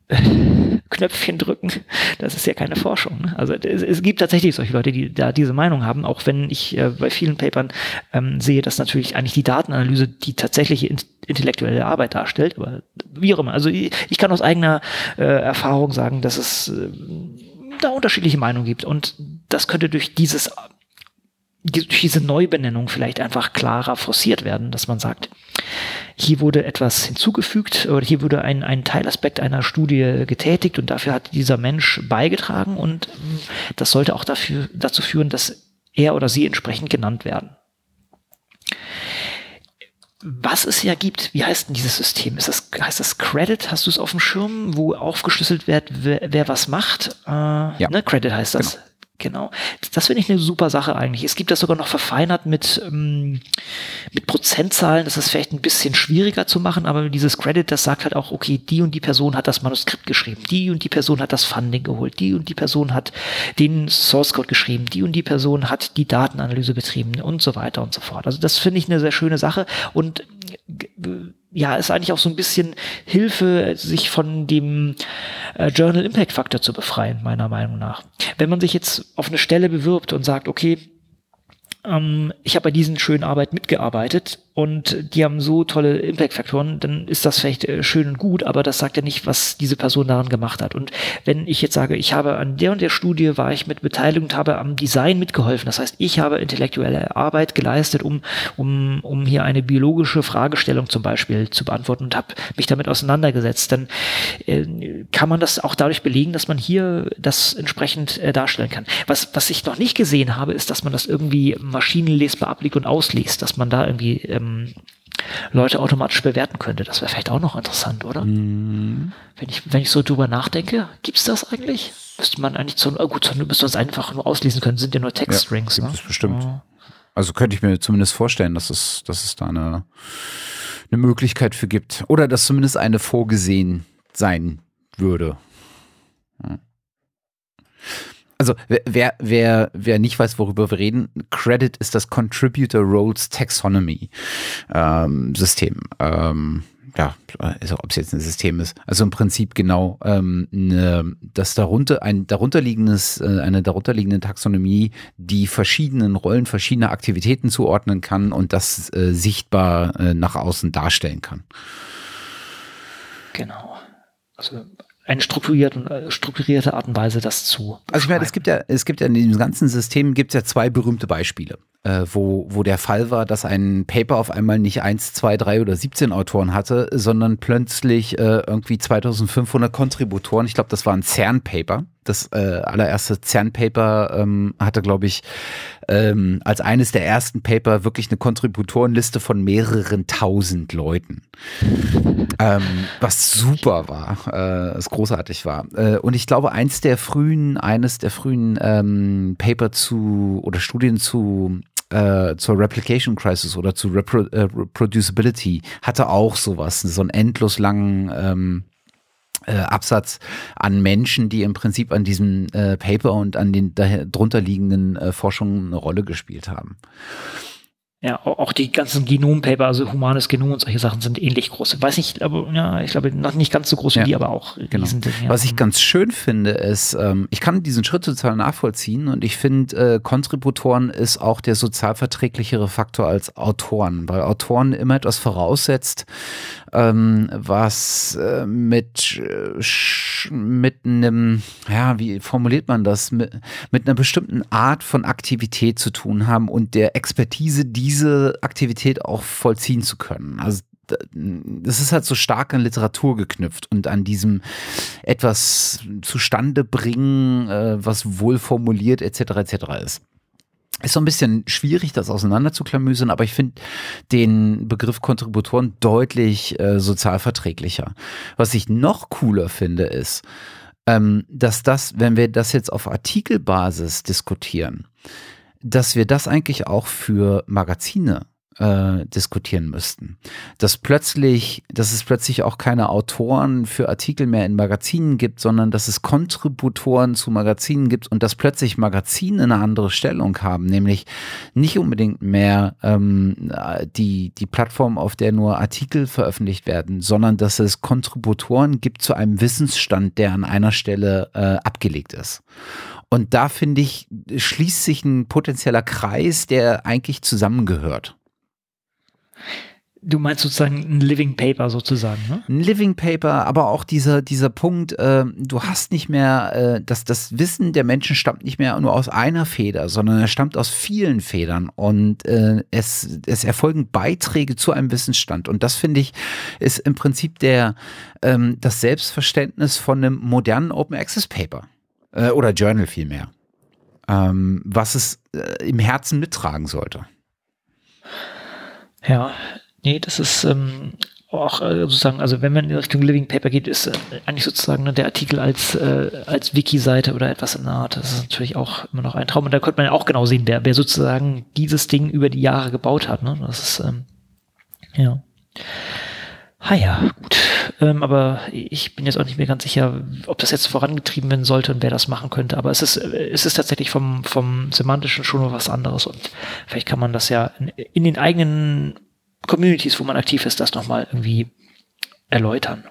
Knöpfchen drücken, das ist ja keine Forschung. Ne? Also es, es, gibt tatsächlich solche Leute, die da diese Meinung haben, auch wenn ich äh, bei vielen Papern ähm, sehe, dass natürlich eigentlich die Datenanalyse die tatsächliche in, intellektuelle Arbeit darstellt, aber wie auch immer. Also ich, ich kann aus eigener äh, Erfahrung sagen, dass es äh, da unterschiedliche Meinungen gibt und das könnte durch dieses diese Neubenennung vielleicht einfach klarer forciert werden, dass man sagt, hier wurde etwas hinzugefügt oder hier wurde ein, ein Teilaspekt einer Studie getätigt und dafür hat dieser Mensch beigetragen und hm, das sollte auch dafür, dazu führen, dass er oder sie entsprechend genannt werden. Was es ja gibt, wie heißt denn dieses System? Ist das, heißt das Credit? Hast du es auf dem Schirm, wo aufgeschlüsselt wird, wer, wer was macht? Äh, ja. Ne? Credit heißt das. Genau. Genau. Das finde ich eine super Sache eigentlich. Es gibt das sogar noch verfeinert mit, ähm, mit Prozentzahlen. Das ist vielleicht ein bisschen schwieriger zu machen, aber dieses Credit, das sagt halt auch, okay, die und die Person hat das Manuskript geschrieben, die und die Person hat das Funding geholt, die und die Person hat den Source Code geschrieben, die und die Person hat die Datenanalyse betrieben und so weiter und so fort. Also das finde ich eine sehr schöne Sache und ja, ist eigentlich auch so ein bisschen Hilfe, sich von dem äh, Journal Impact Factor zu befreien, meiner Meinung nach. Wenn man sich jetzt auf eine Stelle bewirbt und sagt, okay, ähm, ich habe bei diesen schönen Arbeit mitgearbeitet und die haben so tolle Impact-Faktoren, dann ist das vielleicht äh, schön und gut, aber das sagt ja nicht, was diese Person daran gemacht hat. Und wenn ich jetzt sage, ich habe an der und der Studie war ich mit beteiligt und habe am Design mitgeholfen, das heißt, ich habe intellektuelle Arbeit geleistet, um, um, um hier eine biologische Fragestellung zum Beispiel zu beantworten und habe mich damit auseinandergesetzt, dann äh, kann man das auch dadurch belegen, dass man hier das entsprechend äh, darstellen kann. Was, was ich noch nicht gesehen habe, ist, dass man das irgendwie maschinenlesbar abliegt und ausliest, dass man da irgendwie ähm, Leute automatisch bewerten könnte. Das wäre vielleicht auch noch interessant, oder? Mhm. Wenn, ich, wenn ich so drüber nachdenke, gibt's das eigentlich? Müsste man eigentlich so, oh gut, so müsste man es einfach nur auslesen können, sind ja nur Textstrings. Ja, ne? Bestimmt. Ja. Also könnte ich mir zumindest vorstellen, dass es, dass es da eine, eine Möglichkeit für gibt. Oder dass zumindest eine vorgesehen sein würde. Ja also wer, wer, wer nicht weiß, worüber wir reden, Credit ist das Contributor Roles Taxonomy ähm, System. Ähm, ja, also ob es jetzt ein System ist. Also im Prinzip genau ähm, ne, das darunter ein darunterliegendes äh, eine darunterliegende Taxonomie, die verschiedenen Rollen, verschiedene Aktivitäten zuordnen kann und das äh, sichtbar äh, nach außen darstellen kann. Genau. Also eine strukturierte, strukturierte Art und Weise das zu. Also ich meine, es gibt ja, es gibt ja in diesem ganzen System gibt es ja zwei berühmte Beispiele, äh, wo, wo der Fall war, dass ein Paper auf einmal nicht eins, zwei, drei oder 17 Autoren hatte, sondern plötzlich äh, irgendwie 2500 Kontributoren. Ich glaube, das war ein CERN-Paper. Das äh, allererste CERN-Paper ähm, hatte, glaube ich, ähm, als eines der ersten Paper wirklich eine Kontributorenliste von mehreren tausend Leuten. ähm, was super war, äh, großartig war. Äh, und ich glaube, eins der frühen, eines der frühen ähm, Paper zu oder Studien zu äh, zur Replication Crisis oder zu Repro äh, Reproducibility hatte auch sowas, so einen endlos langen ähm, äh, Absatz an Menschen, die im Prinzip an diesem äh, Paper und an den darunter liegenden äh, Forschungen eine Rolle gespielt haben. Ja, auch die ganzen Genompaper, also humanes Genom und solche Sachen sind ähnlich groß. Weiß nicht, aber ja, ich glaube noch nicht ganz so groß wie ja, die, aber auch genau. Ja. Was ich ganz schön finde, ist, ähm, ich kann diesen Schritt total nachvollziehen und ich finde, äh, Kontributoren ist auch der sozialverträglichere Faktor als Autoren, weil Autoren immer etwas voraussetzt, ähm, was äh, mit, äh, mit einem, ja, wie formuliert man das, mit, mit einer bestimmten Art von Aktivität zu tun haben und der Expertise, die diese Aktivität auch vollziehen zu können. Also das ist halt so stark an Literatur geknüpft und an diesem etwas zustande bringen, äh, was wohl formuliert etc. etc. ist. Ist so ein bisschen schwierig, das auseinanderzuklamüsern, aber ich finde den Begriff Kontributoren deutlich äh, sozialverträglicher. Was ich noch cooler finde, ist, ähm, dass das, wenn wir das jetzt auf Artikelbasis diskutieren, dass wir das eigentlich auch für Magazine äh, diskutieren müssten. Dass plötzlich, dass es plötzlich auch keine Autoren für Artikel mehr in Magazinen gibt, sondern dass es Kontributoren zu Magazinen gibt und dass plötzlich Magazine eine andere Stellung haben, nämlich nicht unbedingt mehr ähm, die, die Plattform, auf der nur Artikel veröffentlicht werden, sondern dass es Kontributoren gibt zu einem Wissensstand, der an einer Stelle äh, abgelegt ist. Und da finde ich, schließt sich ein potenzieller Kreis, der eigentlich zusammengehört. Du meinst sozusagen ein Living Paper sozusagen, ne? Ein Living Paper, aber auch dieser, dieser Punkt, äh, du hast nicht mehr, äh, dass das Wissen der Menschen stammt nicht mehr nur aus einer Feder, sondern er stammt aus vielen Federn und äh, es, es erfolgen Beiträge zu einem Wissensstand. Und das finde ich, ist im Prinzip der, ähm, das Selbstverständnis von einem modernen Open Access Paper. Äh, oder Journal vielmehr. Ähm, was es äh, im Herzen mittragen sollte. Ja, Nee, das ist ähm, auch äh, sozusagen, also wenn man in Richtung Living Paper geht, ist äh, eigentlich sozusagen ne, der Artikel als, äh, als Wiki-Seite oder etwas in der Art. Das ist natürlich auch immer noch ein Traum. Und da könnte man ja auch genau sehen, wer, wer sozusagen dieses Ding über die Jahre gebaut hat. Ne? Das ist, ähm, ja. Ha ja, gut. Ähm, aber ich bin jetzt auch nicht mehr ganz sicher, ob das jetzt vorangetrieben werden sollte und wer das machen könnte. Aber es ist, es ist tatsächlich vom, vom Semantischen schon was anderes und vielleicht kann man das ja in, in den eigenen Communities, wo man aktiv ist, das nochmal irgendwie erläutern.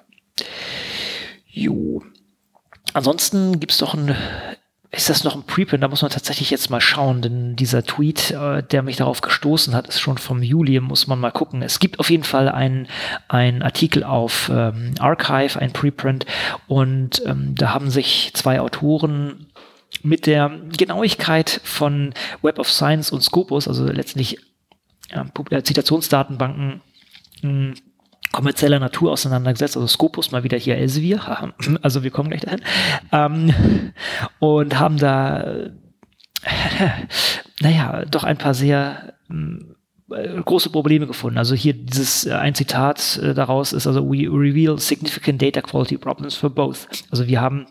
Jo. Ansonsten gibt's doch ein, ist das noch ein Preprint? Da muss man tatsächlich jetzt mal schauen, denn dieser Tweet, äh, der mich darauf gestoßen hat, ist schon vom Juli, muss man mal gucken. Es gibt auf jeden Fall ein, ein Artikel auf ähm, Archive, ein Preprint, und ähm, da haben sich zwei Autoren mit der Genauigkeit von Web of Science und Scopus, also letztlich ja, Zitationsdatenbanken kommerzieller Natur auseinandergesetzt, also Scopus mal wieder hier Elsevier, also wir kommen gleich dahin, ähm, und haben da, äh, naja, doch ein paar sehr äh, große Probleme gefunden. Also hier dieses äh, ein Zitat daraus ist also we reveal significant data quality problems for both. Also wir haben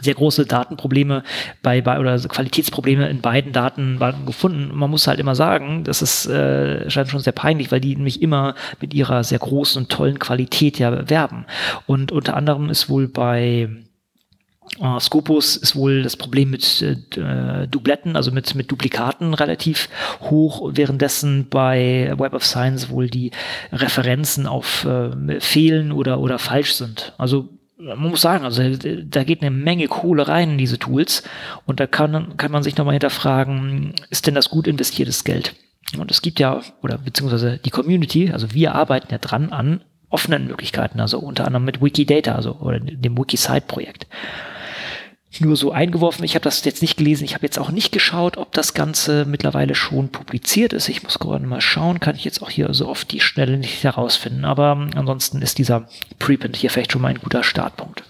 sehr große Datenprobleme bei, bei oder Qualitätsprobleme in beiden Datenbanken gefunden. Man muss halt immer sagen, das ist äh, scheint schon sehr peinlich, weil die nämlich immer mit ihrer sehr großen und tollen Qualität ja werben. Und unter anderem ist wohl bei Uh, Scopus ist wohl das Problem mit äh, Dubletten, also mit, mit Duplikaten relativ hoch, währenddessen bei Web of Science wohl die Referenzen auf äh, fehlen oder, oder falsch sind. Also man muss sagen, also da geht eine Menge Kohle rein in diese Tools und da kann, kann man sich nochmal hinterfragen, ist denn das gut investiertes Geld? Und es gibt ja, oder beziehungsweise die Community, also wir arbeiten ja dran an offenen Möglichkeiten, also unter anderem mit Wikidata, also oder dem Wikisite-Projekt nur so eingeworfen. Ich habe das jetzt nicht gelesen. Ich habe jetzt auch nicht geschaut, ob das Ganze mittlerweile schon publiziert ist. Ich muss gerade mal schauen. Kann ich jetzt auch hier so auf die Schnelle nicht herausfinden. Aber ansonsten ist dieser Preprint hier vielleicht schon mal ein guter Startpunkt.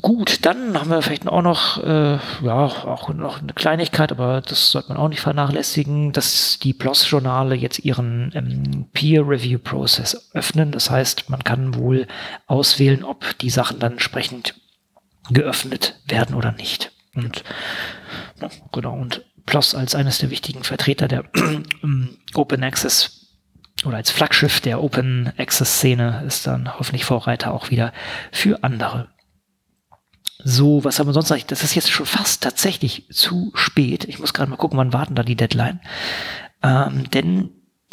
Gut, dann haben wir vielleicht auch noch, äh, ja, auch noch eine Kleinigkeit, aber das sollte man auch nicht vernachlässigen, dass die PLOS-Journale jetzt ihren ähm, Peer-Review-Prozess öffnen. Das heißt, man kann wohl auswählen, ob die Sachen dann entsprechend geöffnet werden oder nicht. Und ja, genau, und PLOS als eines der wichtigen Vertreter der Open Access oder als Flaggschiff der Open Access Szene ist dann hoffentlich Vorreiter auch wieder für andere. So, was haben wir sonst noch? Das ist jetzt schon fast tatsächlich zu spät. Ich muss gerade mal gucken, wann warten da die Deadline. Ähm, denn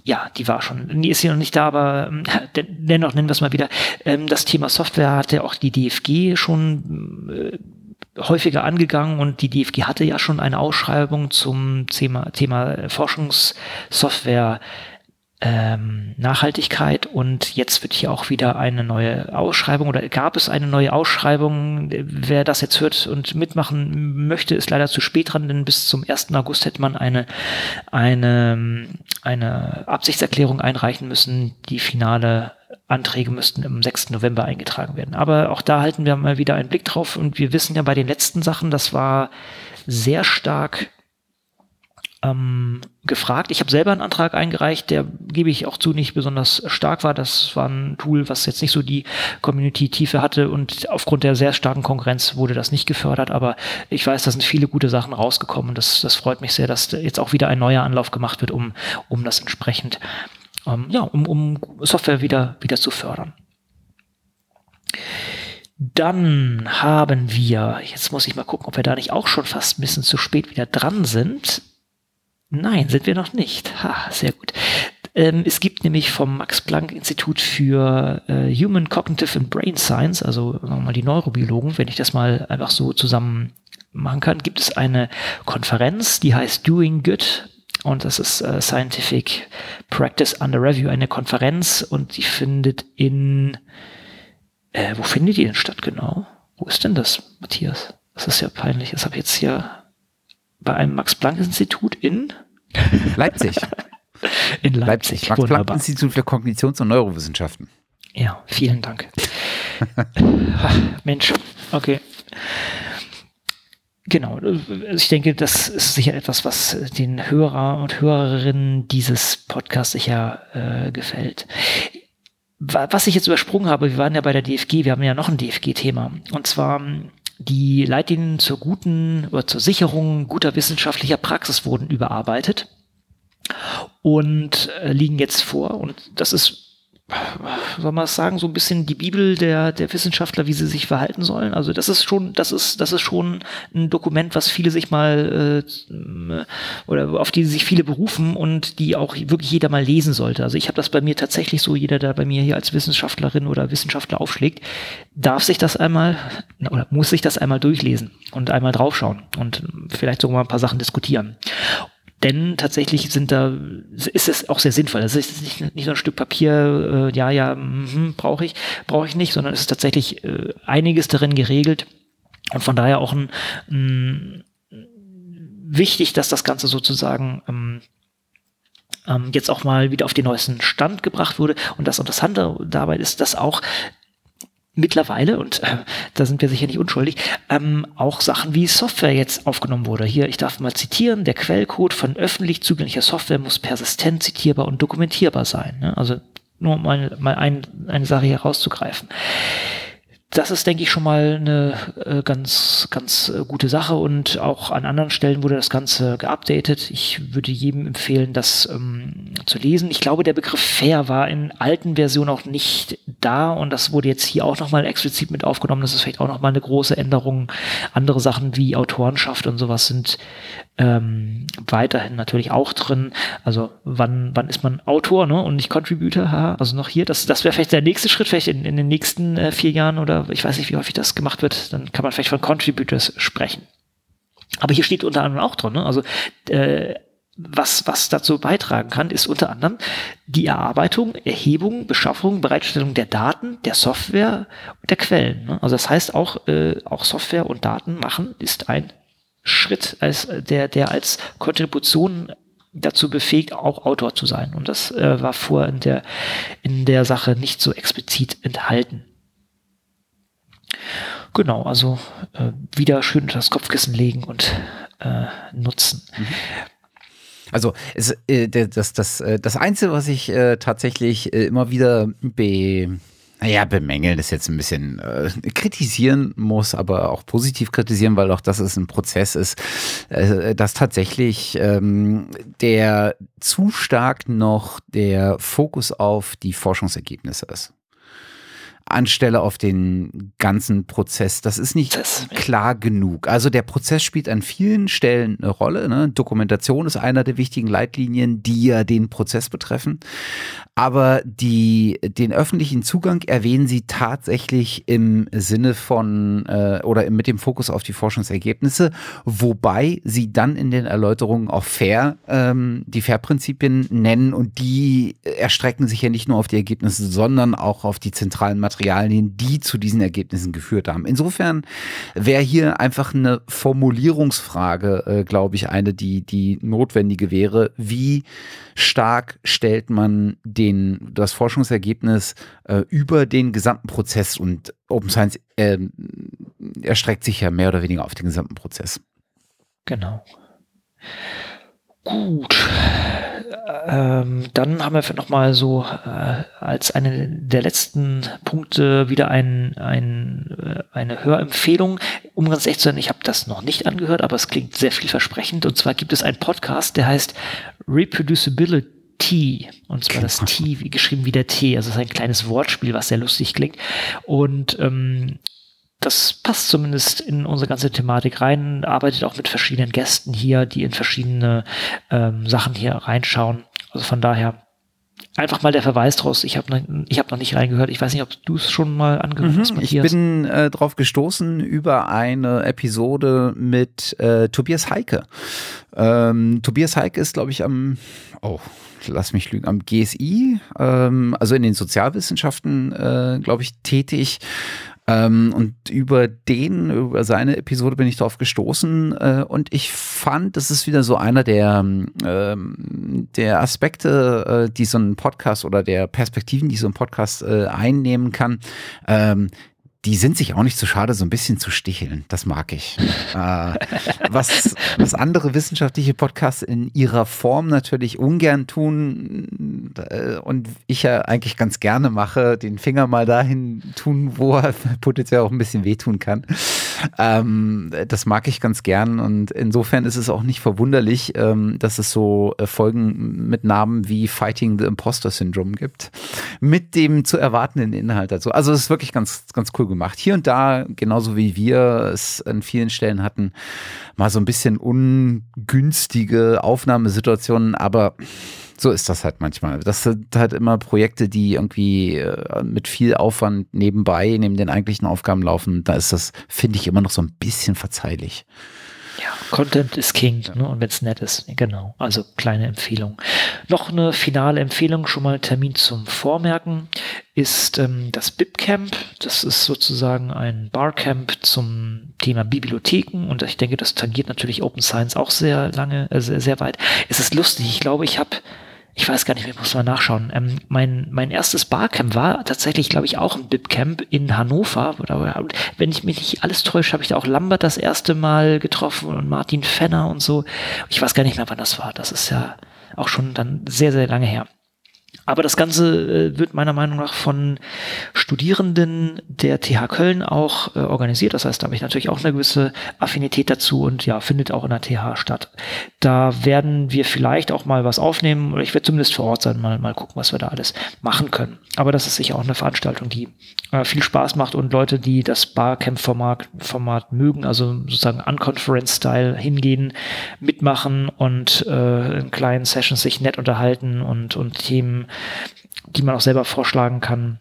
ja, die war schon, die ist hier noch nicht da, aber ähm, dennoch nennen wir es mal wieder. Ähm, das Thema Software hatte auch die DFG schon äh, häufiger angegangen und die DFG hatte ja schon eine Ausschreibung zum Thema, Thema Forschungssoftware ähm, Nachhaltigkeit und jetzt wird hier auch wieder eine neue Ausschreibung oder gab es eine neue Ausschreibung. Wer das jetzt hört und mitmachen möchte, ist leider zu spät dran, denn bis zum 1. August hätte man eine, eine, eine Absichtserklärung einreichen müssen. Die finale Anträge müssten im 6. November eingetragen werden. Aber auch da halten wir mal wieder einen Blick drauf und wir wissen ja bei den letzten Sachen, das war sehr stark ähm, gefragt. Ich habe selber einen Antrag eingereicht, der gebe ich auch zu nicht besonders stark war. Das war ein Tool, was jetzt nicht so die Community-Tiefe hatte und aufgrund der sehr starken Konkurrenz wurde das nicht gefördert. Aber ich weiß, da sind viele gute Sachen rausgekommen und das, das freut mich sehr, dass jetzt auch wieder ein neuer Anlauf gemacht wird, um, um das entsprechend, ähm, ja, um, um Software wieder, wieder zu fördern. Dann haben wir, jetzt muss ich mal gucken, ob wir da nicht auch schon fast ein bisschen zu spät wieder dran sind. Nein, sind wir noch nicht. Ha, sehr gut. Ähm, es gibt nämlich vom Max-Planck-Institut für äh, Human Cognitive and Brain Science, also mal die Neurobiologen, wenn ich das mal einfach so zusammen machen kann, gibt es eine Konferenz, die heißt Doing Good und das ist äh, Scientific Practice Under Review, eine Konferenz und die findet in, äh, wo findet die denn statt genau? Wo ist denn das, Matthias? Das ist ja peinlich. Das habe ich jetzt hier bei einem Max-Planck-Institut in Leipzig. in Leipzig. Leipzig. Max-Planck-Institut für Kognitions- und Neurowissenschaften. Ja, vielen Dank. Mensch, okay. Genau, ich denke, das ist sicher etwas, was den Hörer und Hörerinnen dieses Podcasts sicher äh, gefällt. Was ich jetzt übersprungen habe, wir waren ja bei der DFG, wir haben ja noch ein DFG-Thema. Und zwar die Leitlinien zur guten oder zur Sicherung guter wissenschaftlicher Praxis wurden überarbeitet und äh, liegen jetzt vor. Und das ist soll man es sagen, so ein bisschen die Bibel der, der Wissenschaftler, wie sie sich verhalten sollen. Also das ist schon, das ist, das ist schon ein Dokument, was viele sich mal äh, oder auf die sich viele berufen und die auch wirklich jeder mal lesen sollte. Also ich habe das bei mir tatsächlich so, jeder, der bei mir hier als Wissenschaftlerin oder Wissenschaftler aufschlägt, darf sich das einmal oder muss sich das einmal durchlesen und einmal draufschauen und vielleicht sogar mal ein paar Sachen diskutieren. Denn tatsächlich sind da, ist es auch sehr sinnvoll. Das ist nicht, nicht so ein Stück Papier, äh, ja, ja, mm, brauche ich, brauche ich nicht, sondern es ist tatsächlich äh, einiges darin geregelt und von daher auch ein, ein wichtig, dass das Ganze sozusagen ähm, ähm, jetzt auch mal wieder auf den neuesten Stand gebracht wurde. Und das Interessante dabei ist, dass auch mittlerweile, und äh, da sind wir sicher nicht unschuldig, ähm, auch Sachen wie Software jetzt aufgenommen wurde. Hier, ich darf mal zitieren, der Quellcode von öffentlich zugänglicher Software muss persistent zitierbar und dokumentierbar sein. Ne? Also nur mal, mal ein, eine Sache hier rauszugreifen das ist, denke ich, schon mal eine äh, ganz, ganz äh, gute Sache und auch an anderen Stellen wurde das Ganze geupdatet. Ich würde jedem empfehlen, das ähm, zu lesen. Ich glaube, der Begriff fair war in alten Versionen auch nicht da und das wurde jetzt hier auch nochmal explizit mit aufgenommen. Das ist vielleicht auch nochmal eine große Änderung. Andere Sachen wie Autorenschaft und sowas sind ähm, weiterhin natürlich auch drin. Also wann, wann ist man Autor ne? und nicht Contributor? Ha? Also noch hier, das, das wäre vielleicht der nächste Schritt, vielleicht in, in den nächsten äh, vier Jahren oder ich weiß nicht, wie häufig das gemacht wird, dann kann man vielleicht von Contributors sprechen. Aber hier steht unter anderem auch drin, ne? also äh, was, was dazu beitragen kann, ist unter anderem die Erarbeitung, Erhebung, Beschaffung, Bereitstellung der Daten, der Software und der Quellen. Ne? Also das heißt auch, äh, auch Software und Daten machen ist ein Schritt, als der, der als Kontribution dazu befähigt, auch Autor zu sein. Und das äh, war vorher in der, in der Sache nicht so explizit enthalten. Genau, also äh, wieder schön das Kopfkissen legen und äh, nutzen. Mhm. Also es, äh, das, das, äh, das Einzige, was ich äh, tatsächlich äh, immer wieder be naja, bemängeln ist jetzt ein bisschen äh, kritisieren muss, aber auch positiv kritisieren, weil auch das ist ein Prozess ist, äh, dass tatsächlich ähm, der zu stark noch der Fokus auf die Forschungsergebnisse ist anstelle auf den ganzen Prozess. Das ist nicht das, klar genug. Also der Prozess spielt an vielen Stellen eine Rolle. Ne? Dokumentation ist einer der wichtigen Leitlinien, die ja den Prozess betreffen. Aber die, den öffentlichen Zugang erwähnen sie tatsächlich im Sinne von äh, oder mit dem Fokus auf die Forschungsergebnisse, wobei sie dann in den Erläuterungen auch fair ähm, die Fair-Prinzipien nennen und die erstrecken sich ja nicht nur auf die Ergebnisse, sondern auch auf die zentralen Materialien die zu diesen Ergebnissen geführt haben. Insofern wäre hier einfach eine Formulierungsfrage, äh, glaube ich, eine, die, die notwendige wäre. Wie stark stellt man den, das Forschungsergebnis äh, über den gesamten Prozess und Open Science äh, erstreckt sich ja mehr oder weniger auf den gesamten Prozess. Genau. Gut. Ähm, dann haben wir noch mal so äh, als eine der letzten Punkte wieder ein, ein, äh, eine Hörempfehlung. Um ganz echt zu sein, ich habe das noch nicht angehört, aber es klingt sehr vielversprechend. Und zwar gibt es einen Podcast, der heißt Reproducibility. Und zwar das T, wie geschrieben wie der T. Also es ist ein kleines Wortspiel, was sehr lustig klingt. Und ähm, das passt zumindest in unsere ganze Thematik rein, arbeitet auch mit verschiedenen Gästen hier, die in verschiedene ähm, Sachen hier reinschauen. Also von daher einfach mal der Verweis draus. Ich habe noch, ich hab noch nicht reingehört. Ich weiß nicht, ob du es schon mal angehört mhm, hast. Matthias. Ich bin äh, drauf gestoßen über eine Episode mit äh, Tobias Heike. Ähm, Tobias Heike ist, glaube ich, am, oh, lass mich lügen, am GSI, ähm, also in den Sozialwissenschaften, äh, glaube ich, tätig. Ähm, und über den, über seine Episode bin ich drauf gestoßen äh, und ich fand, das ist wieder so einer der, ähm, der Aspekte, äh, die so ein Podcast oder der Perspektiven, die so ein Podcast äh, einnehmen kann, ähm, die sind sich auch nicht so schade, so ein bisschen zu sticheln. Das mag ich. äh, was, was andere wissenschaftliche Podcasts in ihrer Form natürlich ungern tun äh, und ich ja eigentlich ganz gerne mache, den Finger mal dahin tun, wo er potenziell auch ein bisschen wehtun kann. Ähm, das mag ich ganz gern und insofern ist es auch nicht verwunderlich, ähm, dass es so äh, Folgen mit Namen wie Fighting the Imposter Syndrome gibt. Mit dem zu erwartenden Inhalt dazu. Also es ist wirklich ganz, ganz cool gemacht. Hier und da, genauso wie wir es an vielen Stellen hatten, mal so ein bisschen ungünstige Aufnahmesituationen, aber so ist das halt manchmal. Das sind halt immer Projekte, die irgendwie äh, mit viel Aufwand nebenbei, neben den eigentlichen Aufgaben laufen. Da ist das, finde ich, immer noch so ein bisschen verzeihlich. Ja, Content ist King, ja. ne? Und wenn es nett ist, genau. Also kleine Empfehlung. Noch eine finale Empfehlung, schon mal Termin zum Vormerken, ist ähm, das BibCamp. Das ist sozusagen ein Barcamp zum Thema Bibliotheken und ich denke, das tangiert natürlich Open Science auch sehr lange, äh, sehr, sehr weit. Es ist lustig, ich glaube, ich habe ich weiß gar nicht, ich muss mal nachschauen. Ähm, mein, mein erstes Barcamp war tatsächlich, glaube ich, auch ein Bibcamp in Hannover. Wenn ich mich nicht alles täusche, habe ich da auch Lambert das erste Mal getroffen und Martin Fenner und so. Ich weiß gar nicht mehr, wann das war. Das ist ja auch schon dann sehr, sehr lange her. Aber das Ganze äh, wird meiner Meinung nach von Studierenden der TH Köln auch äh, organisiert. Das heißt, da habe ich natürlich auch eine gewisse Affinität dazu und ja, findet auch in der TH statt. Da werden wir vielleicht auch mal was aufnehmen oder ich werde zumindest vor Ort sein, mal, mal gucken, was wir da alles machen können. Aber das ist sicher auch eine Veranstaltung, die äh, viel Spaß macht und Leute, die das Barcamp-Format Format mögen, also sozusagen Unconference-Style hingehen, mitmachen und äh, in kleinen Sessions sich nett unterhalten und, und Themen die man auch selber vorschlagen kann,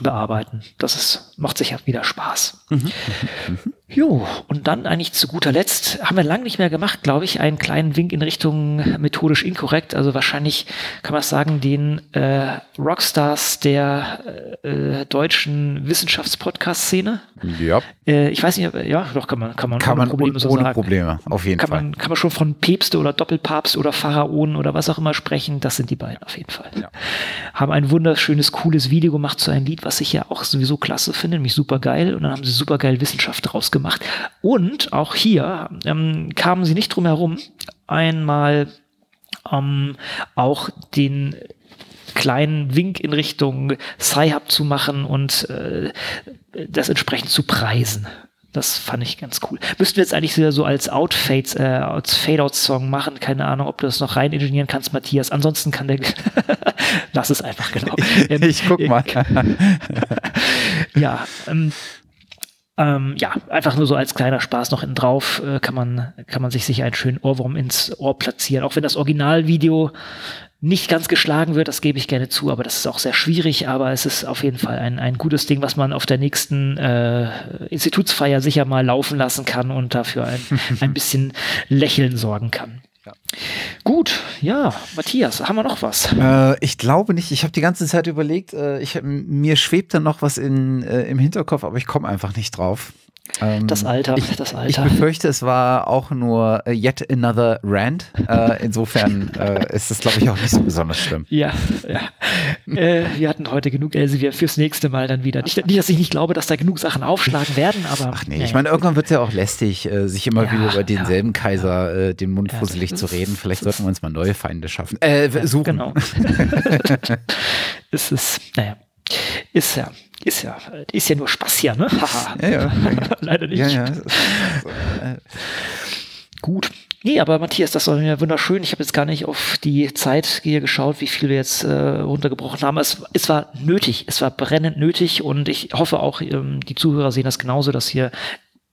bearbeiten. Das ist, macht sicher wieder Spaß. Mhm. Jo, und dann eigentlich zu guter Letzt haben wir lange nicht mehr gemacht, glaube ich, einen kleinen Wink in Richtung methodisch inkorrekt. Also wahrscheinlich kann man sagen, den äh, Rockstars der äh, deutschen Wissenschaftspodcast-Szene. Ja. Äh, ich weiß nicht, ja, doch kann man, kann man, kann ohne man Probleme so ohne sagen. Probleme, auf jeden kann Fall. Man, kann man schon von Päpste oder Doppelpapst oder Pharaonen oder was auch immer sprechen. Das sind die beiden auf jeden Fall. Ja. Haben ein wunderschönes, cooles Video gemacht zu einem Lied, was ich ja auch sowieso klasse finde, nämlich super geil. Und dann haben sie super geil Wissenschaft draus gemacht. Und auch hier ähm, kamen sie nicht drum herum, einmal ähm, auch den kleinen Wink in Richtung Sci-Hub zu machen und äh, das entsprechend zu preisen. Das fand ich ganz cool. Müssten wir jetzt eigentlich so als Outfades, äh, als Fade-Out-Song machen. Keine Ahnung, ob du das noch rein ingenieren kannst, Matthias. Ansonsten kann der. Lass es einfach, genau. ich guck mal. ja, ähm, ähm, ja, einfach nur so als kleiner Spaß noch hinten drauf äh, kann man kann man sich sicher einen schönen Ohrwurm ins Ohr platzieren. Auch wenn das Originalvideo nicht ganz geschlagen wird, das gebe ich gerne zu, aber das ist auch sehr schwierig, aber es ist auf jeden Fall ein, ein gutes Ding, was man auf der nächsten äh, Institutsfeier sicher mal laufen lassen kann und dafür ein, ein bisschen Lächeln sorgen kann. Ja. Gut, ja, Matthias, haben wir noch was? Äh, ich glaube nicht. Ich habe die ganze Zeit überlegt, äh, ich, mir schwebt da noch was in, äh, im Hinterkopf, aber ich komme einfach nicht drauf. Ähm, das Alter, ich, das Alter. Ich befürchte, es war auch nur uh, yet another rant. Äh, insofern äh, ist es, glaube ich, auch nicht so besonders schlimm. Ja, ja. äh, wir hatten heute genug Elsevier fürs nächste Mal dann wieder. Nicht, nicht, dass ich nicht glaube, dass da genug Sachen aufschlagen werden, aber. Ach nee, ich meine, irgendwann wird es ja auch lästig, äh, sich immer ja, wieder über denselben ja, Kaiser äh, den Mund ja, fusselig zu reden. Vielleicht sollten wir uns mal neue Feinde schaffen. Äh, suchen. Genau. es ist, naja. Ist ja, ist ja, ist ja nur Spaß hier, ne? ja, ja. Leider nicht. Ja, ja. Gut. Nee, aber Matthias, das war mir wunderschön. Ich habe jetzt gar nicht auf die Zeit hier geschaut, wie viel wir jetzt äh, runtergebrochen haben. Es, es war nötig, es war brennend nötig und ich hoffe auch, ähm, die Zuhörer sehen das genauso, dass hier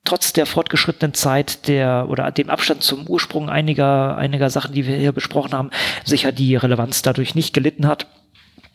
trotz der fortgeschrittenen Zeit der oder dem Abstand zum Ursprung einiger, einiger Sachen, die wir hier besprochen haben, sicher die Relevanz dadurch nicht gelitten hat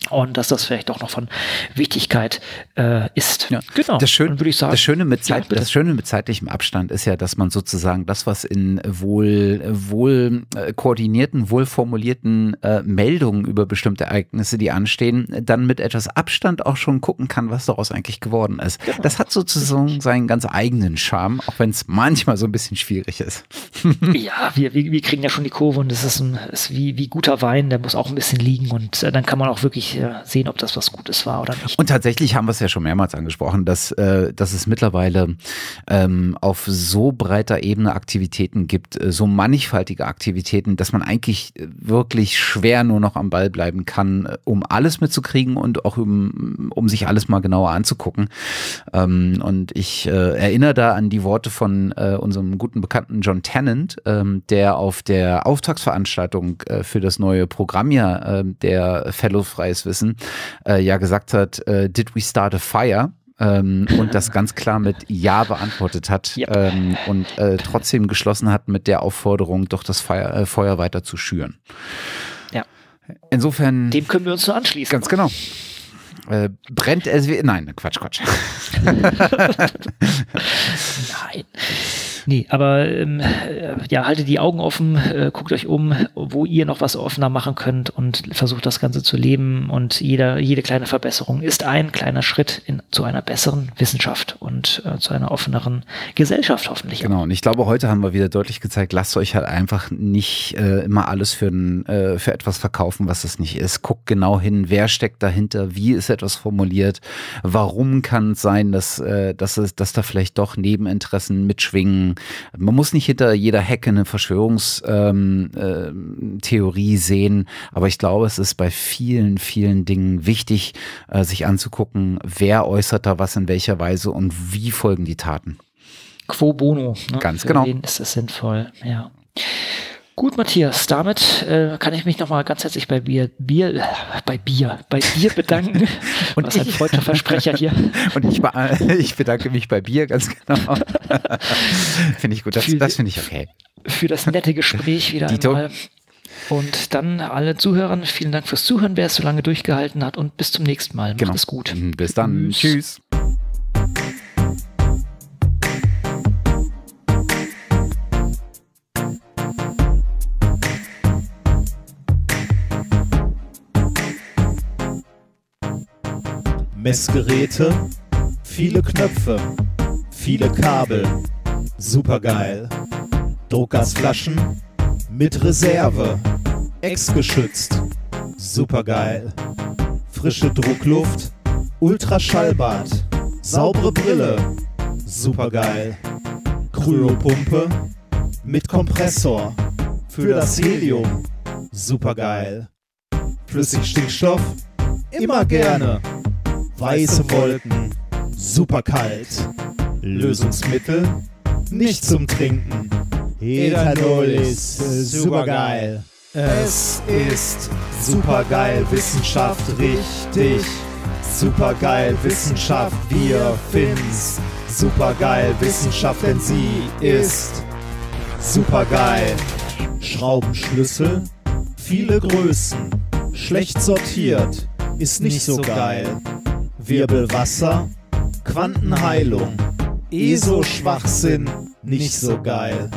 und dass das vielleicht auch noch von Wichtigkeit äh, ist. Ja. Genau. Das, Schön, würde ich sagen, das, Schöne mit Zeit, ja, das Schöne mit zeitlichem Abstand ist ja, dass man sozusagen das, was in wohl, wohl äh, koordinierten, wohl formulierten äh, Meldungen über bestimmte Ereignisse, die anstehen, dann mit etwas Abstand auch schon gucken kann, was daraus eigentlich geworden ist. Genau. Das hat sozusagen seinen ganz eigenen Charme, auch wenn es manchmal so ein bisschen schwierig ist. ja, wir, wir, wir kriegen ja schon die Kurve und es ist, ein, ist wie, wie guter Wein, der muss auch ein bisschen liegen und äh, dann kann man auch wirklich äh, sehen, ob das was Gutes war oder nicht. Und tatsächlich haben wir es ja schon mehrmals angesprochen, dass, äh, dass es mittlerweile ähm, auf so breiter Ebene Aktivitäten gibt, äh, so mannigfaltige Aktivitäten, dass man eigentlich wirklich schwer nur noch am Ball bleiben kann, äh, um alles mitzukriegen und auch um, um sich alles mal genauer anzugucken. Ähm, und ich äh, erinnere da an die Worte von äh, unserem guten Bekannten John Tennant, ähm, der auf der Auftragsveranstaltung äh, für das neue Programm ja äh, der Fellow Freies Wissen äh, ja gesagt hat, äh, did we start a fire? Ähm, und das ganz klar mit Ja beantwortet hat yep. ähm, und äh, trotzdem geschlossen hat mit der Aufforderung, doch das Feuer, äh, Feuer weiter zu schüren. Ja. Insofern. Dem können wir uns so anschließen. Ganz genau. Äh, brennt es wie. Nein, Quatsch, Quatsch. Nein. Nee, aber ähm, ja, haltet die Augen offen, äh, guckt euch um, wo ihr noch was offener machen könnt und versucht das Ganze zu leben. Und jeder, jede kleine Verbesserung ist ein kleiner Schritt in, zu einer besseren Wissenschaft und äh, zu einer offeneren Gesellschaft hoffentlich. Genau, und ich glaube, heute haben wir wieder deutlich gezeigt, lasst euch halt einfach nicht äh, immer alles für, ein, äh, für etwas verkaufen, was es nicht ist. Guckt genau hin, wer steckt dahinter, wie ist etwas formuliert, warum kann es sein, dass, äh, dass, es, dass da vielleicht doch Nebeninteressen mitschwingen man muss nicht hinter jeder Hecke eine Verschwörungstheorie ähm, äh, sehen, aber ich glaube, es ist bei vielen, vielen Dingen wichtig, äh, sich anzugucken, wer äußert da was in welcher Weise und wie folgen die Taten. Quo bono. Ne? Ganz Für genau. Wen ist es sinnvoll, ja. Gut, Matthias, damit äh, kann ich mich nochmal ganz herzlich bei Bier, Bier, äh, bei Bier, bei Bier bedanken. Und Was ich, ein deutscher Versprecher hier. Und ich, ich, bedanke mich bei Bier, ganz genau. finde ich gut, das, das finde ich okay. Für das nette Gespräch wieder Dito. einmal. Und dann alle Zuhörern, vielen Dank fürs Zuhören, wer es so lange durchgehalten hat und bis zum nächsten Mal. Macht genau. es gut. Bis dann. Tschüss. Tschüss. Messgeräte, viele Knöpfe, viele Kabel, supergeil. Druckgasflaschen mit Reserve, exgeschützt, supergeil. Frische Druckluft, Ultraschallbad, saubere Brille, supergeil. Kryopumpe mit Kompressor für das Helium, supergeil. Flüssigstickstoff, immer gerne weiße Wolken, super kalt. Lösungsmittel, nicht zum Trinken. Ethanol ist super geil. Es ist super geil, Wissenschaft richtig. Super geil, Wissenschaft, wir finden's. Super geil, Wissenschaft, denn sie ist super geil. Schraubenschlüssel, viele Größen, schlecht sortiert, ist nicht so geil. Wirbelwasser, Quantenheilung, ESO-Schwachsinn, nicht so geil.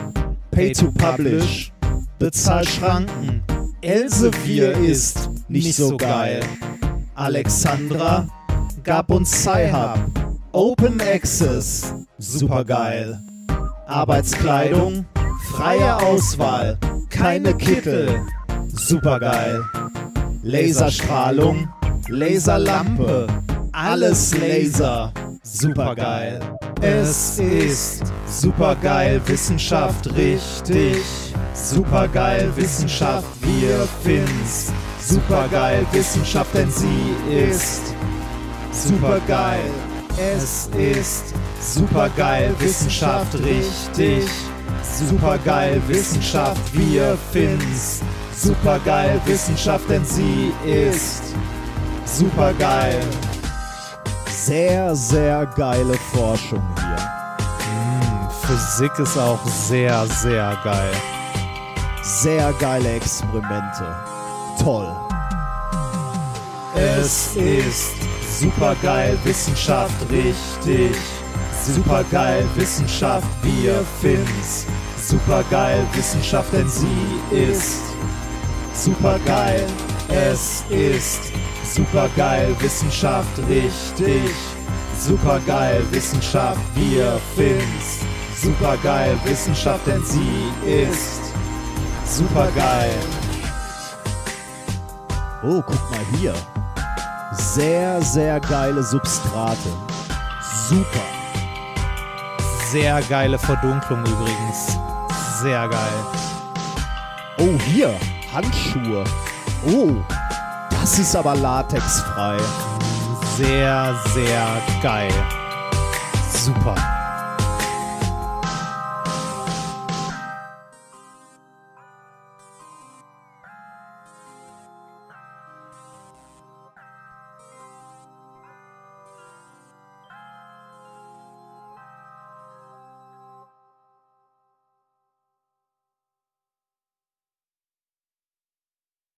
Pay to Publish, Bezahlschranken, Elsevier ist nicht so geil. Alexandra gab uns Sci-Hub, Open Access, super geil. Arbeitskleidung, freie Auswahl, keine Kittel, super geil. Laserstrahlung, Laserlampe, alles Laser. Supergeil. Es ist supergeil, Wissenschaft richtig. Supergeil, Wissenschaft, wir finden's. Supergeil, Wissenschaft, denn sie ist supergeil. Es ist supergeil, Wissenschaft richtig. Supergeil, Wissenschaft, wir finden's. Supergeil, Wissenschaft, denn sie ist supergeil sehr, sehr geile Forschung hier. Mm, Physik ist auch sehr, sehr geil. Sehr geile Experimente. Toll. Es ist supergeil, Wissenschaft richtig. Supergeil, Wissenschaft, wir finden's. Supergeil, Wissenschaft, denn sie ist supergeil. Es ist supergeil, Wissenschaft richtig. Supergeil, Wissenschaft, wir finden's. Supergeil, Wissenschaft, denn sie ist supergeil. Oh, guck mal hier. Sehr, sehr geile Substrate. Super. Sehr geile Verdunklung übrigens. Sehr geil. Oh, hier. Handschuhe. Oh, das ist aber latexfrei. Sehr, sehr geil. Super.